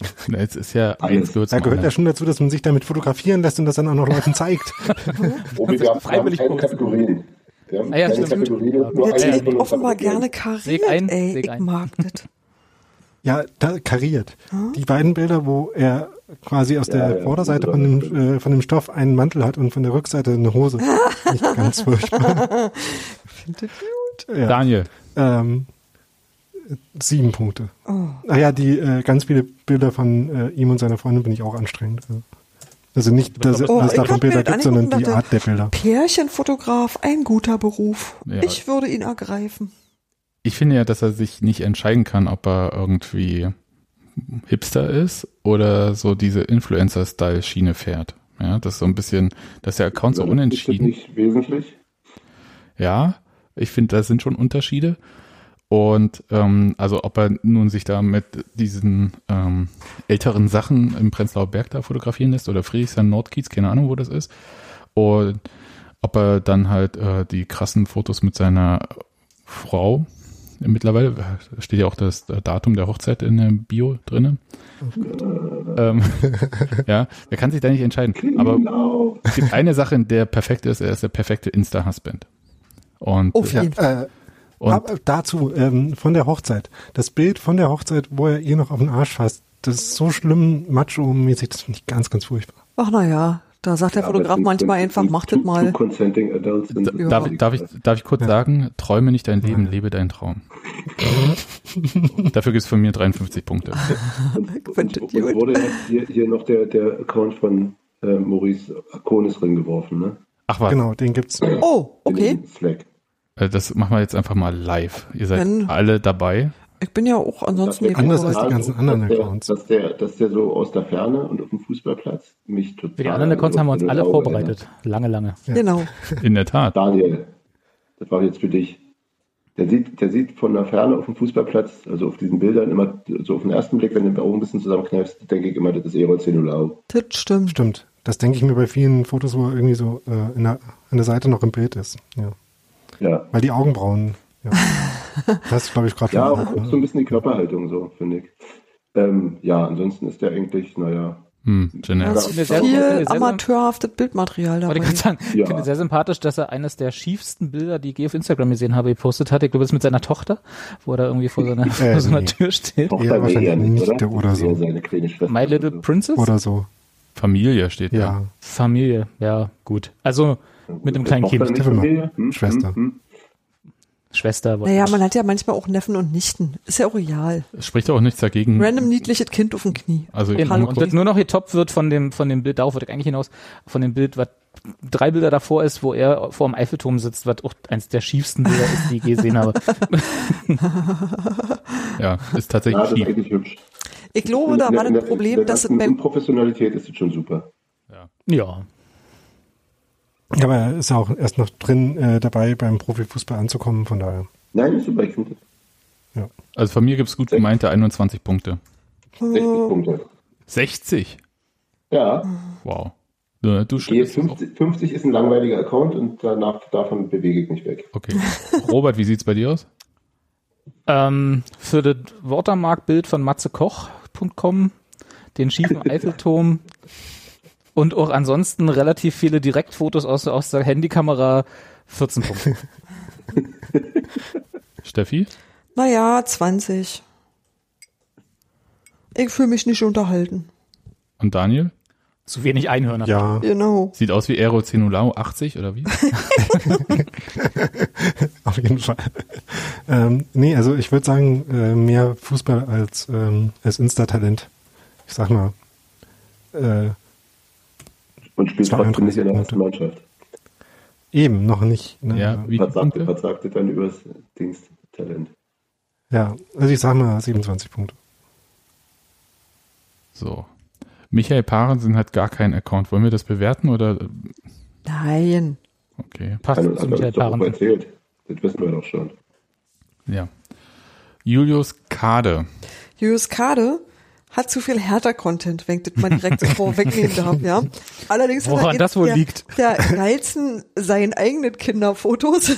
Na, Jetzt ist ja eins gehört Da gehört ja schon dazu, dass man sich damit fotografieren lässt und das dann auch noch Leuten zeigt. Obi, wir haben freiwillig keine. Kategorien. Wir haben Ah ja, keine. Kategorien, Typ von uns offenbar gerne kariert, ein, ey. Ich ein. mag das. Ja, da kariert. Die beiden Bilder, wo er quasi aus Ja, der ja, Vorderseite von dem, äh, von dem Stoff einen Mantel hat und von der Rückseite eine Hose. Nicht ganz furchtbar. Ja. Daniel, Ähm, sieben Punkte. Oh. Ah ja, die äh, ganz viele Bilder von äh, ihm und seiner Freundin bin ich auch anstrengend. Also, also nicht, dass, Oh, dass es davon Bilder gibt, sondern die Art der Bilder. Pärchenfotograf, ein guter Beruf. Ja. Ich würde ihn ergreifen. ich finde ja, dass er sich nicht entscheiden kann, ob er irgendwie Hipster ist oder so diese Influencer-Style-Schiene fährt. Ja, das ist so ein bisschen, dass der Account so Ist das unentschieden. nicht wesentlich? Ja, ich finde, da sind schon Unterschiede. Und ähm, also ob er nun sich da mit diesen ähm, älteren Sachen im Prenzlauer Berg da fotografieren lässt oder Friedrichshain Nordkiez, keine Ahnung, wo das ist. Und ob er dann halt äh, die krassen Fotos mit seiner Frau. Mittlerweile steht ja auch das Datum der Hochzeit in der Bio drinne. Ähm, ja, er kann sich da nicht entscheiden. Aber es gibt eine Sache, in der er perfekt ist. Er ist der perfekte Insta-Husband. Und, Auf Ja, äh, und dazu, ähm, von der Hochzeit. Das Bild von der Hochzeit, wo er ihr noch auf den Arsch fasst, das ist so schlimm, macho-mäßig, das finde ich ganz, ganz furchtbar. Ach naja, da sagt der Ja, Fotograf manchmal einfach, macht das mal. consenting adults sind- Ja. darf, darf, ich, darf ich kurz sagen, träume nicht dein Leben, lebe deinen Traum. Dafür gibt es von mir 53 Punkte. Und, und, und wurde hier, hier noch der, der Account von äh, Maurice Akonis drin geworfen, ne? Ach was, Genau, den gibt's. Oh, okay. äh, das machen wir jetzt einfach mal live. Ihr seid Wenn- alle dabei. Ich bin ja auch ansonsten der- Anders als die ganzen anderen dass der, Accounts. Dass der, dass der so aus der Ferne und auf dem Fußballplatz mich total. Für die anderen Accounts haben wir uns alle vorbereitet. Lange, lange. Genau. In der Tat. Daniel, das war jetzt für dich. Der sieht, der sieht von der Ferne auf dem Fußballplatz, also auf diesen Bildern immer so auf den ersten Blick, wenn du den Augen ein bisschen zusammenkneifst, denke ich immer, das ist Erol Zenulau. Das stimmt. Stimmt. Das denke ich mir bei vielen Fotos, wo er irgendwie so äh, in der, an der Seite noch im Bild ist. Ja. Ja. Weil die Augenbrauen, ja. Das glaube ich, gerade Ja, auch so ein bisschen die Körperhaltung, so, finde ich. Ähm, ja, ansonsten ist der eigentlich, naja, Hm, Da generic. ist sehr- viel sehr- amateurhaftes Bildmaterial Wollte dabei. ich gerade sagen, Ja. ich finde sehr sympathisch, dass er eines der schiefsten Bilder, die ich je auf Instagram gesehen habe, gepostet hat. Ich glaube, das ist mit seiner Tochter, wo er da irgendwie vor so einer, Äh, vor so einer nee. Tür steht. Tochter Ja, wahrscheinlich nicht, Nichte oder so. My Little oder. Princess? Oder so. Familie steht Ja. da. Familie, ja, gut. Also mit einem kleinen Kind, Familie? Hm, Schwester. Hm, hm. Schwester. Naja, man hat ja manchmal auch Neffen und Nichten. Ist ja auch real. Es spricht auch nichts dagegen. Random niedliches Kind auf dem Knie. Also Eben. Und das nur noch getoppt wird von dem, von dem Bild, darauf wollte ich eigentlich hinaus, von dem Bild, was drei Bilder davor ist, wo er vor dem Eiffelturm sitzt, was auch eins der schiefsten Bilder ist, die ich je gesehen habe. ja, ist Ja, tatsächlich das ist schief. eigentlich hübsch. Ich glaube, da war der- in das der- Problem, dass es beim Professionalität ist es schon super. Ja. Ja, aber er ist ja auch erst noch drin äh, dabei, beim Profifußball anzukommen, von daher. Nein, ist super. Ich finde Also von mir gibt es gut gemeinte 21 Punkte. 60 Punkte. 60? Ja, Wow. Du, du gehe schlägst es auch. 50, 50 ist ein langweiliger Account und danach davon bewege ich mich weg. Okay. Robert, wie sieht's bei dir aus? Ähm, für das Watermark-Bild von matzekoch.com, den schiefen Eiffelturm und auch ansonsten relativ viele Direktfotos aus, aus der Handykamera, 14 Punkte. Steffi? Naja, 20. Ich fühle mich nicht unterhalten. Und Daniel? Zu wenig Einhörner. Ja, Genau. Sieht aus wie Aero Cenulau 80 oder wie? auf jeden Fall. ähm, nee, also ich würde sagen, äh, mehr Fußball als, ähm, als Insta-Talent. Ich sag mal, äh, Und spielt trotzdem 32 nicht in der ersten. Mannschaft. eben noch nicht. Ne? Ja, wie Was sagte, was sagte dann übers Dings-Talent? ja, also ich sag mal 27 Punkte. So. Michael Parensen hat gar keinen Account. Wollen wir das bewerten oder? Nein. Okay. Passt Hat uns zu hat Michael Parensen. erzählt. Das wissen wir doch schon. Ja. Julius Kade. Julius Kade hat zu viel Hertha-Content, wenn ich das mal direkt so vorwegnehmen darf, ja. Allerdings hat Woran er das wohl der, liegt? Der geilsten seinen eigenen Kinderfotos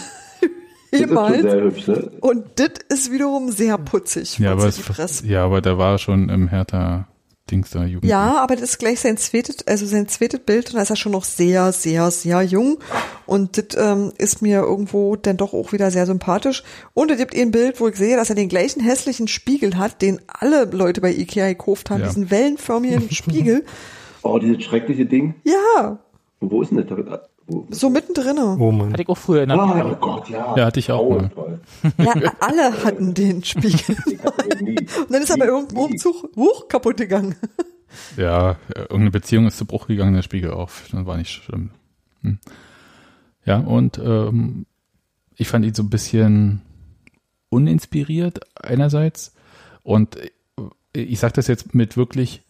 jemals. sehr hübsch, ne? Und das ist wiederum sehr putzig. Ja, aber, es, ja, aber da war er schon im Hertha Dings da Jugend. Ja, aber das ist gleich sein zweites, also sein zweites Bild und da ist er schon noch sehr, sehr, sehr jung. Und das ähm, ist mir irgendwo dann doch auch wieder sehr sympathisch. Und es gibt ein Bild, wo ich sehe, dass er den gleichen hässlichen Spiegel hat, den alle Leute bei Ikea gekauft haben, Ja. diesen wellenförmigen Spiegel. Oh, dieses schreckliche Ding. Ja, Wo ist denn das? So mittendrin. Oh Mann. Hatte ich auch früher in der Oh Gott, ja. Ja, hatte ich auch mal. Grauenvoll. Ja, alle hatten den Spiegel. Und dann ist er bei irgendeinem Nie. Umzug hoch kaputt gegangen. Ja, äh, irgendeine Beziehung ist zu Bruch gegangen, der Spiegel auch. Das war nicht schlimm. Hm. Ja, und ähm, ich fand ihn so ein bisschen uninspiriert einerseits. Und äh, ich sage das jetzt mit wirklich,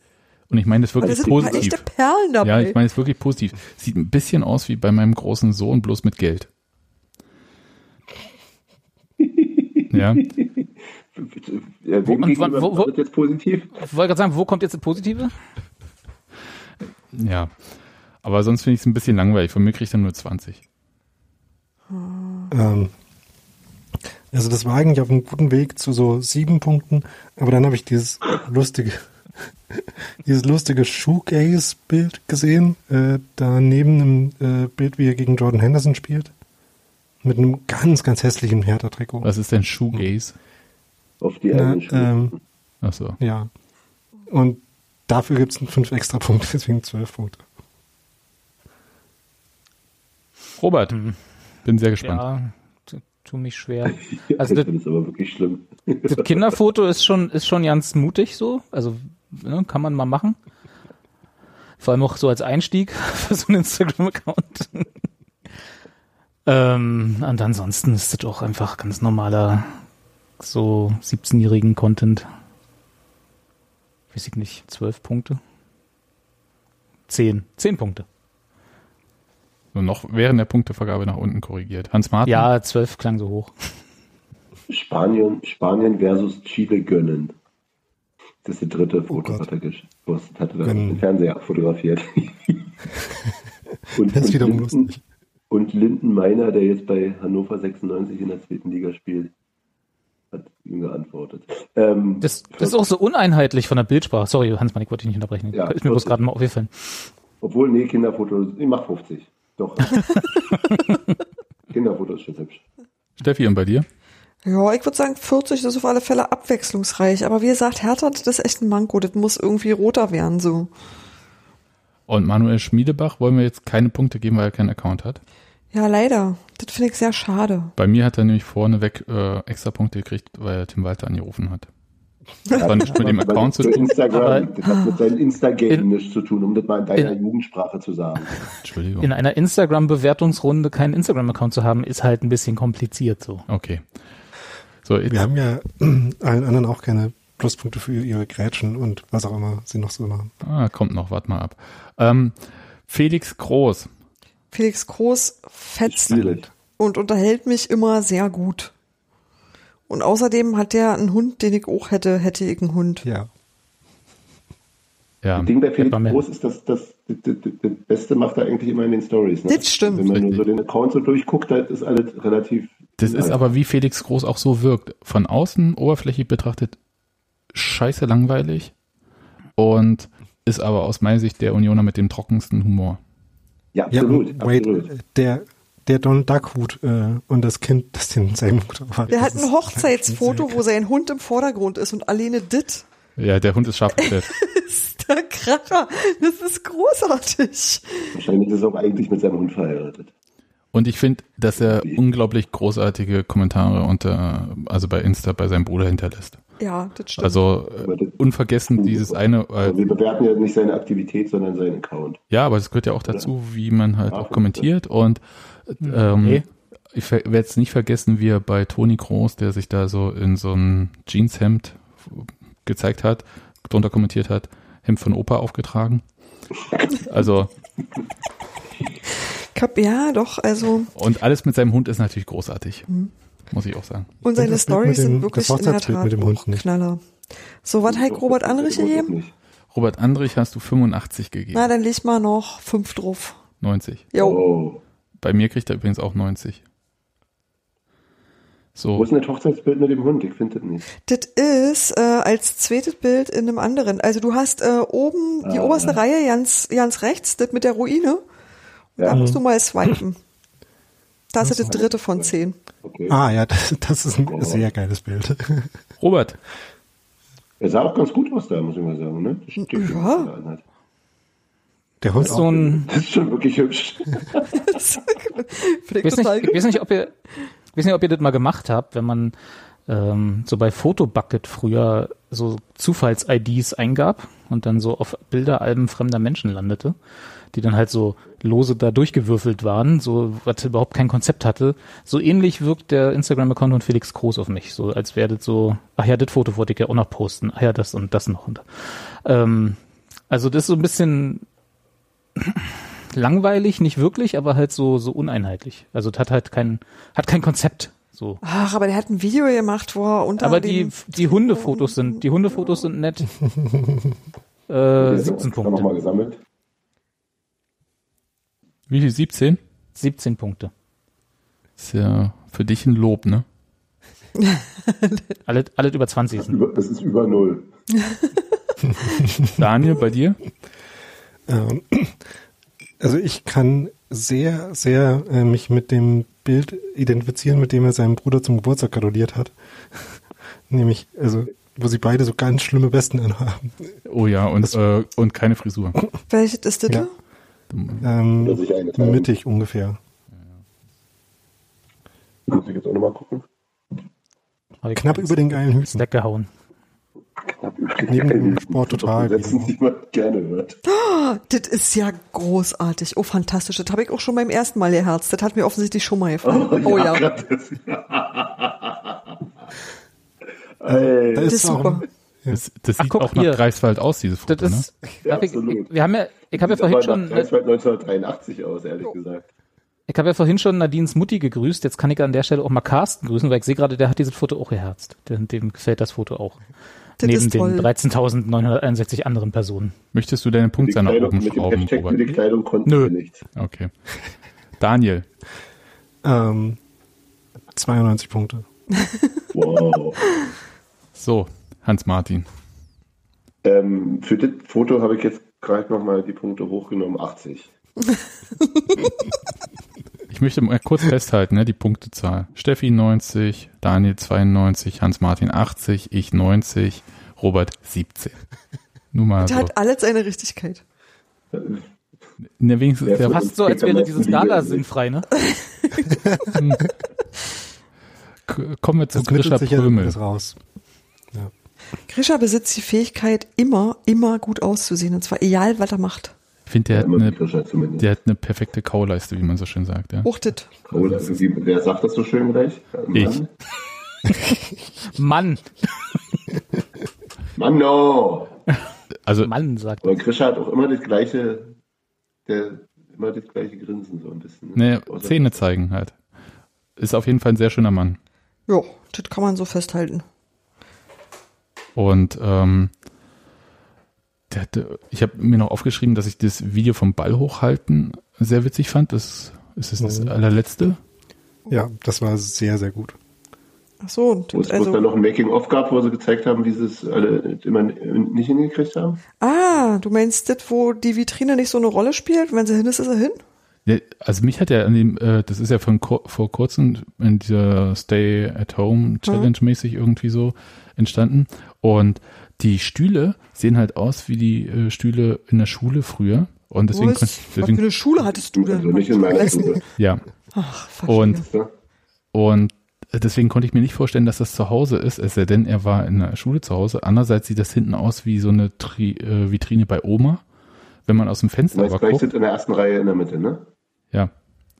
und ich meine das wirklich sind paar positiv. echte Perlen dabei. Ja, ich meine es wirklich positiv. Sieht ein bisschen aus wie bei meinem großen Sohn, bloß mit Geld. Ja, Ja, wem und wo- wo- das jetzt positiv? Ich wollte gerade sagen, wo kommt jetzt das Positive? ja. Aber sonst finde ich es ein bisschen langweilig. Von mir kriegt er nur 20. Ähm, Also das war eigentlich auf einem guten Weg zu so sieben Punkten, aber dann habe ich dieses lustige, dieses lustige Shoegaze-Bild gesehen, äh, da neben einem äh, Bild, wie er gegen Jordan Henderson spielt, mit einem ganz, ganz hässlichen Hertha-Trikot. Was ist denn Shoegaze? Auf die Na, ähm, Ach so. ja. Und dafür gibt es fünf extra Punkte, deswegen zwölf Punkte. Robert, bin sehr gespannt. Ja, tu- mich schwer. Ja, Also das das, ist aber wirklich schlimm. das Kinderfoto ist schon, ist schon ganz mutig so. Also ne, kann man mal machen. Vor allem auch so als Einstieg für so einen Instagram-Account. ähm, und ansonsten ist das auch einfach ganz normaler, so 17-jährigen Content. Weiß ich nicht, 12 Punkte? 10. 10 Punkte. So noch während der Punktevergabe nach unten korrigiert. Hans Martin? Ja, 12 klang so hoch. Spanien, Spanien versus Chile gönnen. Das ist das dritte Foto, Gott. was er gepostet hatte, da Gönnen. den Fernseher fotografiert. und, Das ist wiederum Linden, lustig. und Linden Meiner, der jetzt bei Hannover 96 in der zweiten Liga spielt, hat ihm geantwortet. Ähm, Das, das ist auch so uneinheitlich von der Bildsprache. Sorry, Hans-Mann, ich wollte dich nicht unterbrechen. Ja, ist mir bloß gerade mal aufgefallen. Obwohl, nee, Kinderfoto, ich mach 50. Doch. Kinderfoto ist schon hübsch. Steffi, und bei dir? Ja, ich würde sagen, 40 ist auf alle Fälle abwechslungsreich. Aber wie gesagt, Hertha, das ist echt ein Manko. Das muss irgendwie roter werden, so. Und Manuel Schmiedebach wollen wir jetzt keine Punkte geben, weil er keinen Account hat. Ja, leider. Das finde ich sehr schade. Bei mir hat er nämlich vorneweg äh, extra Punkte gekriegt, weil er Tim Walter angerufen hat. Das war nicht mit dem Account zu tun. Instagram, das hat mit seinem Instagame In- nichts zu tun, um das mal in deiner In- Jugendsprache zu sagen. Entschuldigung. In einer Instagram-Bewertungsrunde keinen Instagram-Account zu haben, ist halt ein bisschen kompliziert so. Okay. So, Wir haben ja allen anderen auch keine Pluspunkte für ihre Grätschen und was auch immer sie noch so machen. ah, kommt noch, warte mal ab. Ähm, Felix Groß. Felix Groß fetzt und unterhält mich immer sehr gut. Und außerdem hat der einen Hund, den ich auch hätte, hätte ich einen Hund. Ja. Ja, Das Ding bei Felix. Groß ist, dass das, das, das, das Beste macht er eigentlich immer in den Stories. Ne? Das stimmt. Wenn man nur so den Account so durchguckt, da ist alles relativ. Das ist aber wie Felix Groß auch so wirkt. Von außen oberflächlich betrachtet scheiße langweilig und ist aber aus meiner Sicht der Unioner mit dem trockensten Humor. Ja, Ja, absolut. und wait, absolut. der, der Donald Duck Hut äh, und das Kind, das denselben Hut drauf hat. Der hat ein Hochzeitsfoto, wo sein Hund im Vordergrund ist und alleine dit Ja, der Hund ist scharf gestellt. ist der Kracher. Das ist großartig. Wahrscheinlich ist er auch eigentlich mit seinem Hund verheiratet. Und ich finde, dass er unglaublich großartige Kommentare unter, also bei Insta bei seinem Bruder hinterlässt. Ja, das stimmt. Also äh, unvergessen dieses eine, äh, wir bewerten ja nicht seine Aktivität, sondern seinen Account. ja, aber es gehört ja auch dazu, wie man halt auch kommentiert und ähm, Okay. ich werde es nicht vergessen, wie er bei Toni Kroos, der sich da so in so ein Jeanshemd gezeigt hat, drunter kommentiert hat, Hemd von Opa aufgetragen. Also, Hab, ja, doch, also, und alles mit seinem Hund ist natürlich großartig. Muss ich auch sagen. und seine Stories sind wirklich das in der Tat mit dem Hund nicht. Knaller. So, was hat Robert Andrich gegeben? Robert Andrich hast du 85 gegeben. Na, dann leg mal noch fünf drauf. 90. Jo. Oh. Bei mir kriegt er übrigens auch 90. Wo So, ist denn das Hochzeitsbild mit dem Hund? Ich finde das nicht. Das ist äh, als zweites Bild in einem anderen. Also du hast äh, oben die Ah. oberste Reihe ganz, ganz rechts, das mit der Ruine. Und da Ja. musst du mal swipen. Das ist das so. dritte von zehn. Okay. Ah ja, das, das ist ein Oh. sehr geiles Bild. Robert, Er sah auch ganz gut aus da, muss ich mal sagen. Ne? Ja. er. Der Hund Das ist so ein, Das ist schon wirklich hübsch. Ich weiß nicht, weiß nicht, ob ihr, weiß nicht, ob ihr das mal gemacht habt, wenn man ähm, so bei Fotobucket früher so Zufalls-IDs eingab und dann so auf Bilderalben fremder Menschen landete, die dann halt so lose da durchgewürfelt waren, so was überhaupt kein Konzept hatte. So ähnlich wirkt der Instagram-Account von Felix Groß auf mich, so als wäre das so, ach ja, das Foto wollte ich ja auch noch posten, ach ja, das und das noch. Und, ähm, also das ist so ein bisschen langweilig, nicht wirklich, aber halt so so uneinheitlich. Also das hat halt kein hat kein Konzept so. Ach, aber der hat ein Video gemacht, wo er unter Aber die die Hundefotos sind die Hundefotos sind nett. Äh, 17 Haben wir mal Punkte. gesammelt. Wie viel? 17? 17 Punkte. Ist ja für dich ein Lob, ne? Alle, alle über 20 sind. Über, das ist über null. Daniel, bei dir? Ähm, also ich kann sehr, sehr äh, mich mit dem Bild identifizieren, mit dem er seinem Bruder zum Geburtstag gratuliert hat. Nämlich, also, wo sie beide so ganz schlimme Westen anhaben. Oh ja, und, äh, und keine Frisur. Welches ist das? Ja. Ähm, mittig ungefähr. Muss ich jetzt auch nochmal gucken. Knapp über den geilen Hüten. Weggehauen. Knapp über Neben dem Sport total. Sätzen, die man gerne hört. Das ist ja großartig. Oh, fantastisch. Das habe ich auch schon beim ersten Mal geherzt. Das hat mir offensichtlich schon mal gefallen. Oh, ja. grad das. Ey, Da Das ist ist auch super. Das, das sieht guck, auch nach hier. Greifswald aus, dieses Foto, Das ist, Ja, darf ich, absolut. wir haben ja, ich habe ja vorhin schon, nach Greifswald 1983 aus, ehrlich gesagt. ich habe ja vorhin schon Nadines Mutti gegrüßt. Jetzt kann ich an der Stelle auch mal Carsten grüßen, weil ich sehe gerade, der hat dieses Foto auch geherzt. Dem, dem gefällt das Foto auch. Das Neben den toll. 13.961 anderen Personen. ne? Möchtest du deine Punktzahl nach oben mit dem schrauben, Hashtag für die Robert? Kleidung konnten Nö. wir nicht. Okay. Daniel, Ähm, 92 Punkte. Wow. so, Hans-Martin. ähm, für das Foto habe ich jetzt gerade nochmal die Punkte hochgenommen, 80. Ich möchte mal kurz festhalten, ne, die Punktezahl. Steffi 90, Daniel 92, Hans-Martin 80, ich 90, Robert 17. Nur mal Das so. hat alles seine Richtigkeit. Ne, wenigstens Ja, der, Fast so, als wäre diese Skala sinnfrei, ne? K- kommen wir zu Grisha Prömel. raus. Grisha besitzt die Fähigkeit, immer, immer gut auszusehen. Und zwar egal, was er macht. Ich finde, der, Ja, der hat eine perfekte Kauleiste, wie man so schön sagt. Ja. Uchtet. Oder wie, wer sagt das so schön gleich? Ich. Mann, Mann, Mann no! Also Mann, sagt Aber Grisha hat auch immer das gleiche, der, immer das gleiche Grinsen so ein bisschen. ne, Außer- Zähne zeigen halt. Ist auf jeden Fall ein sehr schöner Mann. Ja, das kann man so festhalten. Und ähm, ich habe mir noch aufgeschrieben, dass ich das Video vom Ball hochhalten sehr witzig fand. Das ist das, das Mhm. allerletzte. Ja, das war sehr, sehr gut. Ach so, und Wo es, wo es also, dann noch ein Making-of gab, wo sie gezeigt haben, wie sie es alle immer nicht hingekriegt haben. ah, du meinst das, wo die Vitrine nicht so eine Rolle spielt? Wenn sie hin ist, ist er hin? Ja, also mich hat ja an dem, äh, das ist ja von kur vor kurzem in dieser Stay at Home Challenge mäßig irgendwie so entstanden. Und die Stühle sehen halt aus wie die äh, Stühle in der Schule früher. Und deswegen, Was? kon- Was für deswegen eine Schule hattest du denn? Also nicht in meiner Schule. ja. Ach, Und, und deswegen konnte ich mir nicht vorstellen, dass das zu Hause ist, es sei denn, er war in der Schule zu Hause. Andererseits sieht das hinten aus wie so eine Tri äh, Vitrine bei Oma, wenn man aus dem Fenster guckt. sitzt in der ersten Reihe in der Mitte, ne? Ja.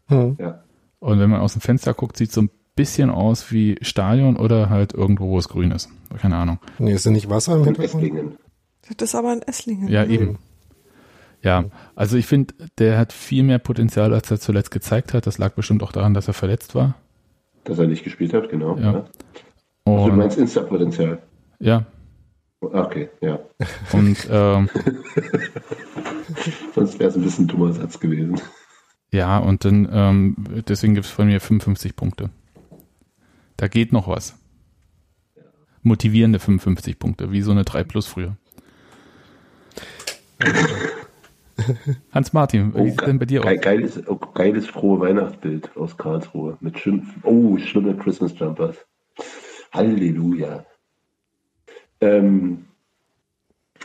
Hm. Ja. Und wenn man aus dem Fenster guckt, sieht so ein bisschen aus wie Stadion oder halt irgendwo, wo es grün ist. Keine Ahnung. Nee, ist denn nicht Wasser im In Hintergrund? Esslingen. Das ist aber ein Esslingen. Ja, eben. Ja, also ich finde, der hat viel mehr Potenzial, als er zuletzt gezeigt hat. Das lag bestimmt auch daran, dass er verletzt war. Dass er nicht gespielt hat, genau. Ja. Ja. Also du Und meinst Insta-Potenzial. ja, Ah, Okay, ja. und ähm, Sonst wäre es ein bisschen ein dummer Satz gewesen. ja, und dann ähm, deswegen gibt es von mir 55 Punkte. Da geht noch was. Motivierende 55 Punkte, wie so eine 3 plus früher. Hans Martin, wie sieht denn bei dir aus? geiles, oh, geiles frohe Weihnachtsbild aus Karlsruhe. Mit schön, oh, schlimme Christmas Jumpers. Halleluja. Ähm,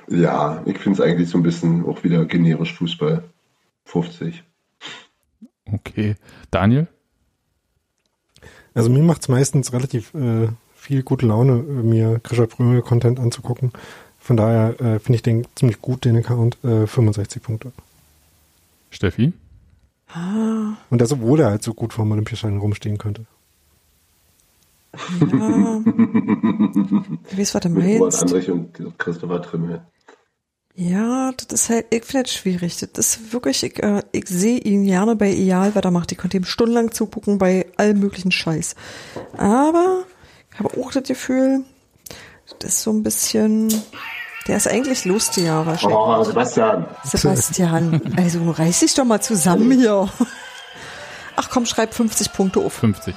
ja, ich finde es eigentlich so ein bisschen auch wieder generisch Fußball. 50. Okay. Daniel? Also mir macht es meistens relativ äh, viel gute Laune, mir Grisha Prömel Content anzugucken. Von daher äh, finde ich den ziemlich gut, den Account, äh, 65 Punkte. Steffi? Und das, obwohl er halt so gut vor dem Olympiaschein rumstehen könnte. Ja. Ich weiß, was du meinst. Andrich und Christopher Trimmel. Ja, das ist halt, ich finde das schwierig. Das ist wirklich, ich, äh, ich sehe ihn gerne bei er macht. Ich könnte ihm stundenlang zugucken bei allem möglichen Scheiß. Aber ich habe auch das Gefühl, das ist so ein bisschen, der ist eigentlich lustiger wahrscheinlich. Oh, Sebastian. Sebastian, also reiß dich doch mal zusammen hier. Ach komm, schreib 50 Punkte auf. 50.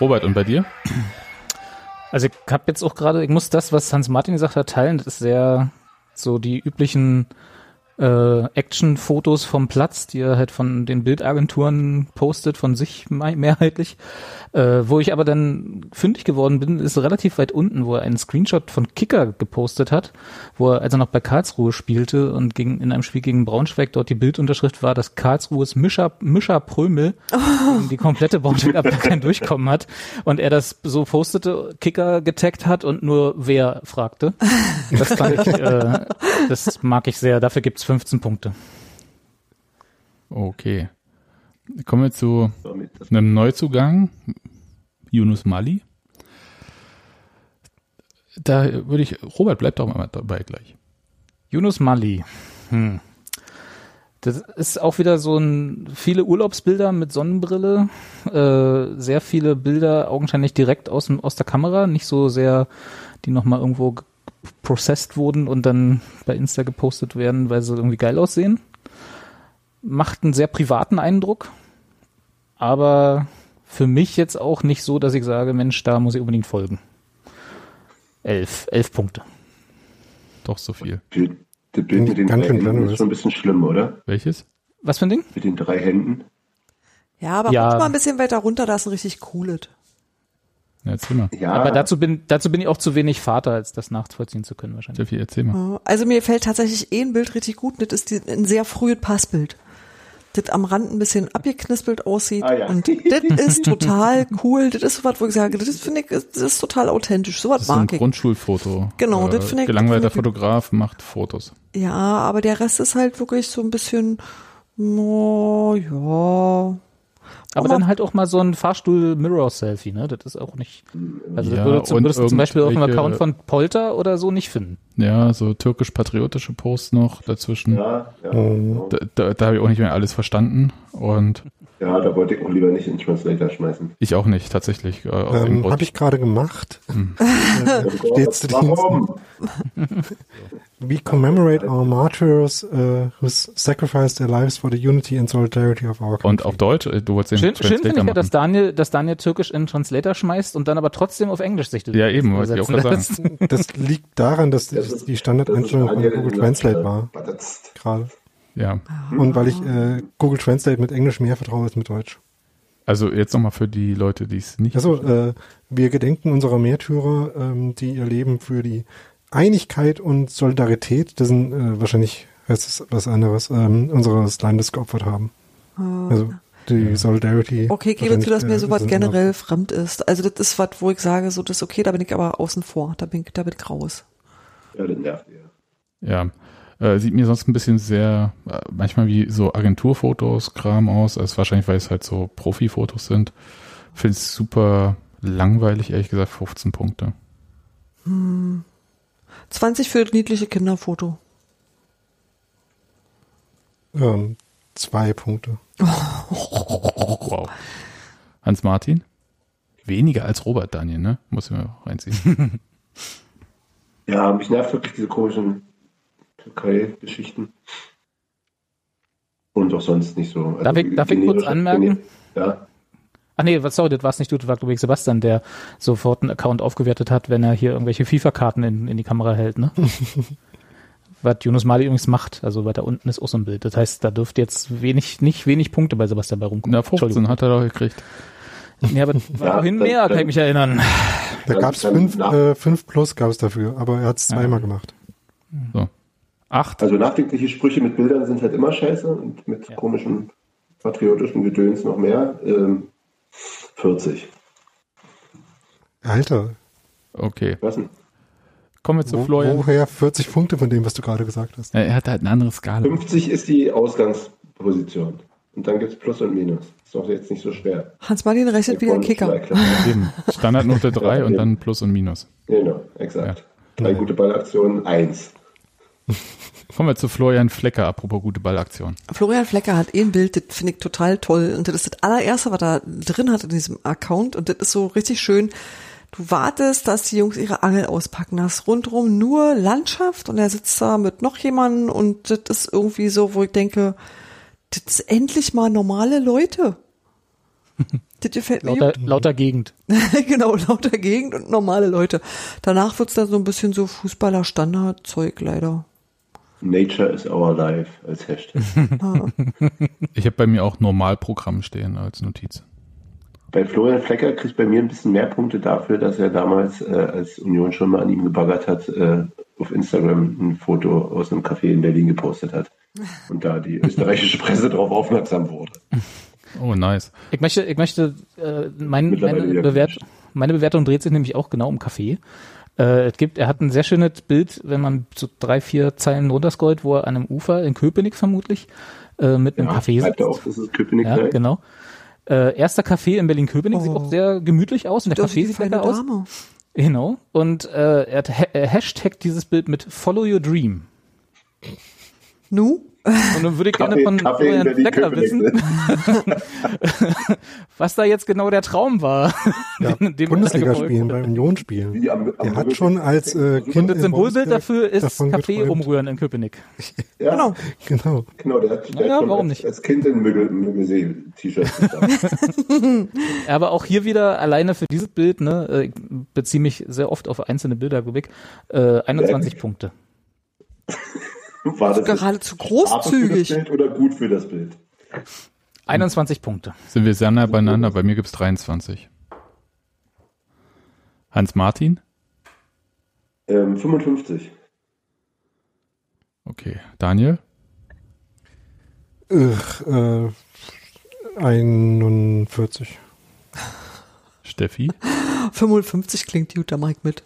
Robert, und bei dir? Also ich habe jetzt auch gerade, ich muss das, was Hans Martin gesagt hat, teilen. Das ist sehr so die üblichen äh, Action-Fotos vom Platz, die er halt von den Bildagenturen postet, von sich mehrheitlich. Äh, wo ich aber dann fündig geworden bin, ist relativ weit unten, wo er einen Screenshot von Kicker gepostet hat, wo er, als er noch bei Karlsruhe spielte und gegen, in einem Spiel gegen Braunschweig dort die Bildunterschrift war, dass Karlsruhes Mischer, Mischer Prömel gegen die komplette Braunschweig kein Durchkommen hat und er das so postete, Kicker getaggt hat und nur wer fragte. Das fand ich, äh, das mag ich sehr. Dafür gibt's 15 Punkte. Okay. Kommen wir zu einem Neuzugang, Yunus Mali. Da würde ich, Robert, bleib doch mal dabei gleich. Yunus Mali. Hm. Das ist auch wieder so ein, viele Urlaubsbilder mit Sonnenbrille, äh, sehr viele Bilder augenscheinlich direkt aus, aus der Kamera, nicht so sehr, die nochmal irgendwo processed wurden und dann bei Insta gepostet werden, weil sie irgendwie geil aussehen. Macht einen sehr privaten Eindruck, aber für mich jetzt auch nicht so, dass ich sage, Mensch, da muss ich unbedingt folgen. Elf, elf Punkte. Doch so viel. Das Bild mit den drei Händen ist schon ein bisschen schlimm, oder? Welches? Was für ein Ding? Mit den drei Händen. Ja, aber Ja. guck mal ein bisschen weiter runter, da ist ein richtig cooles. Ja, erzähl mal. Ja, Aber dazu bin, dazu bin ich auch zu wenig Vater, als das nachvollziehen zu können wahrscheinlich. Steffi, erzähl mal. Also mir fällt tatsächlich eh ein Bild richtig gut. Das ist die, ein sehr frühes Passbild. Das am Rand ein bisschen abgeknispelt aussieht. Ah, ja. Und das ist total cool. Das ist so was, wo ich sage, das finde ich, das ist total authentisch. So was ist so ein mag ich. Grundschulfoto. Genau, Äh, das finde ich- Gelangweilter ich- Fotograf macht Fotos. Ja, aber der Rest ist halt wirklich so ein bisschen, no, ja. Aber dann halt auch mal so ein Fahrstuhl-Mirror-Selfie, ne? Das ist auch nicht. Also das Ja, würdest, du- und würdest du zum Beispiel auf dem Account von Polter oder so nicht finden. Ja, so türkisch-patriotische Posts noch dazwischen. Ja, ja, genau. Da, da, da habe ich auch nicht mehr alles verstanden und ja, da wollte ich auch lieber nicht in Translator schmeißen. ich auch nicht, tatsächlich. Äh, Ähm. Habe ich gerade gemacht. Steht's drin? Warum? We commemorate our martyrs uh, who sacrificed their lives for the unity and solidarity of our country. und auf Deutsch, äh, du wolltest den Schön, schön finde ich Translator ja, dass. Daniel, dass Daniel Türkisch in Translator schmeißt und dann aber trotzdem auf Englisch sich das Ja, eben, wollte ich auch gerade lässt. Das liegt daran, dass Das die Standardeinstellung von Google Translate war gerade. Ja, Und weil ich äh, Google Translate mit Englisch mehr vertraue als mit Deutsch. also jetzt nochmal für die Leute, die es nicht Also äh, wir gedenken unserer Märtyrer, ähm, die ihr Leben für die Einigkeit und Solidarität, das sind äh, wahrscheinlich heißt es was anderes, ähm, unseres Landes geopfert haben. Also die Solidarity. Okay, ich gebe zu, dass mir äh, sowas generell fremd ist. Also das ist was, wo ich sage, so das ist okay, da bin ich aber außen vor. Da bin ich, da bin ich raus. Ja, das nervt ja. Ja. Äh, sieht mir sonst ein bisschen sehr, äh, manchmal wie so Agenturfotos, Kram aus. Also wahrscheinlich, weil es halt so Profifotos sind. Finde es super langweilig, ehrlich gesagt, 15 Punkte. 20 für das niedliche Kinderfoto. Ähm, zwei Punkte. Wow. Hans-Martin? Weniger als Robert, Daniel, ne? Muss ich mir reinziehen. Ja, mich nervt wirklich diese komischen Türkei-Geschichten. Und auch sonst nicht so. Also Darf ich- darf ich kurz anmerken? Ja, Ach nee, was, sorry, das war's nicht du, das war glaube ich Sebastian, der sofort einen Account aufgewertet hat, wenn er hier irgendwelche FIFA-Karten in, in die Kamera hält, ne? was Jonas Mali übrigens macht, also weiter unten ist auch so ein Bild. Das heißt, da dürfte jetzt wenig, nicht wenig Punkte bei Sebastian bei rumkommen. Na, 15 hat er doch gekriegt. Ja, aber vorhin dann- mehr, kann ich dann- mich erinnern. Da Dann- gab es dann fünf, äh, fünf plus gab es dafür, aber er hat es zweimal gemacht. So. Acht. also nachdenkliche Sprüche mit Bildern sind halt immer scheiße und mit Ja. komischen patriotischen Gedöns noch mehr. Ähm, 40. Alter, Okay. Was denn? Kommen wir zu wo, Florian. woher 40 Punkte von dem, was du gerade gesagt hast? Ja, er hat halt eine andere Skala. 50 ist die Ausgangsposition. Und dann gibt es Plus und Minus. Ist doch jetzt nicht so schwer. Hans-Martin rechnet wie ein Kicker. Eben. Standardnote 3 und dann Plus und Minus. Genau, exakt. Ja. Drei gute Ballaktionen, eins. Kommen wir zu Florian Flecker, apropos gute Ballaktion. Florian Flecker hat eh ein Bild, das finde ich total toll. Und das ist das allererste, was er drin hat in diesem Account. Und das ist so richtig schön. Du wartest, dass die Jungs ihre Angel auspacken. Das ist rundherum nur Landschaft und er sitzt da mit noch jemandem und das ist irgendwie so, wo ich denke, das ist endlich mal normale Leute. Das gefällt mir Lauter, lauter Gegend. genau, lauter Gegend und normale Leute. Danach wird's dann so ein bisschen so Fußballer-Standard-Zeug leider. Nature is our life als Hashtag. Ich habe bei mir auch Normalprogramm stehen als Notiz. Bei Florian Flecker kriegt bei mir ein bisschen mehr Punkte dafür, dass er damals, äh, als Union schon mal an ihm gebaggert hat, äh, auf Instagram ein Foto aus einem Café in Berlin gepostet hat. Und da die österreichische Presse darauf aufmerksam wurde. Oh, nice. Ich möchte, ich möchte, äh, mein, meine, Bewert, meine Bewertung dreht sich nämlich auch genau um Kaffee. Äh, es gibt, er hat ein sehr schönes Bild, wenn man so drei, vier Zeilen runterscrollt, wo er an einem Ufer in Köpenick vermutlich äh, mit einem Ja, Kaffee schreibt sitzt. er auch, das ist Köpenick Ja, gleich. genau. Äh, erster Café in Berlin-Köpenick sieht Oh. auch sehr gemütlich aus und der Das ist Kaffee die sieht lecker aus. Genau. Und äh, er hat ha äh, Hashtag dieses Bild mit Follow Your Dream. Nu? Und dann würde ich gerne von Kaffee Florian Flecker wissen, was da jetzt genau der Traum war. Ja, er Bundesliga spielen, bei Union spielen. Am Er hat schon als äh, Und Kind das in Symbolbild dafür ist Kaffee geträumt. umrühren in Köpenick. Ja, Genau. genau. Genau. der hat, der Naja, hat schon warum als, nicht? als Kind in Müggel, Müggelsee-T-Shirt. Aber auch hier wieder alleine für dieses Bild, ne, äh, ich beziehe mich sehr oft auf einzelne Bilder, glaube ich, äh, 21 Sehr Punkte. War das Geradezu Strafe für großzügig. das Bild oder gut für das Bild? 21 Punkte. Sind wir sehr nah beieinander? Bei mir gibt's 23. Hans-Martin? Ähm, 55. Okay. Daniel? Ugh, äh, 41. Steffi? 55 klingt mach ich mit.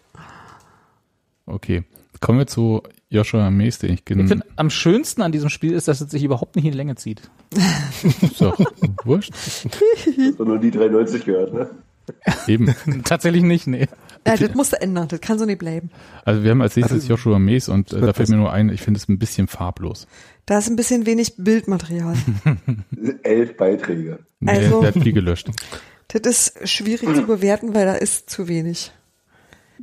Okay. Kommen wir zu Joshua Mees, den ich Ich finde, am schönsten an diesem Spiel ist, dass es sich überhaupt nicht in Länge zieht. so, wurscht. Hast du nur die 93 gehört, ne? Eben. Tatsächlich nicht, nee. Ja, das musst du ändern, das kann so nicht bleiben. Also wir haben als nächstes Also, Joshua Mees und äh, da fällt mir nur ein, ich finde es ein bisschen farblos. Da ist ein bisschen wenig Bildmaterial. Elf Beiträge. Nee, Also- der hat viel gelöscht. Das ist schwierig zu bewerten, weil da ist zu wenig.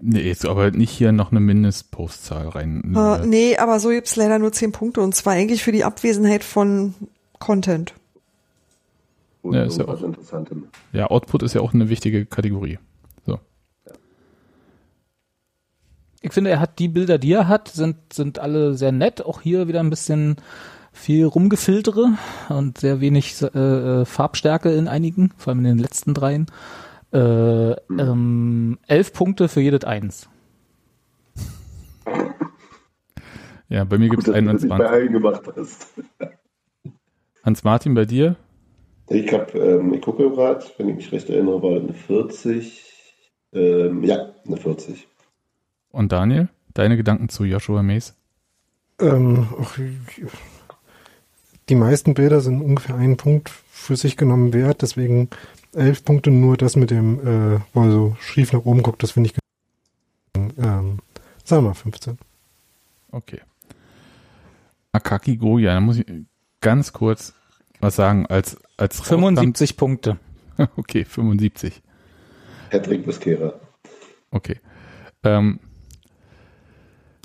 Nee, ist aber nicht hier noch eine Mindestpostzahl rein. Äh, nee, aber so gibt's leider nur 10 Punkte und zwar eigentlich für die Abwesenheit von Content. Und Ja, ist ja Interessantem. Ja, Output ist ja auch eine wichtige Kategorie. So. Ich finde, er hat die Bilder, die er hat, sind, sind alle sehr nett. Auch hier wieder ein bisschen viel rumgefiltere und sehr wenig äh, äh, Farbstärke in einigen, vor allem in den letzten dreien. Äh, ähm, elf Punkte für jedes eins. Ja, bei mir gibt's Gut, dass du das bei 21. allen gemacht hast. Hans-Martin, bei dir? Ich hab, ähm, ich gucke gerade, wenn ich mich recht erinnere, war das eine 40. Ähm, ja, eine 40. Und Daniel? Deine Gedanken zu Joshua Mees? Ähm, ach, die meisten Bilder sind ungefähr einen Punkt für sich genommen wert, deswegen elf Punkte, nur das mit dem, äh, wo er so schief nach oben guckt, das finde ich, ähm, sagen wir mal 15. Okay. Akaki Goya, da muss ich ganz kurz was sagen. Als, als 75 Punkte. Rausstand- Okay, 75. Patrick Busquera. Okay. Ähm,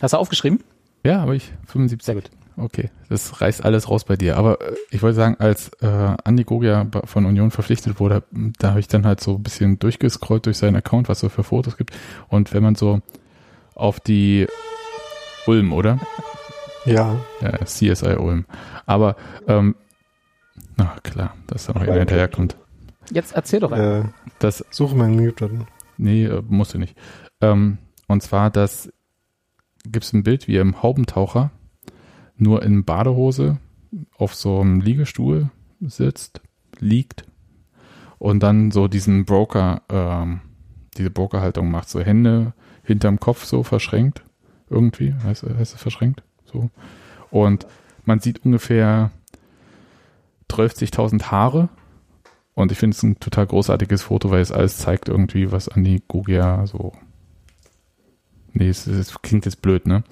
Hast du aufgeschrieben? ja, aber ich 75. Sehr gut. Okay, das reißt alles raus bei dir. Aber äh, ich wollte sagen, als äh, Andi Gogia von Union verpflichtet wurde, da habe ich dann halt so ein bisschen durchgescrollt durch seinen Account, was so für Fotos gibt. Und wenn man so auf die Ulm, oder? Ja, Ja, CSI Ulm. Aber, ähm, na klar, dass da noch einer hinterherkommt. Jetzt erzähl doch einmal. äh, Das, suche meinen Mute-Button. nee, äh, musst du nicht. Ähm, und zwar, das gibt's ein Bild, wie er im Haubentaucher nur in Badehose auf so einem Liegestuhl sitzt, liegt und dann so diesen Broker, ähm, diese Brokerhaltung macht, so Hände hinterm Kopf so verschränkt, irgendwie, heißt, heißt es verschränkt, so. Und man sieht ungefähr 12.000 Haare und ich finde es ein total großartiges Foto, weil es alles zeigt irgendwie, was Andi Gogia so Nee, es, es klingt jetzt blöd, ne?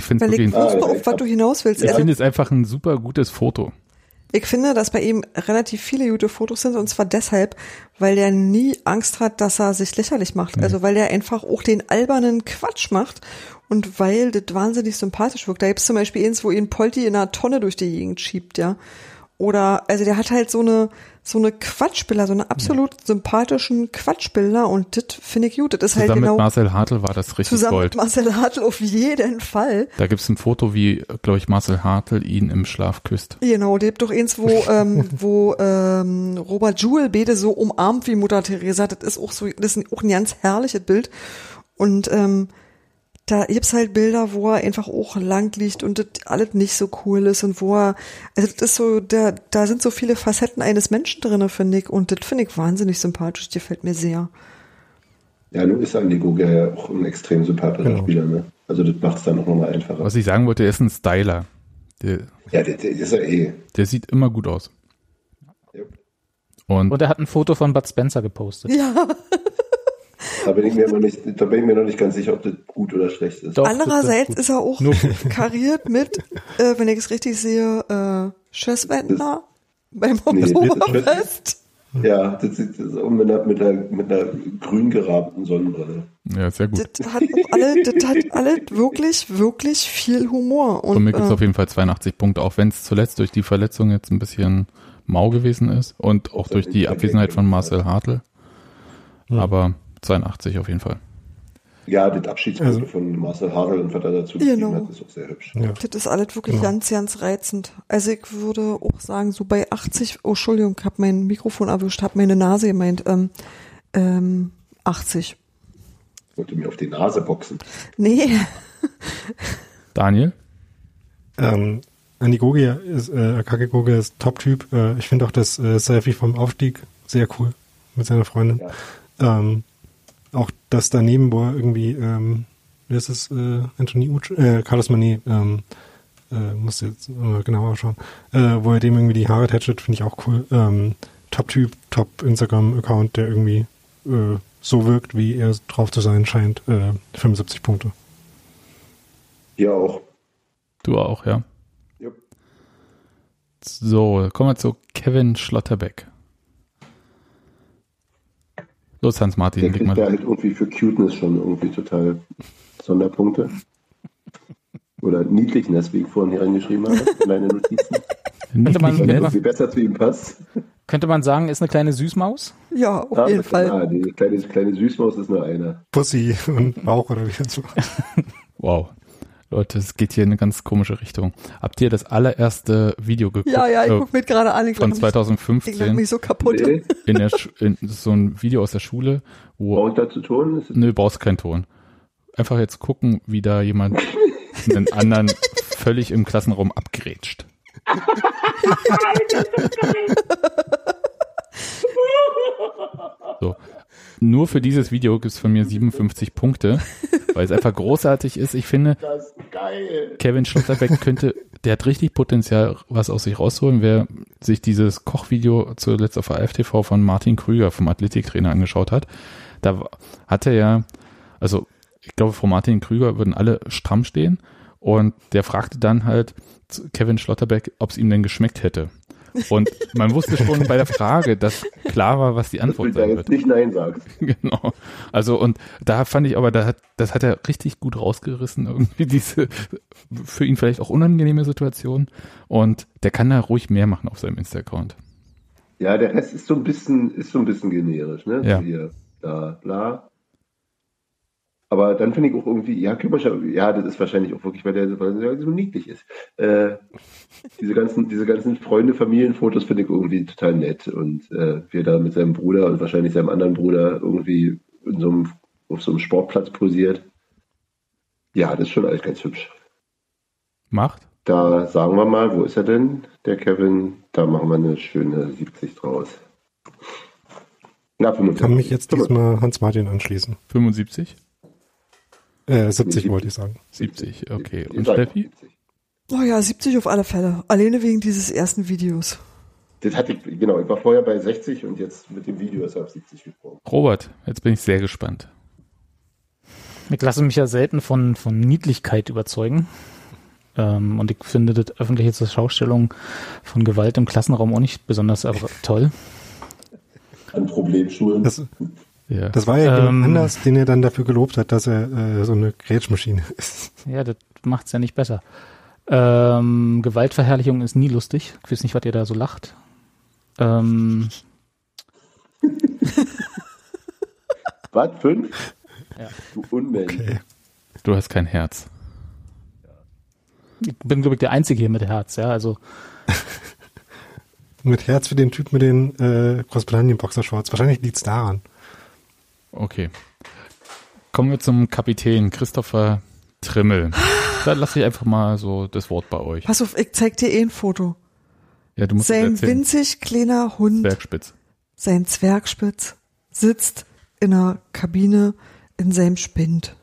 Ich finde es wirklich, ja, auf was du hinaus willst. ich finde es einfach ein super gutes Foto. Ich finde, dass bei ihm relativ viele gute Fotos sind und zwar deshalb, weil der nie Angst hat, dass er sich lächerlich macht. Also weil der einfach auch den albernen Quatsch macht und weil das wahnsinnig sympathisch wirkt. Da gibt's zum Beispiel eins, wo ihn Polti in einer Tonne durch die Gegend schiebt, ja. Oder, also der hat halt so eine, so eine Quatschbilder, so eine absolut sympathischen Quatschbilder und das finde ich gut. Das ist halt Zusammen genau mit Marcel Hartl war das richtig zusammen Gold. mit Marcel Hartl auf jeden Fall. Da gibt's ein Foto, wie, glaube ich, Marcel Hartl ihn im Schlaf küsst. Genau, der gibt doch eins, wo, ähm, wo ähm, Robert Jewell beide so umarmt wie Mutter Teresa. Das ist auch so, das ist auch ein ganz herrliches Bild. Und ähm, da gibt's halt Bilder, wo er einfach auch lang liegt und das alles nicht so cool ist und wo er, also das ist so, da, da sind so viele Facetten eines Menschen drinne, finde ich. Und das finde ich wahnsinnig sympathisch, die gefällt mir sehr. Ja, nun ist Andy Goga ja auch ein extrem sympathischer Genau. Spieler, ne? Also das macht es dann auch nochmal einfacher. Was ich sagen wollte, er ist ein Styler. Der, Ja, der, der ist ja eh. der sieht immer gut aus. Ja. Und Und er hat ein Foto von Bud Spencer gepostet. Ja, Da bin ich mir noch nicht, da bin ich mir noch nicht ganz sicher, ob das gut oder schlecht ist. Doch, andererseits das ist er auch kariert mit, äh, wenn ich es richtig sehe, äh, Schösswendner beim Nee, Oktoberfest. Ja, das sieht ist mit einer, mit einer, mit einer grün gerahmten Sonnenbrille. ja, sehr gut. Das hat alle, das hat alle wirklich, wirklich viel Humor. Und, Von mir gibt's äh, auf jeden Fall 82 Punkte, auch wenn es zuletzt durch die Verletzung jetzt ein bisschen mau gewesen ist und auch durch die Abwesenheit von Marcel Hartl. Aber 82 auf jeden Fall. Ja, das Abschiedsfoto Also- von Marcel Harel und was er dazu Genau. geschrieben hat, ist auch sehr hübsch. Ja. Das ist alles wirklich Genau. ganz, ganz reizend. Also ich würde auch sagen, so bei 80, oh Entschuldigung, ich habe mein Mikrofon erwischt, habe meine Nase gemeint, ähm, ähm, 80. Wollte mir auf die Nase boxen. Nee, Daniel? Ähm, Andi Gogia ist, äh, Akake Gogia ist Top-Typ. Äh, ich finde auch das äh, Selfie vom Aufstieg sehr cool mit seiner Freundin. Ähm, auch das daneben, wo er irgendwie, ähm, wie ist es, äh, Anthony Uch, äh, Carlos Manet, ähm, äh, muss jetzt äh, genauer schauen, äh, wo er dem irgendwie die Haare tätschelt, finde ich auch cool. Ähm, Top-Typ, Top-Instagram-Account, der irgendwie äh, so wirkt, wie er drauf zu sein scheint. Äh, 75 Punkte. Hier auch. Du auch, ja. Jupp. So, kommen wir zu Kevin Schlotterbeck. Los, Hans-Martin, Der kriegt mal da halt irgendwie für Cuteness schon irgendwie total Sonderpunkte. Oder Niedlichness, wie ich vorhin hier reingeschrieben habe. Kleine Notizen. Könnte man- man- viel besser zu ihm passt. Könnte man sagen, ist eine kleine Süßmaus? ja, auf Ah, jeden Fall. Ah, die kleine, kleine Süßmaus ist nur einer. Pussy und Bauch oder wie so. Wow. Leute, es geht hier in eine ganz komische Richtung. Habt ihr das allererste Video geguckt? Ja, ja, ich äh, guck mir gerade an. Ich von lach mich- Ich lach 2015 mich so kaputt. Nee, in der Sch in so ein Video aus der Schule, wo brauche ich dazu Ton? Nö, brauchst keinen Ton. Einfach jetzt gucken, wie da jemand einen anderen völlig im Klassenraum abgrätscht. So. Nur für dieses Video gibt's von mir 57 Punkte, weil es einfach großartig ist. Ich finde, Das ist geil. Kevin Schlotterbeck könnte, der hat richtig Potenzial, was aus sich rauszuholen. Wer sich dieses Kochvideo zuletzt auf AFTV von Martin Krüger vom Athletiktrainer angeschaut hat, da hat er ja, also ich glaube, vor Martin Krüger würden alle stramm stehen und der fragte dann halt Kevin Schlotterbeck, ob es ihm denn geschmeckt hätte. Und man wusste schon bei der Frage, dass klar war, was die Antwort da sein jetzt wird. nicht Nein sagst. Genau. Also und da fand ich aber, da hat, das hat er richtig gut rausgerissen, irgendwie diese für ihn vielleicht auch unangenehme Situation. Und der kann da ruhig mehr machen auf seinem Insta-Account. Ja, der Rest ist so ein bisschen, ist so ein bisschen generisch, ne? Ja. Hier, bla, bla. Aber dann finde ich auch irgendwie, ja, Küpperscher, ja, das ist wahrscheinlich auch wirklich, weil der, weil der so niedlich ist. Äh, diese ganzen, diese ganzen Freunde, Familienfotos finde ich irgendwie total nett. Und äh, wie er da mit seinem Bruder und wahrscheinlich seinem anderen Bruder irgendwie in so einem, auf so einem Sportplatz posiert. Ja, das ist schon alles ganz hübsch. Macht? Da sagen wir mal, wo ist er denn, der Kevin? Da machen wir eine schöne 70 draus. Na, 75. Kann mich jetzt diesmal Hans Martin anschließen. 75? Äh, 70 wollte ich sagen. 70, okay. Und Steffi? 70. Oh ja, 70 auf alle Fälle. Alleine wegen dieses ersten Videos. Das hatte ich, genau, ich war vorher bei 60 und jetzt mit dem Video ist er auf 70 gesprungen. Robert, jetzt bin ich sehr gespannt. Ich lasse mich ja selten von, von Niedlichkeit überzeugen. Ähm, und ich finde das öffentliche zur Schaustellung von Gewalt im Klassenraum auch nicht besonders toll. An Problemschulen. Das, Ja. das war ja jemand Ähm. anders, den er dann dafür gelobt hat, dass er äh, so eine Grätschmaschine ist. Ja, das macht's ja nicht besser. Ähm, Gewaltverherrlichung ist nie lustig. Ich weiß nicht, was ihr da so lacht. Ähm, Was? Fünf? Ja. Du Unmensch. Okay. Du hast kein Herz. ich bin, glaube ich, der Einzige hier mit Herz, ja. Also Mit Herz für den Typ mit den äh, Großbritannien-Boxershorts. Wahrscheinlich liegt's daran. Okay. Kommen wir zum Kapitän Christopher Trimmel. Da lasse ich einfach mal so das Wort bei euch. Pass auf, ich zeig dir eh ein Foto. Ja, du musst Sein winzig kleiner Hund, Bergspitz. sein Zwergspitz, sitzt in einer Kabine in seinem Spind.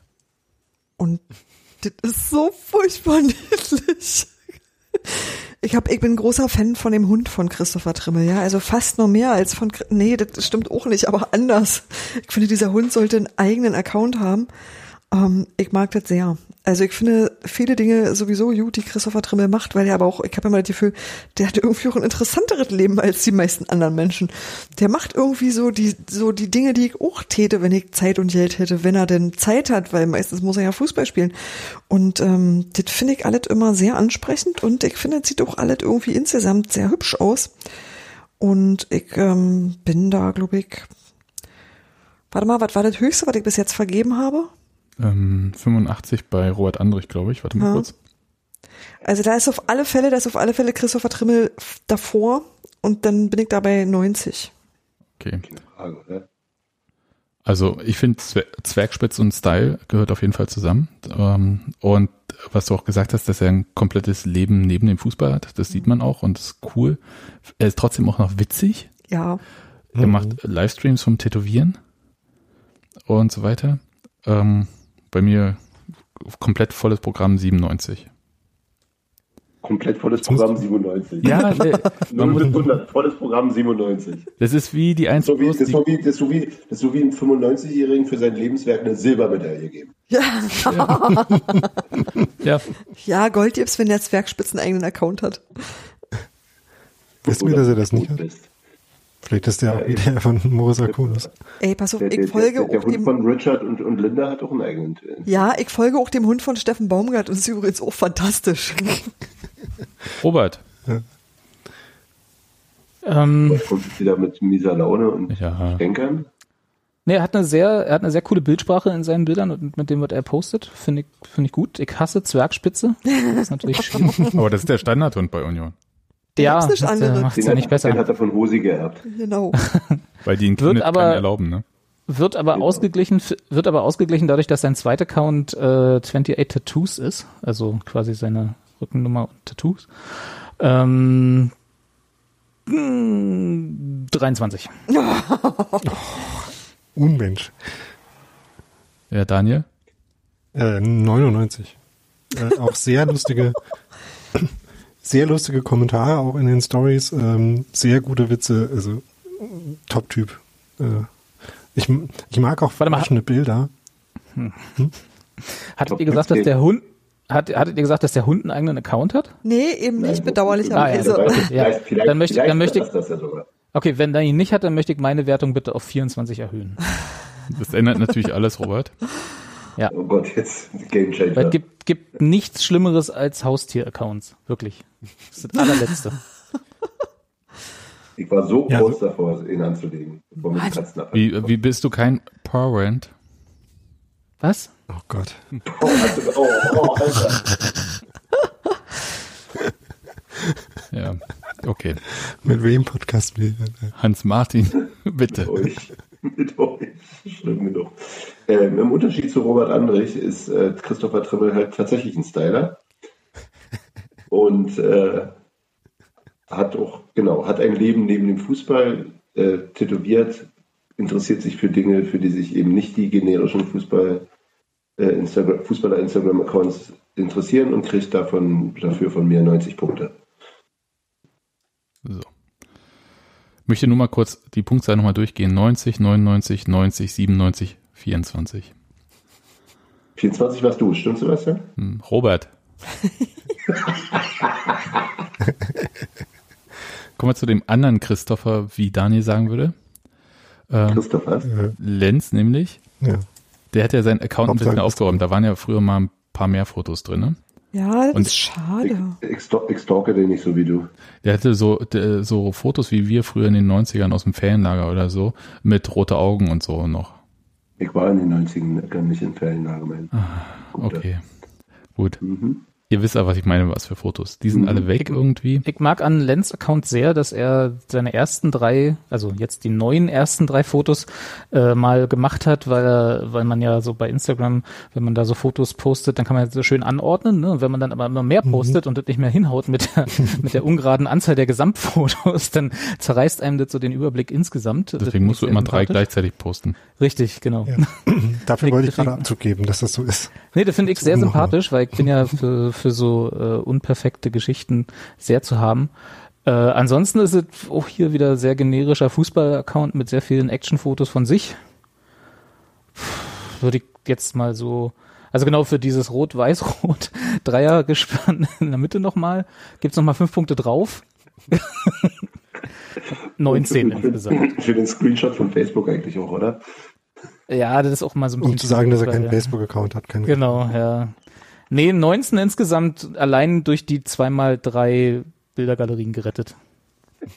Und das ist so furchtbar niedlich. Ich hab, ich bin großer Fan von dem Hund von Christopher Trimmel, ja, also fast noch mehr als von, nee, das stimmt auch nicht, aber anders. Ich finde, dieser Hund sollte einen eigenen Account haben. Ähm, ich mag das sehr. Also ich finde viele Dinge sowieso gut, die Christopher Trimmel macht, weil er aber auch, ich habe immer das Gefühl, der hat irgendwie auch ein interessanteres Leben als die meisten anderen Menschen. Der macht irgendwie so die, so die Dinge, die ich auch täte, wenn ich Zeit und Geld hätte, wenn er denn Zeit hat, weil meistens muss er ja Fußball spielen. Und ähm, das finde ich alles immer sehr ansprechend und ich finde, es sieht auch alles irgendwie insgesamt sehr hübsch aus. Und ich ähm, bin da, glaube ich, warte mal, was war das Höchste, was ich bis jetzt vergeben habe? Ähm, 85 bei Robert Andrich, glaube ich. Warte mal Ja. kurz. Also da ist auf alle Fälle, da ist auf alle Fälle Christopher Trimmel davor und dann bin ich dabei 90. Okay. Also ich finde Zwer Zwergspitz und Style gehört auf jeden Fall zusammen. Ähm, und was du auch gesagt hast, dass er ein komplettes Leben neben dem Fußball hat, das sieht man auch und das ist cool. Er ist trotzdem auch noch witzig. Ja, Er macht Livestreams vom Tätowieren und so weiter. Ähm, bei mir komplett volles Programm 97. Komplett volles Programm 97. Ja, äh, man 0 muss, bis 100, volles Programm 97. das ist wie die So wie, einzige, das, ist so wie, das, ist so wie, das ist so wie ein 95-Jährigen für sein Lebenswerk eine Silbermedaille geben. ja, ja, ja, Gold gibt's, wenn der Zwergspitz einen eigenen Account hat. Wissen wir, dass er das nicht hat? bist. Vielleicht ist der auch wieder von Moritz Akunus. Ey, pass auf, Der, der, ich folge der, der auch Hund dem, von Richard und, und Linda hat auch einen eigenen Film. ja, ich folge auch dem Hund von Steffen Baumgart und ist übrigens auch fantastisch. Robert. ähm, Kommt jetzt wieder mit mieser Laune und Ja. Stänkern. nee, er hat eine sehr, er hat eine sehr coole Bildsprache in seinen Bildern und mit dem, was er postet, finde ich, finde ich gut. Ich hasse Zwergspitze. Das ist natürlich schwierig. Aber das ist der Standardhund bei Union. Ja, das andere. macht es Den, ja hat, nicht den besser. hat er von Hosi geerbt. genau. Weil die ihn Wird aber- erlauben, ne? Wird aber Genau. ausgeglichen, wird aber ausgeglichen dadurch, dass sein zweiter Account äh, 28 Tattoos ist, also quasi seine Rückennummer und Tattoos. Ähm, mm, 23. Unmensch. Ja, Daniel? Äh, 99. Äh, auch sehr lustige, sehr lustige Kommentare auch in den Stories, ähm, sehr gute Witze, also Top-Typ. Äh, ich, ich mag auch Warte mal. überraschende Bilder. Hattet Top ihr gesagt, dass 15. der Hund, hat, hattet ihr gesagt, dass der Hund einen eigenen Account hat? Nee, eben nicht, Ah, bedauerlicherweise. ja, Vielleicht- ja. vielleicht- vielleicht- Dann möchte dann möchte ich- ja. Okay, wenn er ihn nicht hat, dann möchte ich meine Wertung bitte auf 24 erhöhen. Das ändert natürlich alles, Robert. Oh Gott, jetzt Game Changer. Weil es gibt, gibt nichts Schlimmeres als Haustier-Accounts. Wirklich. Das ist das allerletzte. Ich war so Ja, kurz so- davor, ihn anzulegen, bevor mir die Katzen abhalten. Wie, wie bist du kein Parent? Was? Oh Gott. Oh, also, oh, oh, Alter. Ja, okay. Mit wem Podcast wir? Hans Martin, bitte. Mit euch. Mit euch. Schlimm genug. Ähm, Im Unterschied zu Robert Andrich ist äh, Christopher Trimmel halt tatsächlich ein Styler. Und äh, hat auch, genau, hat ein Leben neben dem Fußball, äh, tätowiert, interessiert sich für Dinge, für die sich eben nicht die generischen Fußball, äh, Instagram, Fußballer-Instagram-Accounts interessieren und kriegt davon, dafür von mir 90 Punkte. So. Möchte nur mal kurz die Punktzahl nochmal durchgehen. 90, 99, 90, 97, 24. 24 warst du, stimmt Sebastian? Hm, Robert. Kommen wir zu dem anderen Christopher, wie Daniel sagen würde. Ähm, Christopher? Äh, Lenz nämlich. ja. Der hat ja seinen Account ein bisschen Hauptsache aufgeräumt. Da waren ja früher mal ein paar mehr Fotos drin. Ne? Ja, das Und- ist schade. Ich, ich stalke den nicht so wie du. Der hatte so, so Fotos wie wir früher in den 90ern aus dem Ferienlager oder so, mit rote Augen und so noch. Ich war in den 90ern gar nicht in Ferienlager, mein. Guter. Okay. Gut. Mhm. Ihr wisst aber, was ich meine, was für Fotos. Die sind Mhm. alle weg irgendwie. Ich mag an Lenz Account sehr, dass er seine ersten drei, also jetzt die neuen ersten drei Fotos äh, mal gemacht hat, weil er, weil man ja so bei Instagram, wenn man da so Fotos postet, dann kann man so schön anordnen, ne? Und wenn man dann aber immer mehr postet und das nicht mehr hinhaut mit der, mit der ungeraden Anzahl der Gesamtfotos, dann zerreißt einem das so den Überblick insgesamt. Deswegen musst du ich immer drei gleichzeitig posten. Richtig, genau. Ja. Dafür Ich- wollte ich gerade Abzug geben, dass das so ist. Nee, das finde ich sehr sympathisch, weil ich bin ja für, für so äh, unperfekte Geschichten sehr zu haben. Äh, ansonsten ist es auch hier wieder sehr generischer Fußball-Account mit sehr vielen Actionfotos von sich. Würde ich jetzt mal so, also genau für dieses Rot-Weiß-Rot Dreiergespann in der Mitte nochmal, gibt's noch nochmal fünf Punkte drauf. 19 Und für, insgesamt. für den Screenshot von Facebook eigentlich auch, oder? Ja, das ist auch mal so ein bisschen. Um zu sagen, dass er keinen ja. Facebook-Account hat. Keinen Genau, ja. Nee, 19 insgesamt allein durch die zweimal drei Bildergalerien gerettet.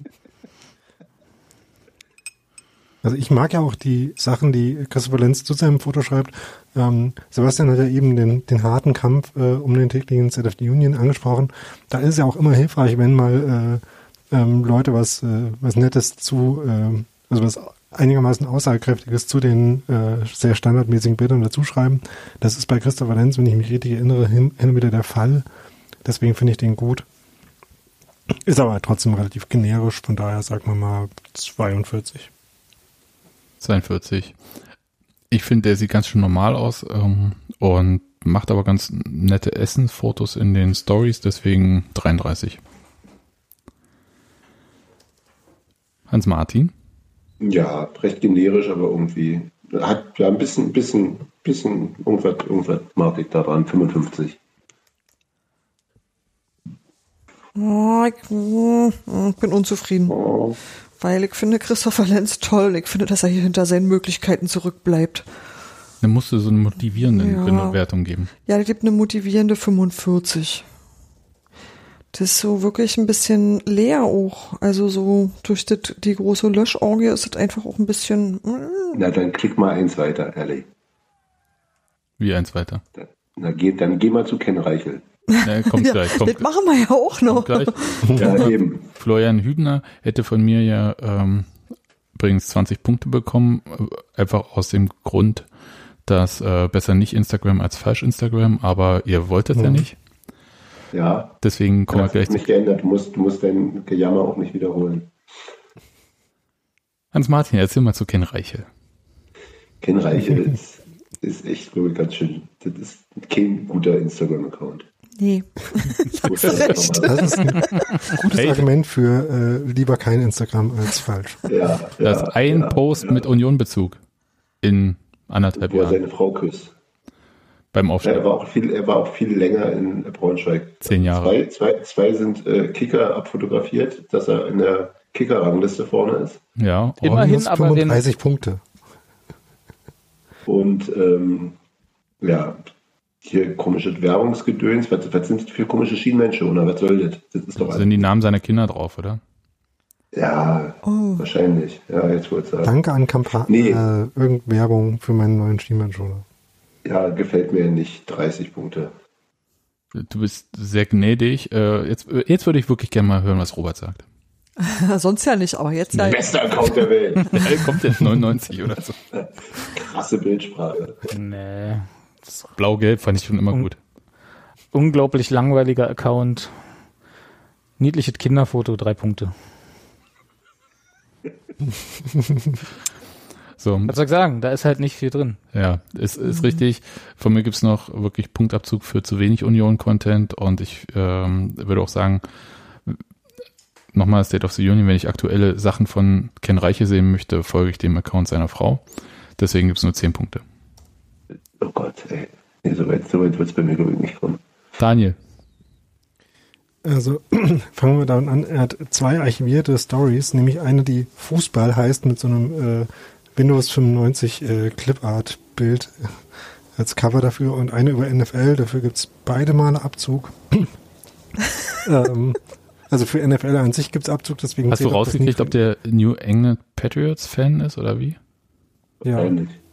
Also ich mag ja auch die Sachen, die Christopher Lenz zu seinem Foto schreibt. Ähm, Sebastian hat ja eben den, den harten Kampf äh, um den täglichen State of the Union angesprochen. Da ist es ja auch immer hilfreich, wenn mal äh, ähm, Leute was, äh, was Nettes zu, äh, also was einigermaßen aussagekräftiges zu den äh, sehr standardmäßigen Bildern dazu schreiben. Das ist bei Christopher Lenz, wenn ich mich richtig erinnere, hin, hin und wieder der Fall. Deswegen finde ich den gut. Ist aber trotzdem relativ generisch, von daher sagen wir mal 42. 42. Ich finde, der sieht ganz schön normal aus ähm, und macht aber ganz nette Essensfotos in den Stories, deswegen 33. Hans Martin. Ja, recht generisch, aber irgendwie hat ja ein bisschen, bisschen, bisschen irgendwas, irgendwas mag ich daran. 55. Oh, ich, mm, ich bin unzufrieden, Oh, weil ich finde Christopher Lenz toll. Ich finde, dass er hier hinter seinen Möglichkeiten zurückbleibt. Dann musst du so eine motivierende Ja. Bewertung geben. Ja, der gibt eine motivierende 45. Das ist so wirklich ein bisschen leer auch. Also so durch das, die große Löschorgie ist es einfach auch ein bisschen. mm. na, dann klick mal eins weiter, ehrlich. Wie eins weiter. Da- Na, geht, dann geh mal zu Ken Reichel. Ja, kommt Ja, gleich. Kommt, das machen wir ja auch noch. Ja, eben. Florian Hübner hätte von mir ja ähm, übrigens 20 Punkte bekommen, äh, einfach aus dem Grund, dass äh, besser nicht Instagram als falsch Instagram, aber ihr wolltet ja Mhm. nicht. Ja, Deswegen kommen wir das gleich nicht geändert. Du musst, du musst dein Gejammer auch nicht wiederholen. Hans Martin, erzähl mal zu Ken Reichel. Ken Reichel ist, ist echt wirklich ganz schön. Das ist kein guter Instagram-Account. Nee. Das ist ein gutes Hey. Argument für äh, lieber kein Instagram als falsch. Ja, Da ist ja, ein ja, Post ja, mit Unionbezug in anderthalb Wo er Jahren seine Frau küsst. Beim Ja, er, Aufstieg. war auch viel, er war auch viel länger in Braunschweig. Zehn Jahre. Zwei, zwei, zwei sind äh, Kicker abfotografiert, dass er in der Kicker-Rangliste vorne ist. Ja, Immerhin, Minus aber den- 35 Punkte. Und ähm, ja, hier komische Werbungsgedöns. Was, was sind das für komische Schienenmenschen? Was soll das? Das ist doch da sind die Namen seiner Kinder drauf, oder? Ja, Oh. wahrscheinlich. Ja, jetzt wollte ich sagen. Danke an Kampagne, Nee. äh, irgendeine Werbung für meinen neuen Schienbeinschoner. Ja, gefällt mir nicht. 30 Punkte. Du bist sehr gnädig. Äh, jetzt, jetzt würde ich wirklich gerne mal hören, was Robert sagt. Sonst ja nicht, aber jetzt ja. Bester Account der Welt. Ja, kommt jetzt 99 oder so. Krasse Bildsprache. Nee. Blau-Gelb fand ich schon immer gut. Unglaublich langweiliger Account. Niedliches Kinderfoto, drei Punkte. So, Was soll ich sagen? Da ist halt nicht viel drin. ja, ist, ist richtig. Von mir gibt's noch wirklich Punktabzug für zu wenig Union-Content und ich ähm, würde auch sagen, nochmal State of the Union, wenn ich aktuelle Sachen von Ken Reiche sehen möchte, folge ich dem Account seiner Frau. Deswegen gibt's nur 10 Punkte. Oh Gott, ey. Nee, so weit, so weit wird es bei mir glaube ich nicht kommen. Daniel, Also fangen wir damit an. Er hat zwei archivierte Stories, nämlich eine, die Fußball heißt mit so einem äh, Windows 95 äh, Clipart Bild. als Cover dafür und eine über NFL. Dafür gibt's beide Male Abzug. ähm, also für NFL an sich gibt's Abzug, deswegen Hast du rausgekriegt, nicht ob der New England Patriots Fan ist oder wie? Ja.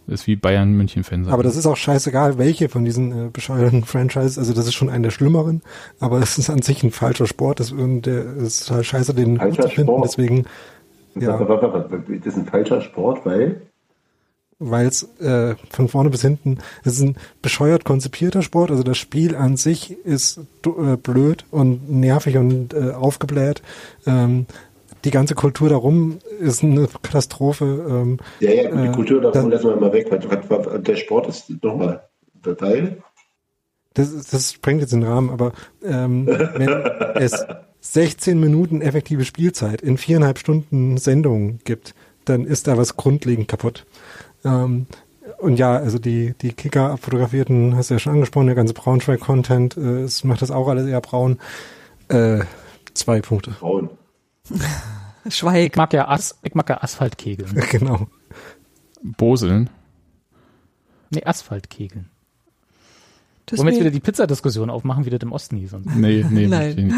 Das ist wie Bayern München Fan sein. Aber das ist auch scheißegal, welche von diesen äh, bescheuerten Franchises. Also das ist schon einer der schlimmeren, aber es ist an sich ein falscher Sport. Das, und der ist halt scheiße, den gut Falscher zu finden. Sport. Deswegen, Ja. Das ist ein falscher Sport, weil weil es äh, von vorne bis hinten, es ist ein bescheuert konzipierter Sport. Also das Spiel an sich ist äh, blöd und nervig und äh, aufgebläht. Ähm, die ganze Kultur darum ist eine Katastrophe. Ähm, ja, ja, die Äh, Kultur davon lassen wir mal weg. Der Sport ist nochmal der Teil. Das, das sprengt jetzt den Rahmen, aber ähm, wenn es 16 Minuten effektive Spielzeit in viereinhalb Stunden Sendung gibt, dann ist da was grundlegend kaputt. Ähm, und ja, also die, die Kicker abfotografierten, hast du ja schon angesprochen, der ganze Braunschweig-Content, äh, es macht das auch alles eher braun. Äh, zwei Punkte, Frauen. Schweig. Ich mag ja, As ich mag ja Asphaltkegeln. genau. Boseln. Nee, Asphaltkegeln. Das Wollen wir jetzt wieder die Pizzadiskussion aufmachen, wie das im Osten hieß. Und Nee, nee, Nein.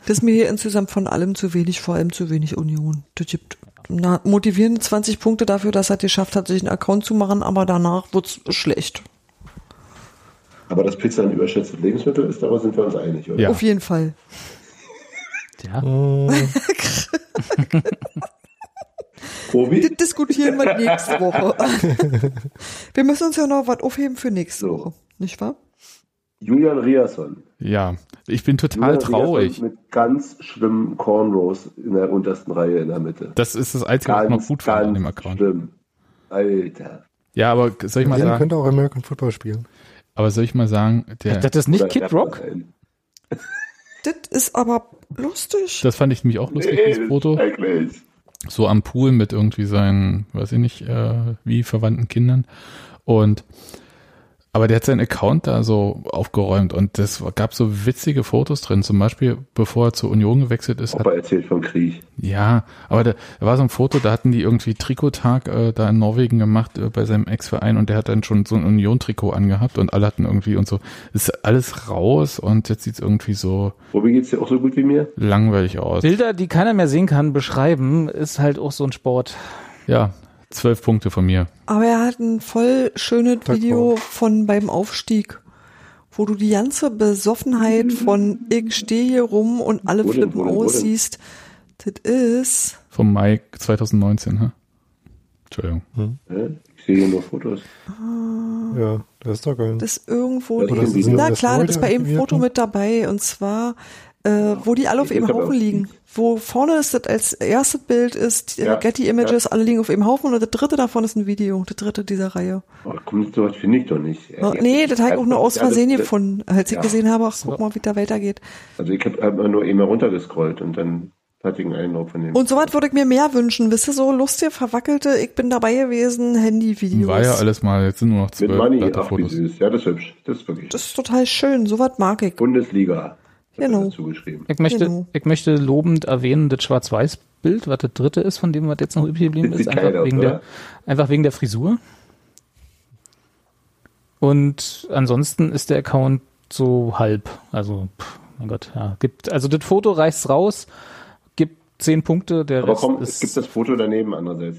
das ist mir hier insgesamt von allem zu wenig, vor allem zu wenig Union. Das gibt na, motivierende 20 Punkte dafür, dass er geschafft hat, sich einen Account zu machen, aber danach wird's schlecht. Aber dass Pizza ein überschätztes Lebensmittel ist, darüber sind wir uns einig, oder? Ja. Auf jeden Fall. ja, Probi? Das diskutieren wir nächste Woche. wir müssen uns ja noch was aufheben für nächste. Woche, nicht wahr? Julian Riasson. Ja, ich bin total Julian traurig. Riasson Mit ganz schlimmen Cornrows in der untersten Reihe in der Mitte. Das ist das Einzige, was ich noch gut fand an dem Account. schlimm. Alter. Ja, aber soll ich mal sagen, könnte auch American Football spielen. aber soll ich mal sagen, der, das ist nicht Kid Rock? Das ist aber lustig. das fand ich nämlich auch lustig, Nee, Foto. das ist schrecklich. so am Pool mit irgendwie seinen, weiß ich nicht, äh, wie verwandten Kindern. Und aber der hat seinen Account da so aufgeräumt und das gab so witzige Fotos drin. Zum Beispiel, bevor er zur Union gewechselt ist, hat, Opa erzählt vom Krieg. ja, aber da, da war so ein Foto, da hatten die irgendwie Trikottag äh, da in Norwegen gemacht äh, bei seinem Ex-Verein und der hat dann schon so ein Union-Trikot angehabt und alle hatten irgendwie und so. Ist alles raus und jetzt sieht's irgendwie so Robi geht's dir auch so gut wie mir? langweilig aus. Bilder, die keiner mehr sehen kann, beschreiben, ist halt auch so ein Sport. Ja, zwölf Punkte von mir. Aber er hat ein voll schönes Tag Video von beim Aufstieg, wo du die ganze Besoffenheit von ich stehe hier rum und alle Wo flippen denn, wo aus siehst. Das ist, Vom Mai 2019, hä? Entschuldigung. Hä? Ich sehe hier nur Fotos. Ja, das ist doch geil. das ist irgendwo, Oder die, sind na das klar, das ist bei ihm ein Foto mit dabei und zwar, äh, wo die alle auf hab Haufen liegen. Wo vorne ist das als erstes Bild ist, die Ja, Getty Images, alle liegen auf einem Haufen und das dritte davon ist ein Video, das dritte dieser Reihe. Oh, komm, so was finde ich doch nicht. Oh, nee, das habe ich auch nur aus Ja, Versehen das- gefunden, als ich ja. gesehen habe, ach, guck mal, wie da weitergeht. Also ich habe hab nur immer runtergescrollt und dann hatte ich einen Eindruck von dem. Und sowas würde ich mir mehr wünschen. Wisst ihr, so lustige, verwackelte, ich bin dabei gewesen, Handyvideos. War ja alles mal, jetzt sind nur noch Mit zwölf Money, glatte ach wie Fotos. süß. Ja, das ist hübsch. Das ist wirklich Das ist total schön, sowas mag ich. Bundesliga. Genau. dazu geschrieben. Ich möchte, Genau. ich möchte lobend erwähnen, das Schwarz-Weiß-Bild, was das dritte ist, von dem was jetzt noch übrig geblieben Das ist, einfach aus, wegen, der, einfach wegen der Frisur. Und ansonsten ist der Account so halb. Also, pff, mein Gott, ja. Gibt, also das Foto reißt raus, gibt zehn Punkte, der Aber Rest komm, es gibt das Foto daneben andererseits.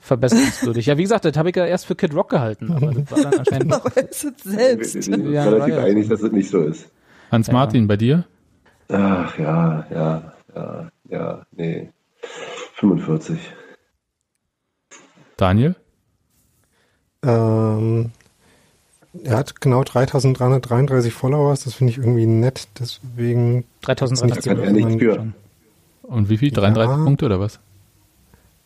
verbesserungswürdig. ja, wie gesagt, das habe ich ja erst für Kid Rock gehalten, aber das war dann anscheinend Aber es ist selbst. wir sind Ja, relativ ja. einig, dass es nicht so ist. Hans-Martin, bei dir? Ach ja, ja, ja, ja, nee. 45. Daniel? Ähm, er hat genau 3333 Followers, das finde ich irgendwie nett, deswegen 3300 Da kann er nichts für. schon. Und wie viel? 33 Ja. Punkte oder was?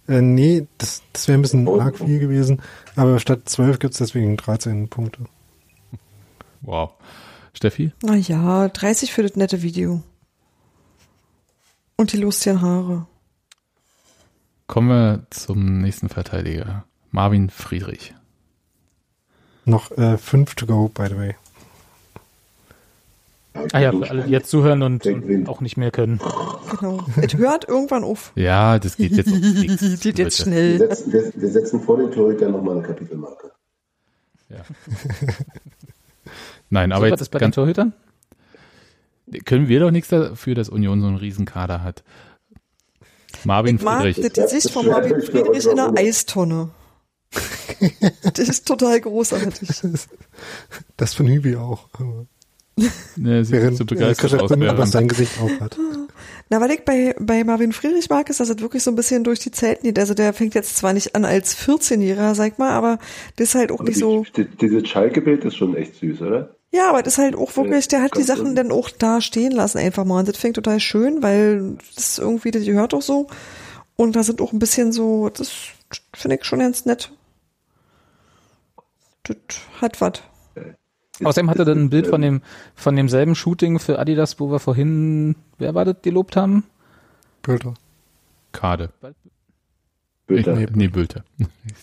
Äh, nee, das, das wäre ein bisschen Oh. arg viel gewesen. Aber statt 12 gibt's deswegen 13 Punkte. Wow. Steffi? Na ja, 30 für das nette Video. Und die lustigen Haare. Kommen wir zum nächsten Verteidiger. Marvin Friedrich. Noch äh, 5 to go, by the way. Ah ja, für alle, die jetzt zuhören und, und auch nicht mehr können. Genau. es hört irgendwann auf. Ja, das geht jetzt. nichts, Geht jetzt bitte. Wir schnell. setzen, wir, wir setzen vor den Torhüter nochmal eine Kapitelmarke. Ja. Nein, aber Aber jetzt das bei den Torhütern? können wir doch nichts dafür, dass Union so einen Riesenkader hat. Marvin Ich mag Friedrich. das Gesicht von Marvin Friedrich in einer Eistonne. Das ist total großartig. Das von Hübi auch. Aber Ne, sieht Während so begeistert Kascha aus. Aber sein Gesicht auch hat. Na, weil ich bei, bei Marvin Friedrich mag, ist, dass er wirklich so ein bisschen durch die Zeiten geht. Also der fängt jetzt zwar nicht an als 14-Jähriger, sag mal, aber das ist halt auch Aber nicht die, so. die, dieses Schalke-Bild ist schon echt süß, oder? Ja, aber das ist halt auch wirklich, der hat die Sachen dann auch da stehen lassen einfach mal. Und das fängt total schön, weil das ist irgendwie, das gehört auch so. Und da sind auch ein bisschen so, das finde ich schon ganz nett. Das hat was. Außerdem hat er dann ein Bild von dem, von demselben Shooting für Adidas, wo wir vorhin, wer war das, gelobt haben? Bilder. Kade. Bilder, Ich, nee, Bülter.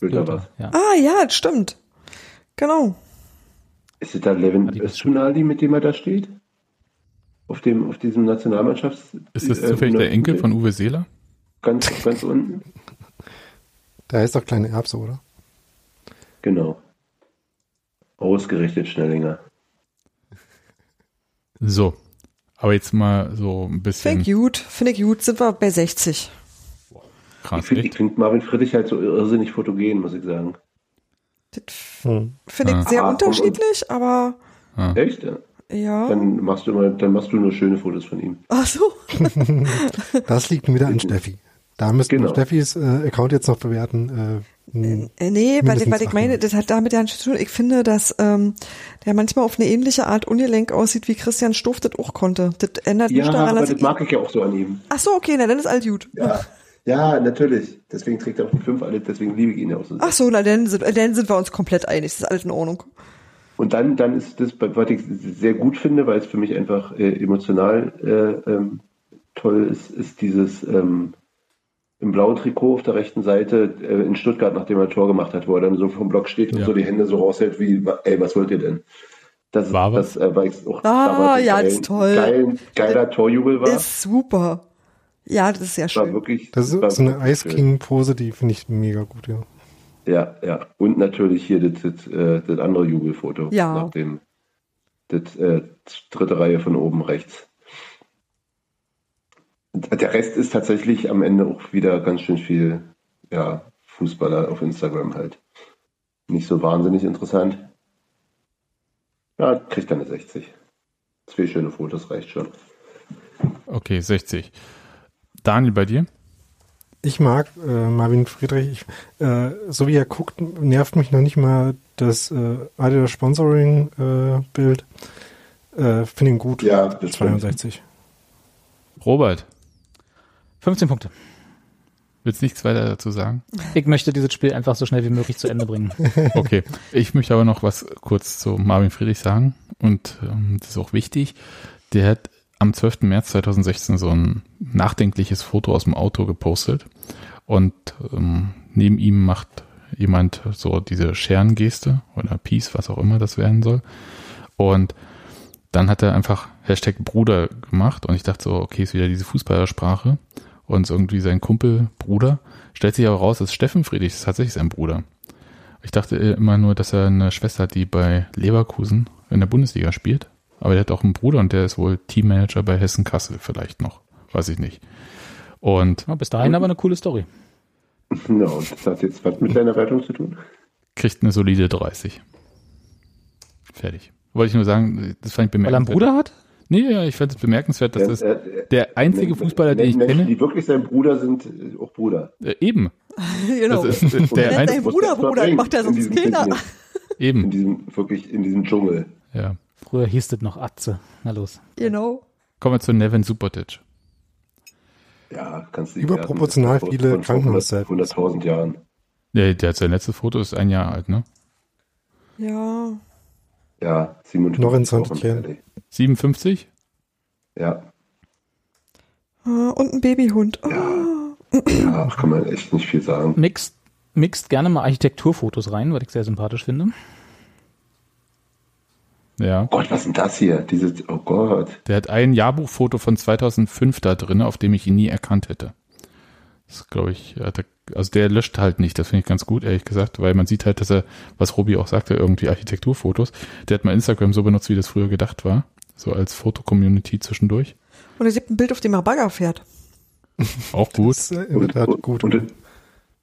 Bilder was. Ja. Ah, ja, das stimmt. Genau. Ist es da Levin. Öztunali, mit dem er da steht? Auf dem, auf diesem Nationalmannschafts... Ist das äh, zufällig der Enkel von Uwe Seeler? Ganz, ganz unten? Da heißt doch kleine Erbse, oder? Genau. Ausgerichtet Schnellinger. So. Aber jetzt mal so ein bisschen Finde ich gut, finde ich gut. Sind wir bei 60. Ich krass. finde echt? find Marvin Friedrich halt so irrsinnig fotogen, muss ich sagen. Das Hm. finde ich Ah. sehr Ah, unterschiedlich, aber Echt? Ja. ja. Dann machst du immer, dann machst du nur schöne Fotos von ihm. Ach so. Das liegt wieder an Steffi. Da müssten Genau. wir Steffis äh, Account jetzt noch bewerten. Äh, Äh, nee, weil, weil ich meine, 800. das hat damit ja nichts zu tun. Ich finde, dass ähm, der manchmal auf eine ähnliche Art ungelenk aussieht, wie Christian Stoff das auch konnte. Das ändert Ja, nicht daran, aber dass das ich mag ich ja auch so an ihm. Ach so, okay, na dann ist alles gut. Ja, ja natürlich. Deswegen trägt er auch die 5 alle, deswegen liebe ich ihn ja auch so. sehr. Ach so, na dann sind, dann sind wir uns komplett einig. Das ist alles in Ordnung. Und dann, dann ist das, was ich sehr gut finde, weil es für mich einfach äh, emotional äh, ähm, toll ist, ist dieses ähm, im blauen Trikot auf der rechten Seite äh, in Stuttgart, nachdem er ein Tor gemacht hat, wo er dann so vom Block steht und Ja. so die Hände so raushält, wie, ey, was wollt ihr denn? Das, War was? das äh, war ich auch Ah, damals ein ja, ist toll. Geil, geiler Torjubel war. Ist super. Ja, das ist sehr war schön. wirklich, das ist war so eine Ice schön. King Pose, die finde ich mega gut, ja. Ja, ja. Und natürlich hier das, das, äh, das andere Jubelfoto. Ja. Nach dem, das äh, dritte Reihe von oben rechts. Der Rest ist tatsächlich am Ende auch wieder ganz schön viel, ja, Fußballer auf Instagram halt. Nicht so wahnsinnig interessant. Ja, kriegt dann eine 60. Zwei schöne Fotos reicht schon. Okay, 60. Daniel, bei dir? Ich mag äh, Marvin Friedrich. Ich, äh, so wie er guckt, nervt mich noch nicht mal das äh, Adidas Sponsoring äh, Bild. Äh, Finde ihn gut. Ja, das stimmt. 62. Robert, 15 Punkte. willst nichts weiter dazu sagen? Ich möchte dieses Spiel einfach so schnell wie möglich zu Ende bringen. Okay, ich möchte aber noch was kurz zu Marvin Friedrich sagen und ähm, das ist auch wichtig. Der hat am 12. März 2016 so ein nachdenkliches Foto aus dem Auto gepostet und ähm, neben ihm macht jemand so diese Scherengeste oder Peace, was auch immer das werden soll. Und dann hat er einfach Hashtag Bruder gemacht und ich dachte so, okay, ist wieder diese Fußballersprache und irgendwie sein Kumpel Bruder. Stellt sich aber raus, ist Steffen Friedrich, ist tatsächlich sein Bruder. Ich dachte immer nur, dass er eine Schwester hat, die bei Leverkusen in der Bundesliga spielt. Aber der hat auch einen Bruder und der ist wohl Teammanager bei Hessen Kassel vielleicht noch. Weiß ich nicht. Und Ja, bis dahin aber eine coole Story. Ja, und das hat jetzt was mit deiner Wertung zu tun? kriegt eine solide 30. Fertig. Wollte ich nur sagen, das fand ich Weil er einen bemerkenswert. Bruder hat? Nee, ja, ich fand es bemerkenswert, dass das äh, der einzige Fußballer, den ich Menschen, kenne, die wirklich sein Bruder sind, äh, auch Bruder. äh, eben. genau. Das ist äh, der einzige, dein Bruder, Bruder, ich mach der in sonst Kinder. Business, In eben. diesem, wirklich, in diesem Dschungel. Ja. Früher hieß das noch Atze. Na los. Genau. Kommen wir zu Nevin Subotic. Ja, kannst du Überproportional viele Krankenhauszeiten. 100.000 Jahren. Der, der hat sein letztes Foto ist ein Jahr alt, ne? Ja. Ja, 57 Noch in ehrlich. 57? Ja, Ah, Und ein Babyhund. Oh. ja, kann man echt nicht viel sagen. Mixt, mixt gerne mal Architekturfotos rein, was ich sehr sympathisch finde. Ja. Oh Gott, was ist denn das hier? Dieses, oh Gott. Der hat ein Jahrbuchfoto von 2005 da drin, auf dem ich ihn nie erkannt hätte. Das glaube ich, also der löscht halt nicht, das finde ich ganz gut, ehrlich gesagt, weil man sieht halt, dass er, was Robi auch sagte, irgendwie Architekturfotos, der hat mal Instagram so benutzt, wie das früher gedacht war, so als Fotocommunity zwischendurch. Und er sieht ein Bild, auf dem er Bagger fährt. Auch gut. Das ist äh, in der Tat gut. Und, und,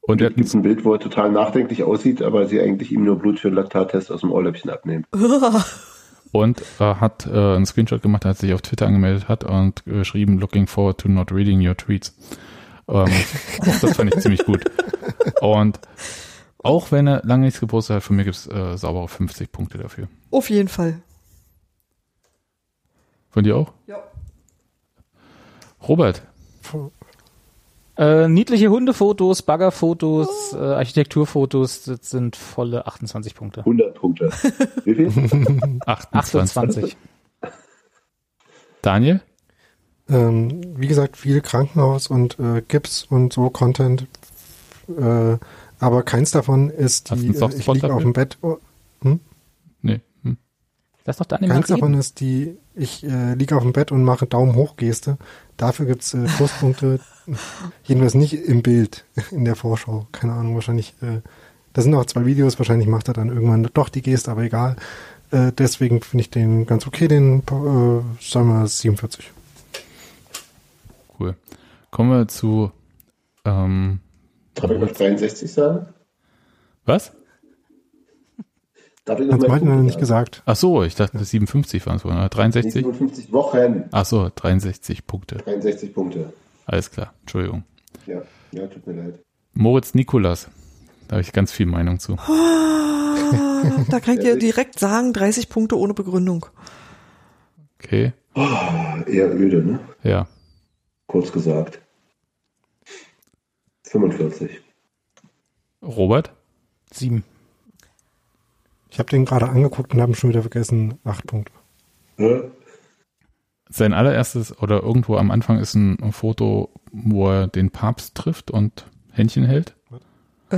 Und er hat gibt ein Bild, wo er total nachdenklich aussieht, aber sie eigentlich ihm nur Blut für einen Laktattest aus dem Ohrläppchen abnehmen. und äh, hat äh, einen Screenshot gemacht, als er sich auf Twitter angemeldet hat und geschrieben, looking forward to not reading your tweets. Ähm, das fand ich ziemlich gut. Und auch wenn er lange nichts gepostet hat, von mir gibt's äh, saubere 50 Punkte dafür. Auf jeden Fall. Von dir auch? Ja. Robert, Äh, niedliche Hundefotos, Baggerfotos, äh, Architekturfotos, das sind volle 28 Punkte. 100 Punkte. Wie viel? 28. 28. Daniel? Ähm, wie gesagt, viel Krankenhaus und äh, Gips und so Content. Äh, aber keins davon ist die, äh, ich liege auf dem Bett. Oh, Nee. Hm. Lass doch Daniel keins davon ist die, ich äh, liege auf dem Bett und mache Daumen hoch Geste. Dafür gibt's äh, Pluspunkte. Jedenfalls nicht im Bild, in der Vorschau. Keine Ahnung, wahrscheinlich. Äh, da sind auch zwei Videos, wahrscheinlich macht er dann irgendwann doch die Geste, aber egal. Äh, deswegen finde ich den ganz okay, den, äh, sagen wir 47. Cool. Kommen wir zu ähm, Darf ich noch 63 sagen? was? Darf ich noch Martin hat nicht gesagt. Ach so, ich dachte 57 waren es wohl, oder? 63? 57 Wochen, Ach so, 63 Punkte. 63 Punkte. Alles klar. Entschuldigung. Ja, ja, tut mir leid. Moritz Nikolas. Da habe ich ganz viel Meinung zu. Ah, da kann ich dir direkt sagen, 30 Punkte ohne Begründung. Okay. Eher öde, ne? Ja. Kurz gesagt. 45. Robert? Sieben. Ich habe den gerade angeguckt und habe ihn schon wieder vergessen. Acht Punkte. Ne? Sein allererstes oder irgendwo am Anfang ist ein, ein Foto, wo er den Papst trifft und Händchen hält. Äh,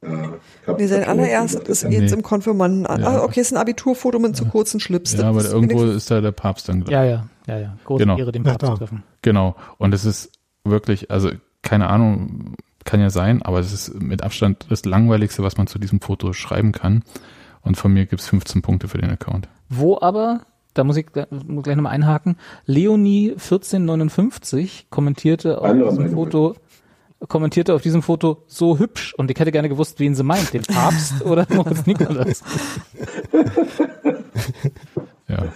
Ja, hab- nee, sein hab schon allererst gesagt, ist jetzt Nee. im Konfirmanden. Ja. Ah, okay, ist ein Abiturfoto mit zu kurzen Schlips. Ja, aber irgendwo ist da der Papst dann. Ja, ja, ja, ja. Große Genau. Ehre, den Ja, Papst da. zu treffen. Genau. Und es ist wirklich, also keine Ahnung, kann ja sein, aber es ist mit Abstand das langweiligste, was man zu diesem Foto schreiben kann. Und von mir gibt's 15 Punkte für den Account. Wo aber, da muss ich muss gleich nochmal einhaken, Leonie 1459 kommentierte auf Andere diesem Meinung. Foto, kommentierte auf diesem Foto so hübsch und ich hätte gerne gewusst, wen sie meint, den Papst oder Moritz Nikolas. Ja.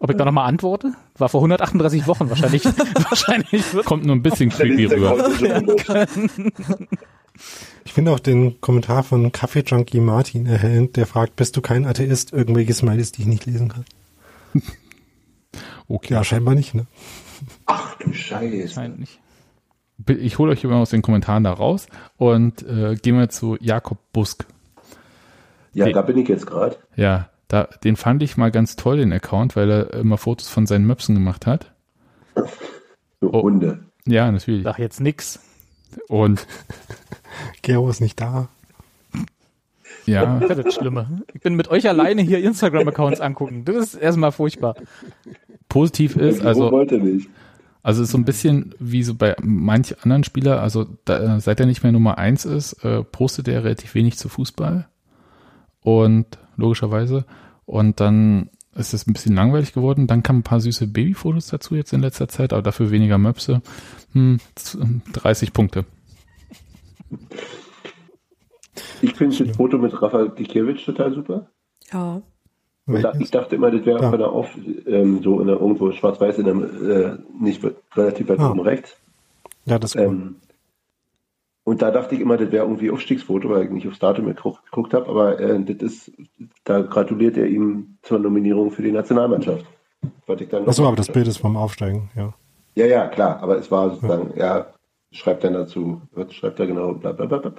Ob ich da nochmal antworte? War vor 138 Wochen wahrscheinlich. wahrscheinlich Kommt nur ein bisschen creepy rüber. Ich finde auch den Kommentar von Kaffee Junkie Martin erhellend, der fragt, bist du kein Atheist? Irgendwelche Smileys, die ich nicht lesen kann. Okay. Ja, scheinbar nicht, ne? Ach du Scheiße. Scheint nicht. Ich hole euch immer aus den Kommentaren da raus und äh, gehen wir zu Jakob Busk. Ja, Nee. da bin ich jetzt gerade. Ja, da, den fand ich mal ganz toll, den Account, weil er immer Fotos von seinen Möpsen gemacht hat. So Oh. Hunde. Ja, natürlich. Sag jetzt nix. Und Gero ist nicht da. Ja, Das ist das Schlimme. Ich bin mit euch alleine hier Instagram-Accounts angucken. Das ist erstmal furchtbar. positiv ist, also wollte nicht. Also es ist so ein bisschen wie so bei manch anderen Spieler, also da, seit er nicht mehr Nummer eins ist, äh, postet er relativ wenig zu Fußball. Und logischerweise. Und dann ist es ein bisschen langweilig geworden. Dann kamen ein paar süße Babyfotos dazu jetzt in letzter Zeit, aber dafür weniger Möpse. Hm, z- 30 Punkte. Ich finde das Foto mit Rafa Gikiewicz total super. Ja. Da, ich dachte immer, das wäre Ja. bei der Auf, ähm, so in der, irgendwo schwarz-weiß in der, äh, nicht relativ weit Ah. oben rechts. Ja, das. Ähm, und da dachte ich immer, das wäre irgendwie Aufstiegsfoto, weil ich nicht aufs Datum geguckt, geguckt habe, aber äh, das ist, da gratuliert er ihm zur Nominierung für die Nationalmannschaft. Wollte ich dann noch- Achso, aber das Bild ist vom Aufsteigen, ja. Ja, ja, klar, aber es war sozusagen, ja, schreibt dann dazu, was schreibt er genau, bla, bla, bla, bla.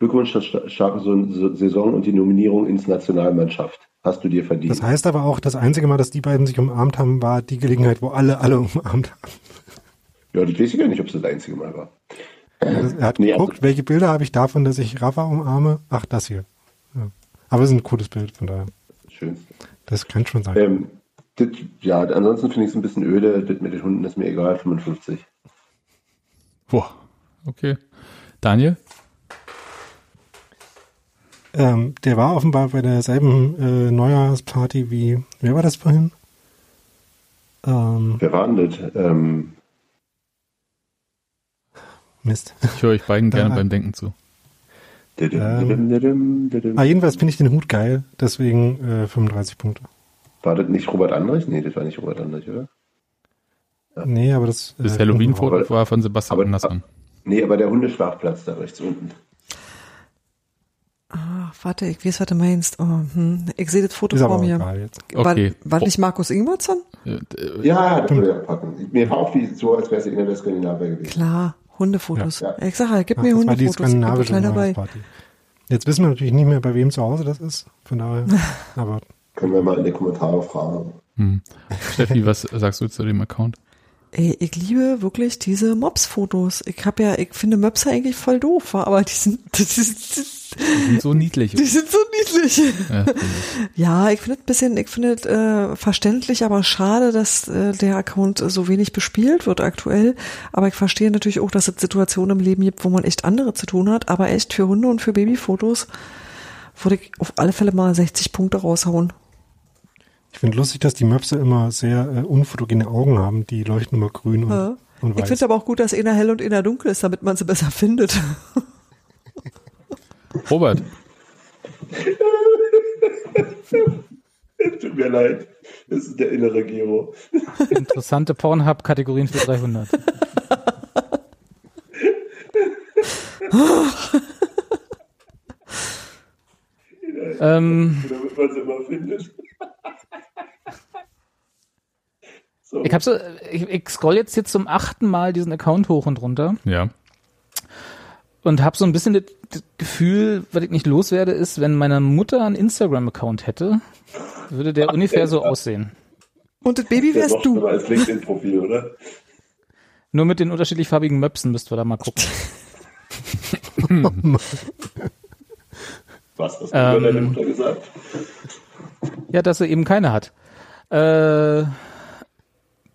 Glückwunsch zur sta- starken so so Saison und die Nominierung ins Nationalmannschaft. Hast du dir verdient. Das heißt aber auch, das einzige Mal, dass die beiden sich umarmt haben, war die Gelegenheit, wo alle alle umarmt haben. ja, das weiß ich ja nicht, ob es das einzige Mal war. Das- Er hat Nee, geguckt, also- welche Bilder habe ich davon, dass ich Rafa umarme? Ach, das hier. Ja. Aber es ist ein cooles Bild, von daher. Das Schönste. Das kann schon sein. Ähm, das, ja, ansonsten finde ich es ein bisschen öde. Das mit den Hunden ist mir egal, 55. Boah, okay. Daniel? Ähm, der war offenbar bei derselben äh, Neujahrsparty wie, wer war das vorhin? Ähm, Wer war denn das? Ähm, Mist. Ich höre euch beiden gerne beim Denken zu. Ah, jedenfalls finde ich den Hut geil, deswegen äh, 35 Punkte. War das nicht Robert Andrich? Nee, das war nicht Robert Andrich, oder? Nee, aber das. Das äh, Halloween-Foto war von Sebastian aber- Andersson. Nee, aber der Hundeschlafplatz da rechts unten. Warte, ich weiß, was du meinst. Oh, hm. Ich sehe das Foto vor mir. Okay. War, war nicht Markus Ingwertson? Äh, äh, Ja, das würde ich auch packen. Mir war auch wie, so, als wäre es einer der Skandinavier gewesen. Klar, Hundefotos. Ja. Ich sag halt, gib Ach, mir das war die Hundefotos. Skandinavische dabei. Jetzt wissen wir natürlich nicht mehr, bei wem zu Hause das ist. Von daher. Aber Können wir mal in die Kommentare fragen. hm. Steffi, was sagst du zu dem Account? Ey, ich liebe wirklich diese Mops-Fotos. Ich habe ja, ich finde Möpse eigentlich voll doof, aber die sind, die sind, Die sind so niedlich. die sind so niedlich. Ja, Ja, ich finde es ein bisschen, ich finde äh, verständlich, aber schade, dass äh, der Account so wenig bespielt wird aktuell. Aber ich verstehe natürlich auch, dass es Situationen im Leben gibt, wo man echt andere zu tun hat. Aber echt für Hunde und für Babyfotos würde ich auf alle Fälle mal 60 Punkte raushauen. Ich finde lustig, dass die Möpse immer sehr äh, unfotogene Augen haben. Die leuchten immer grün und, Ja. und Ich weiß. finde aber auch gut, dass einer hell und einer dunkel ist, damit man sie besser findet. Robert, Tut mir leid. Das ist der innere Giro. Interessante Pornhub-Kategorien für 300. ähm, Damit man sie immer findet. So. ich habe so, ich, ich scroll jetzt hier zum achten Mal diesen Account hoch und runter ja. und habe so ein bisschen das, Gefühl, was ich nicht loswerde, ist, wenn meine Mutter einen Instagram-Account hätte, würde der ungefähr so aussehen. Und das Baby Der wärst schlimmer du. als LinkedIn-Profil, oder? Nur mit den unterschiedlich farbigen Möpsen müsst wir da mal gucken. Was, das Ähm. über deine Mutter gesagt? Ja, dass er eben keine hat. Äh,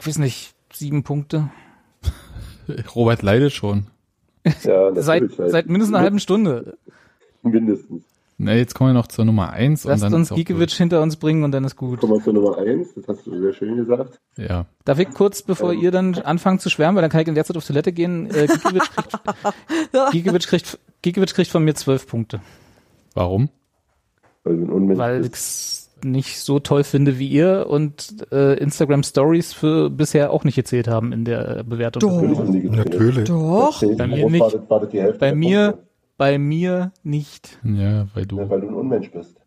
ich weiß nicht, sieben Punkte. Robert leidet schon. Ja, Seit, halt. seit mindestens einer halben Stunde. Mindestens. Na, jetzt kommen wir noch zur Nummer eins Lasst und dann uns Giekewitsch hinter uns bringen und dann ist gut. Kommen wir zur Nummer eins. Das hast du sehr schön gesagt. Ja. Darf ich kurz, bevor ihr dann anfangt zu schwärmen, weil dann kann ich in der Zeit auf Toilette gehen, äh, Giekewitsch kriegt, Giekewitsch kriegt, Giekewitsch kriegt von mir zwölf Punkte, Warum? Weil du ein Unmensch weil ich bist. es nicht so toll finde wie ihr und äh, Instagram Stories für bisher auch nicht gezählt haben in der Bewertung. Doch. Natürlich. Doch. Bei mir nicht. Bei mir, bei mir nicht. Ja, weil du Ja, weil du ein Unmensch bist.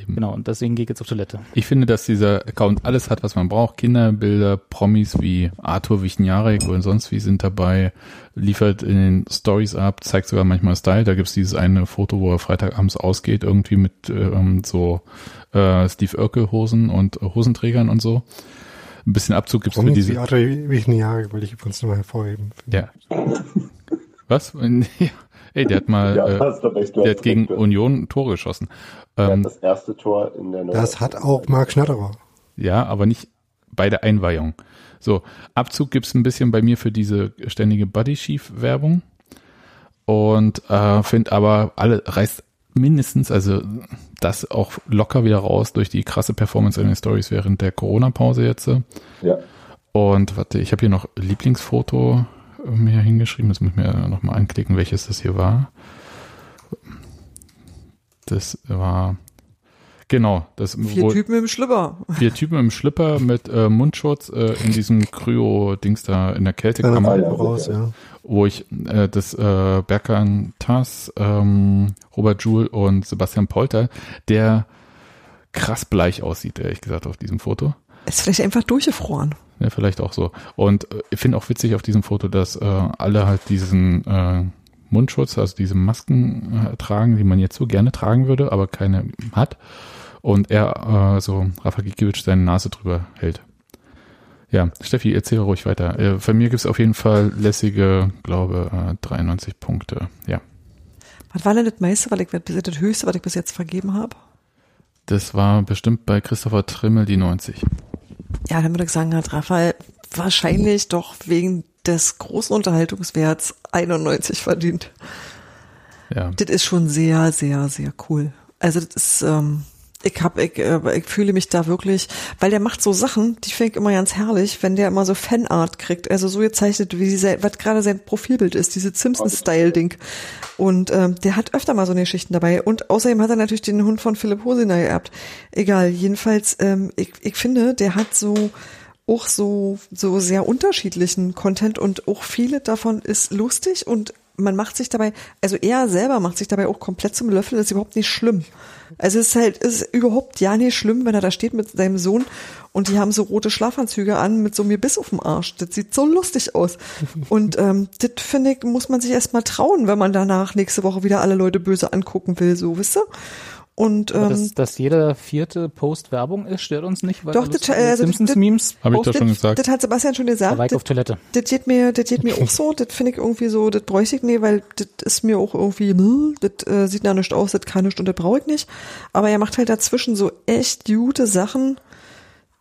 Eben. Genau, und deswegen gehe ich jetzt auf Toilette. Ich finde, dass dieser Account alles hat, was man braucht. Kinderbilder, Promis wie Arthur Wichniarek oder sonst wie sind dabei, liefert in den Stories ab, zeigt sogar manchmal Style. Da gibt's dieses eine Foto, wo er Freitagabends ausgeht, irgendwie mit ähm, so äh, Steve Urkel Hosen und Hosenträgern und so. Ein bisschen Abzug gibt's für Promis diese. wie Arthur Wichniare will ich übrigens nochmal hervorheben. Ja. Was? Ja. Ey, der hat mal, Ja, äh. Du der hat gegen recht. Union Tore geschossen. Ähm, hat das erste Tor in der Das hat auch Marc Schnatterer. Ja, aber nicht bei der Einweihung. So, Abzug gibt's ein bisschen bei mir für diese ständige Body-Sheaf-Werbung. Und äh, finde aber, alle reißt mindestens, also das auch locker wieder raus durch die krasse Performance in den Stories während der Corona-Pause jetzt. Ja. Und warte, ich habe hier noch Lieblingsfoto mir hingeschrieben. Das muss ich mir nochmal anklicken, welches das hier war. Das war genau, das Vier wo- Typen im Schlüpper. Vier Typen im Schlipper mit äh, Mundschutz äh, in diesem Kryo-Dings da in der Kältekammer, ja, raus, ja. wo ich äh, das äh, Berkan Tass, ähm, Robert Joule und Sebastian Polter, der krass bleich aussieht, ehrlich gesagt, auf diesem Foto. Ist vielleicht einfach durchgefroren. Ja, vielleicht auch so. Und äh, ich finde auch witzig auf diesem Foto, dass äh, alle halt diesen äh, Mundschutz, also diese Masken äh, tragen, die man jetzt so gerne tragen würde, aber keine hat. Und er, äh, so Rafa Gikiewicz, seine Nase drüber hält. Ja, Steffi, erzähl ruhig weiter. Äh, von mir gibt's auf jeden Fall lässige, glaube äh, 93 Punkte. Ja, Was war denn das meiste, weil ich das höchste, was ich bis jetzt vergeben habe? das war bestimmt bei Christopher Trimmel die 90. Ja, dann würde ich sagen, hat Raphael wahrscheinlich doch wegen des großen Unterhaltungswerts 91 verdient. Ja. Das ist schon sehr, sehr, sehr cool. Also das ist, ähm, ich hab, ich, äh, ich fühle mich da wirklich, weil der macht so Sachen, die finde ich immer ganz herrlich, wenn der immer so Fanart kriegt, also so gezeichnet, wie sein, was gerade sein Profilbild ist, diese Simpsons-Style-Ding. Und ähm, der hat öfter mal so eine Geschichten dabei. Und außerdem hat er natürlich den Hund von Philipp Hosiner geerbt. Egal, jedenfalls, ähm, ich, ich finde, der hat so auch so, so sehr unterschiedlichen Content und auch viele davon ist lustig und man macht sich dabei, also er selber macht sich dabei auch komplett zum Löffel, das ist überhaupt nicht schlimm. Also es ist halt, es ist überhaupt ja nicht schlimm, wenn er da steht mit seinem Sohn und die haben so rote Schlafanzüge an mit so mir bis auf dem Arsch. Das sieht so lustig aus. Und ähm, das finde ich, muss man sich erstmal trauen, wenn man danach nächste Woche wieder alle Leute böse angucken will, so, wisst ihr? Und ähm, dass, dass jeder vierte Post Werbung ist, stört uns nicht, weil Doch, das- also das- Simpsons-Memes Habe ich doch das, schon gesagt. Das hat Sebastian schon gesagt. Das- auf Toilette. Das geht mir, das geht mir auch so, das finde ich irgendwie so, das bräuchte ich nicht, weil das ist mir auch irgendwie, hm, das äh, sieht nach nicht aus, das kann nicht und das brauche ich nicht. Aber er macht halt dazwischen so echt gute Sachen,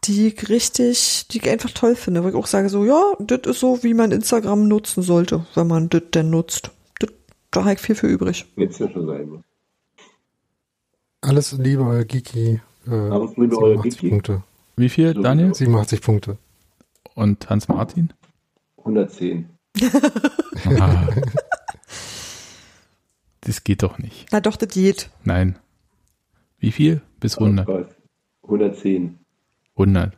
die ich richtig, die ich einfach toll finde, wo ich auch sage so, ja, das ist so, wie man Instagram nutzen sollte, wenn man das denn nutzt. Das, da habe ich viel für übrig. Jetzt ja schon sein. Alles Liebe, euer Geeky. Äh, Alles Liebe, euer 87 Geeky. Punkte. Wie viel. Daniel? 87 Punkte. Und Hans-Martin? 110. Ah. das geht doch nicht. Na doch, das geht. Nein. Wie viel? Bis 100. Oh Gott. 110. 100.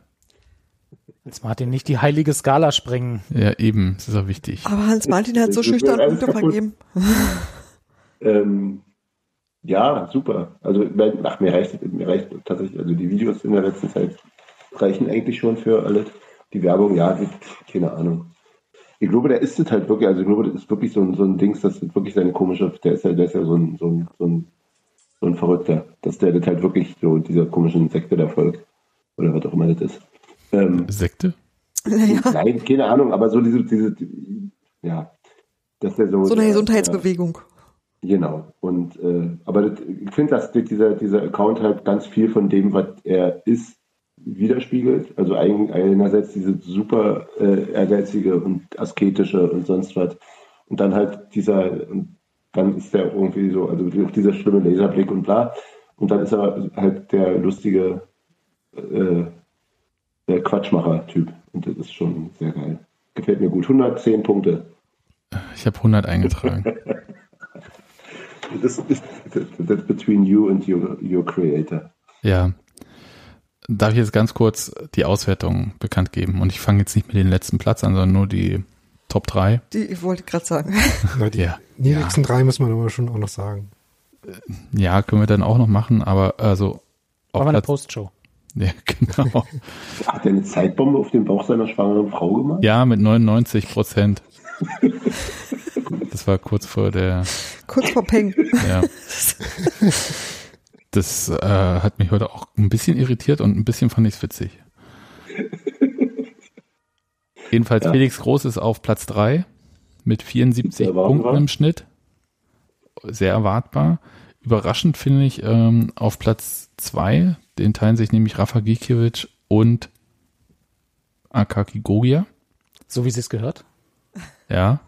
Jetzt Martin nicht die heilige Skala sprengen. Ja, eben. Das ist auch wichtig. Aber Hans-Martin hat so schüchtern Punkte vergeben. Ähm, ja, super. Also ach, mir reicht mir reicht tatsächlich, also die Videos in der letzten Zeit reichen eigentlich schon für alles. Die Werbung, ja, die, keine Ahnung. Ich glaube, der ist es halt wirklich, also ich glaube, das ist wirklich so ein, so ein Dings, das ist wirklich seine komische, der ist ja, der ist ja so ein, so ein, so ein, so ein Verrückter, dass der das halt wirklich so dieser komischen Sekte der folgt. Oder was auch immer das ist. Ähm, Sekte? Naja, nein, keine Ahnung, aber so diese, diese, die, ja, dass der so. so eine Gesundheitsbewegung. Genau. Und äh, aber das, ich finde, dass dieser, dieser Account halt ganz viel von dem, was er ist, widerspiegelt. Also ein, einerseits diese super äh, ehrgeizige und asketische und sonst was. Und dann halt dieser, und dann ist der irgendwie so, also dieser schlimme Laserblick und bla. Und dann ist er halt der lustige, äh, der Quatschmacher-Typ. Und das ist schon sehr geil. Gefällt mir gut. 110 Punkte. Ich habe 100 eingetragen. Das ist that's between you and your, your creator. Ja. Darf ich jetzt ganz kurz die Auswertung bekannt geben? Und ich fange jetzt nicht mit dem letzten Platz an, sondern nur die Top 3. Die, ich wollte gerade sagen. Na, die Ja. niedrigsten drei muss man aber schon auch noch sagen. Ja, können wir dann auch noch machen, aber also auf Machen wir eine Postshow. ja, genau. Hat er eine Zeitbombe auf den Bauch seiner schwangeren Frau gemacht? Ja, mit 99 Prozent. Das war kurz vor der, Kurz vor Peng. ja. Das äh, hat mich heute auch ein bisschen irritiert und ein bisschen fand ich es witzig. Jedenfalls Ja. Felix Groß ist auf Platz 3 mit 74 Sehr erwartbar. Punkten im Schnitt. Sehr erwartbar. Überraschend finde ich ähm, auf Platz 2, den teilen sich nämlich Rafa Gikiewicz und Akaki Gogia. So wie sie es gehört. Ja.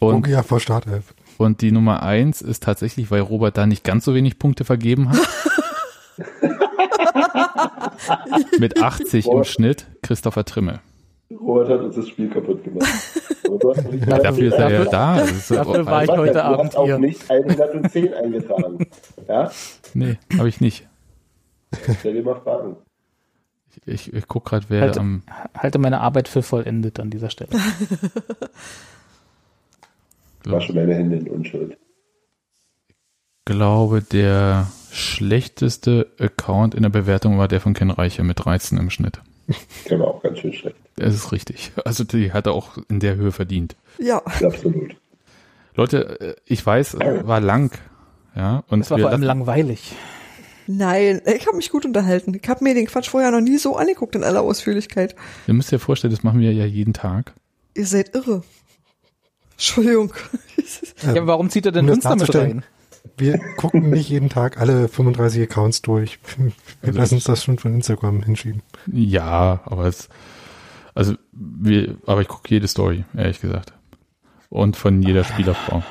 Und, Bogia vor Startelf. und die Nummer 1 ist tatsächlich, weil Robert da nicht ganz so wenig Punkte vergeben hat. mit 80 im Schnitt Christopher Trimmel. Robert hat uns das Spiel kaputt gemacht. Du hast Ja, dafür ist er ja da. Dafür war ich du heute hast Abend auch hier. nicht 110 eingetragen. Ja? Nee, habe ich nicht. Stell dir mal Fragen. Ich, ich gucke gerade, wer Halt- am. Halte meine Arbeit für vollendet an dieser Stelle. Wasche meine Hände in Unschuld. glaube, der schlechteste Account in der Bewertung war der von Ken Reicher mit 13 im Schnitt. Der war auch ganz schön schlecht. Das ist richtig. Also die hat er auch in der Höhe verdient. Ja. Absolut. Leute, äh, ich weiß, es war lang. Ja, und Es war wir vor allem langweilig. Nein, ich habe mich gut unterhalten. Ich habe mir den Quatsch vorher noch nie so angeguckt in aller Ausführlichkeit. ihr müsst dir vorstellen, das machen wir ja jeden Tag. Ihr seid irre. Entschuldigung. Ja, aber warum zieht er denn um damit darzustellen, rein? Wir gucken nicht jeden Tag alle 35 Accounts durch. Wir Also lassen uns das schon von Instagram hinschieben. Ja, aber es, also wir, aber ich gucke jede Story, ehrlich gesagt. Und von jeder Spielaufbau.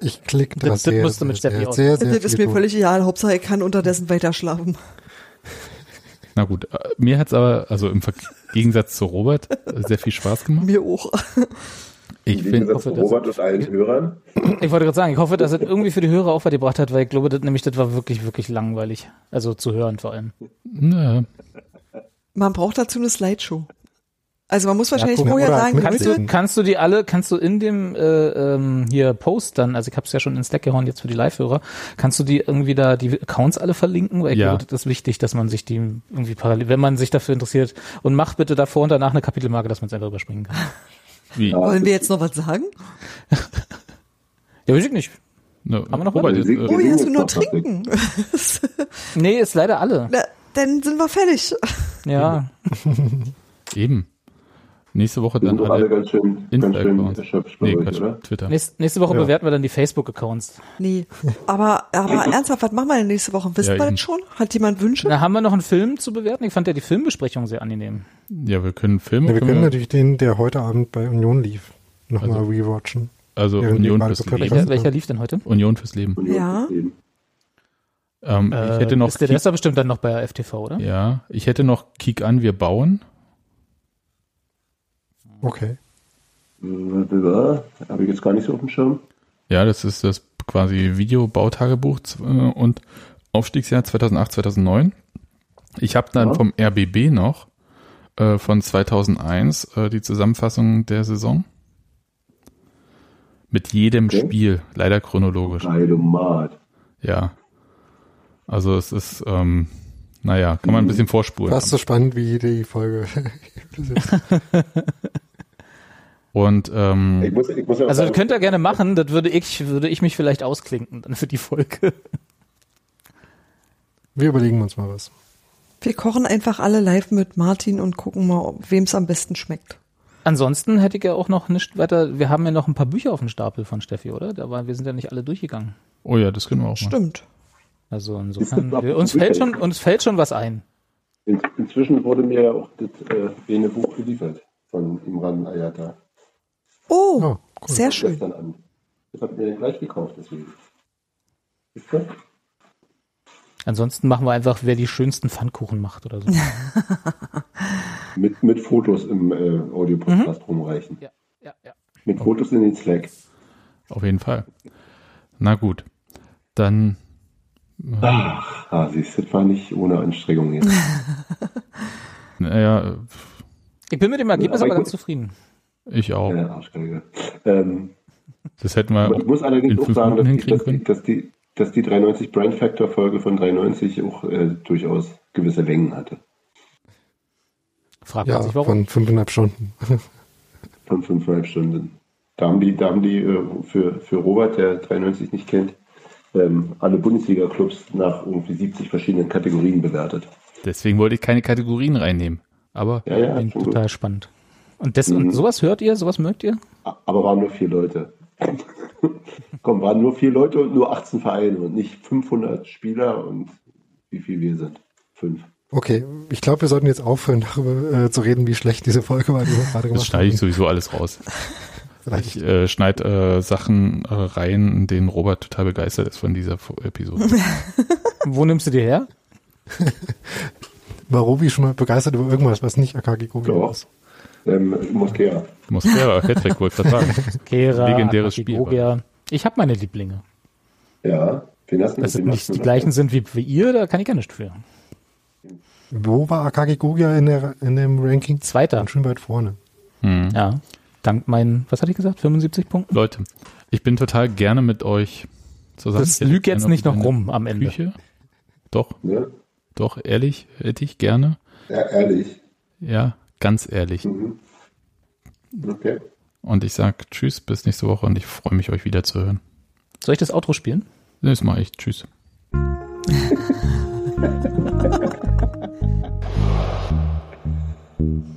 Ich klicke da Das- das sehr, musst du mit sehr, Steffi sehr, sehr, sehr das ist mir völlig egal. Hauptsache, ich kann unterdessen weiter schlafen. Na gut, äh, mir hat's aber, also im Ver Gegensatz zu Robert, äh, sehr viel Spaß gemacht. Mir auch. Ich hoffe, dass- Robert und allen Hörern. Ich wollte gerade sagen, ich hoffe, dass es irgendwie für die Hörer auch was gebracht hat, weil ich glaube, das, nämlich das war wirklich, wirklich langweilig. Also zu hören vor allem. na, Man braucht dazu eine Slideshow. Also man muss wahrscheinlich mal, vorher sagen, Kannst du, kannst du die alle, kannst du in dem äh, ähm, hier Post dann, also ich habe es ja schon ins Deck gehauen jetzt für die Live-Hörer, kannst du die irgendwie da die Accounts alle verlinken? Weil ich Ja. glaube, das ist wichtig, dass man sich die irgendwie parallel, wenn man sich dafür interessiert und mach bitte davor und danach eine Kapitelmarke, dass man es einfach überspringen kann. wie? Wollen wir jetzt noch was sagen? Ja, weiß ich nicht. Ne, Haben wir noch Robert, was? äh, Oh, hast du jetzt nur trinken. Nee, ist leider alle. Na, dann sind wir fertig. Ja. eben. Nächste Woche dann alle alle ganz schön, ganz schön Insta-Accounts. erschöpft Nee, Quatsch, oder? Twitter. Nächste, nächste Woche Ja. bewerten wir dann die Facebook-Accounts. Nee. Aber, aber ernsthaft, was machen wir denn nächste Woche? Wissen Ja, wir das schon? Hat jemand Wünsche? Da haben wir noch einen Film zu bewerten. Ich fand ja die Filmbesprechung sehr angenehm. Ja, wir können Filme, Ja, wir können können wir, natürlich den, der heute Abend bei Union lief, nochmal Also- rewatchen. also Union fürs Leben. Welcher, welcher lief denn heute? Union fürs Leben. Und Ja. Leben. Ähm, Äh, ich hätte noch, ist der, der ist doch bestimmt dann noch bei FTV, oder? ja, ich hätte noch Kick an, wir bauen. Okay. Habe ich jetzt gar nicht so auf dem Schirm. Ja, das ist das quasi Videobautagebuch äh, und Aufstiegsjahr 2008, 2009. Ich habe dann Ja. vom RBB noch äh, von 2001 äh, die Zusammenfassung der Saison. Mit jedem Okay. Spiel, leider chronologisch. Heidemat. Ja. Also es ist, ähm, naja, kann man ein bisschen vorspulen. Fast so spannend wie die Folge. Und ähm, Ich muss, ich muss ja Also das sagen, könnt ihr gerne machen, das würde ich, würde ich mich vielleicht ausklinken dann für die Folge. Wir überlegen uns mal was. Wir kochen einfach alle live mit Martin und gucken mal, wem es am besten schmeckt. Ansonsten hätte ich ja auch noch nicht weiter, wir haben ja noch ein paar Bücher auf dem Stapel von Steffi, oder? Da war, wir sind ja nicht alle durchgegangen. oh ja, das können wir auch mal. Stimmt. Also insofern, wir, uns fällt schon, uns fällt schon was ein. in, inzwischen wurde mir ja auch das äh, eine Buch geliefert von Imran Ayata. Oh, Oh, cool. sehr schön. Gestern an. Das hat mir dann gleich gekauft, deswegen. Ist das? Ansonsten machen wir einfach, wer die schönsten Pfannkuchen macht oder so. Mit, mit Fotos im äh, Audio-Podcast Mhm. rumreichen. ja, ja, ja. Mit Fotos in den Slack. Auf jeden Fall. Na gut. Dann Ach, ah, siehst du, das war nicht ohne Anstrengung jetzt. naja, Ich bin mit dem Ergebnis aber aber ich ganz zufrieden. Ich auch. äh, Arschgeige. Ähm, Das hätten wir ich muss allerdings in auch sagen, dass die, dass, die, dass, die, dass die 390 Brand Factor Folge von 390 auch äh, durchaus gewisse Längen hatte. Fragt man Ja, sich warum. von fünfeinhalb Stunden. Von fünfeinhalb Stunden. Da haben die, da haben die äh, für, für Robert, der 93 nicht kennt, ähm, alle Bundesliga-Clubs nach irgendwie 70 verschiedenen Kategorien bewertet. Deswegen wollte ich keine Kategorien reinnehmen. Aber Ja, ja, schon gut. total spannend. Und, das, Mhm. und sowas hört ihr, sowas mögt ihr? Aber waren nur vier Leute. Komm, waren nur vier Leute und nur 18 Vereine und nicht 500 Spieler und wie viel wir sind. Fünf. Okay, ich glaube, wir sollten jetzt aufhören, darüber äh, zu reden, wie schlecht diese Folge war, die wir gerade das schneide ich sowieso alles raus. Vielleicht. Ich äh, schneide äh, Sachen äh, rein, in denen Robert total begeistert ist von dieser Episode. Wo nimmst du die her? War Robi schon mal begeistert über irgendwas, was nicht Akagi Doch. ist? Ähm, Moskea. Atmosphäre, Hattrick, wollte ich gerade sagen. Kera, Legendäres Spiel. Ich habe meine Lieblinge. Ja. Wen hast du Dass es nicht die gleichen sind wie, wie ihr, da kann ich gar nicht für. Wo war Akagi Gogia in, der, in dem Ranking? Zweiter. Ganz schön weit vorne. Hm. Ja. Dank meinen, was hatte ich gesagt? 75 Punkten? Leute, ich bin total gerne mit euch zusammen. Das lügt jetzt nicht noch rum am Ende. Küche. Doch, Ne? doch, ehrlich, hätte ich gerne. Ja, ehrlich. Ja, ganz ehrlich. Mhm. Okay. Und ich sag Tschüss, bis nächste Woche und ich freue mich, euch wieder zu hören. Soll ich das Outro spielen? Das mache ich. Tschüss.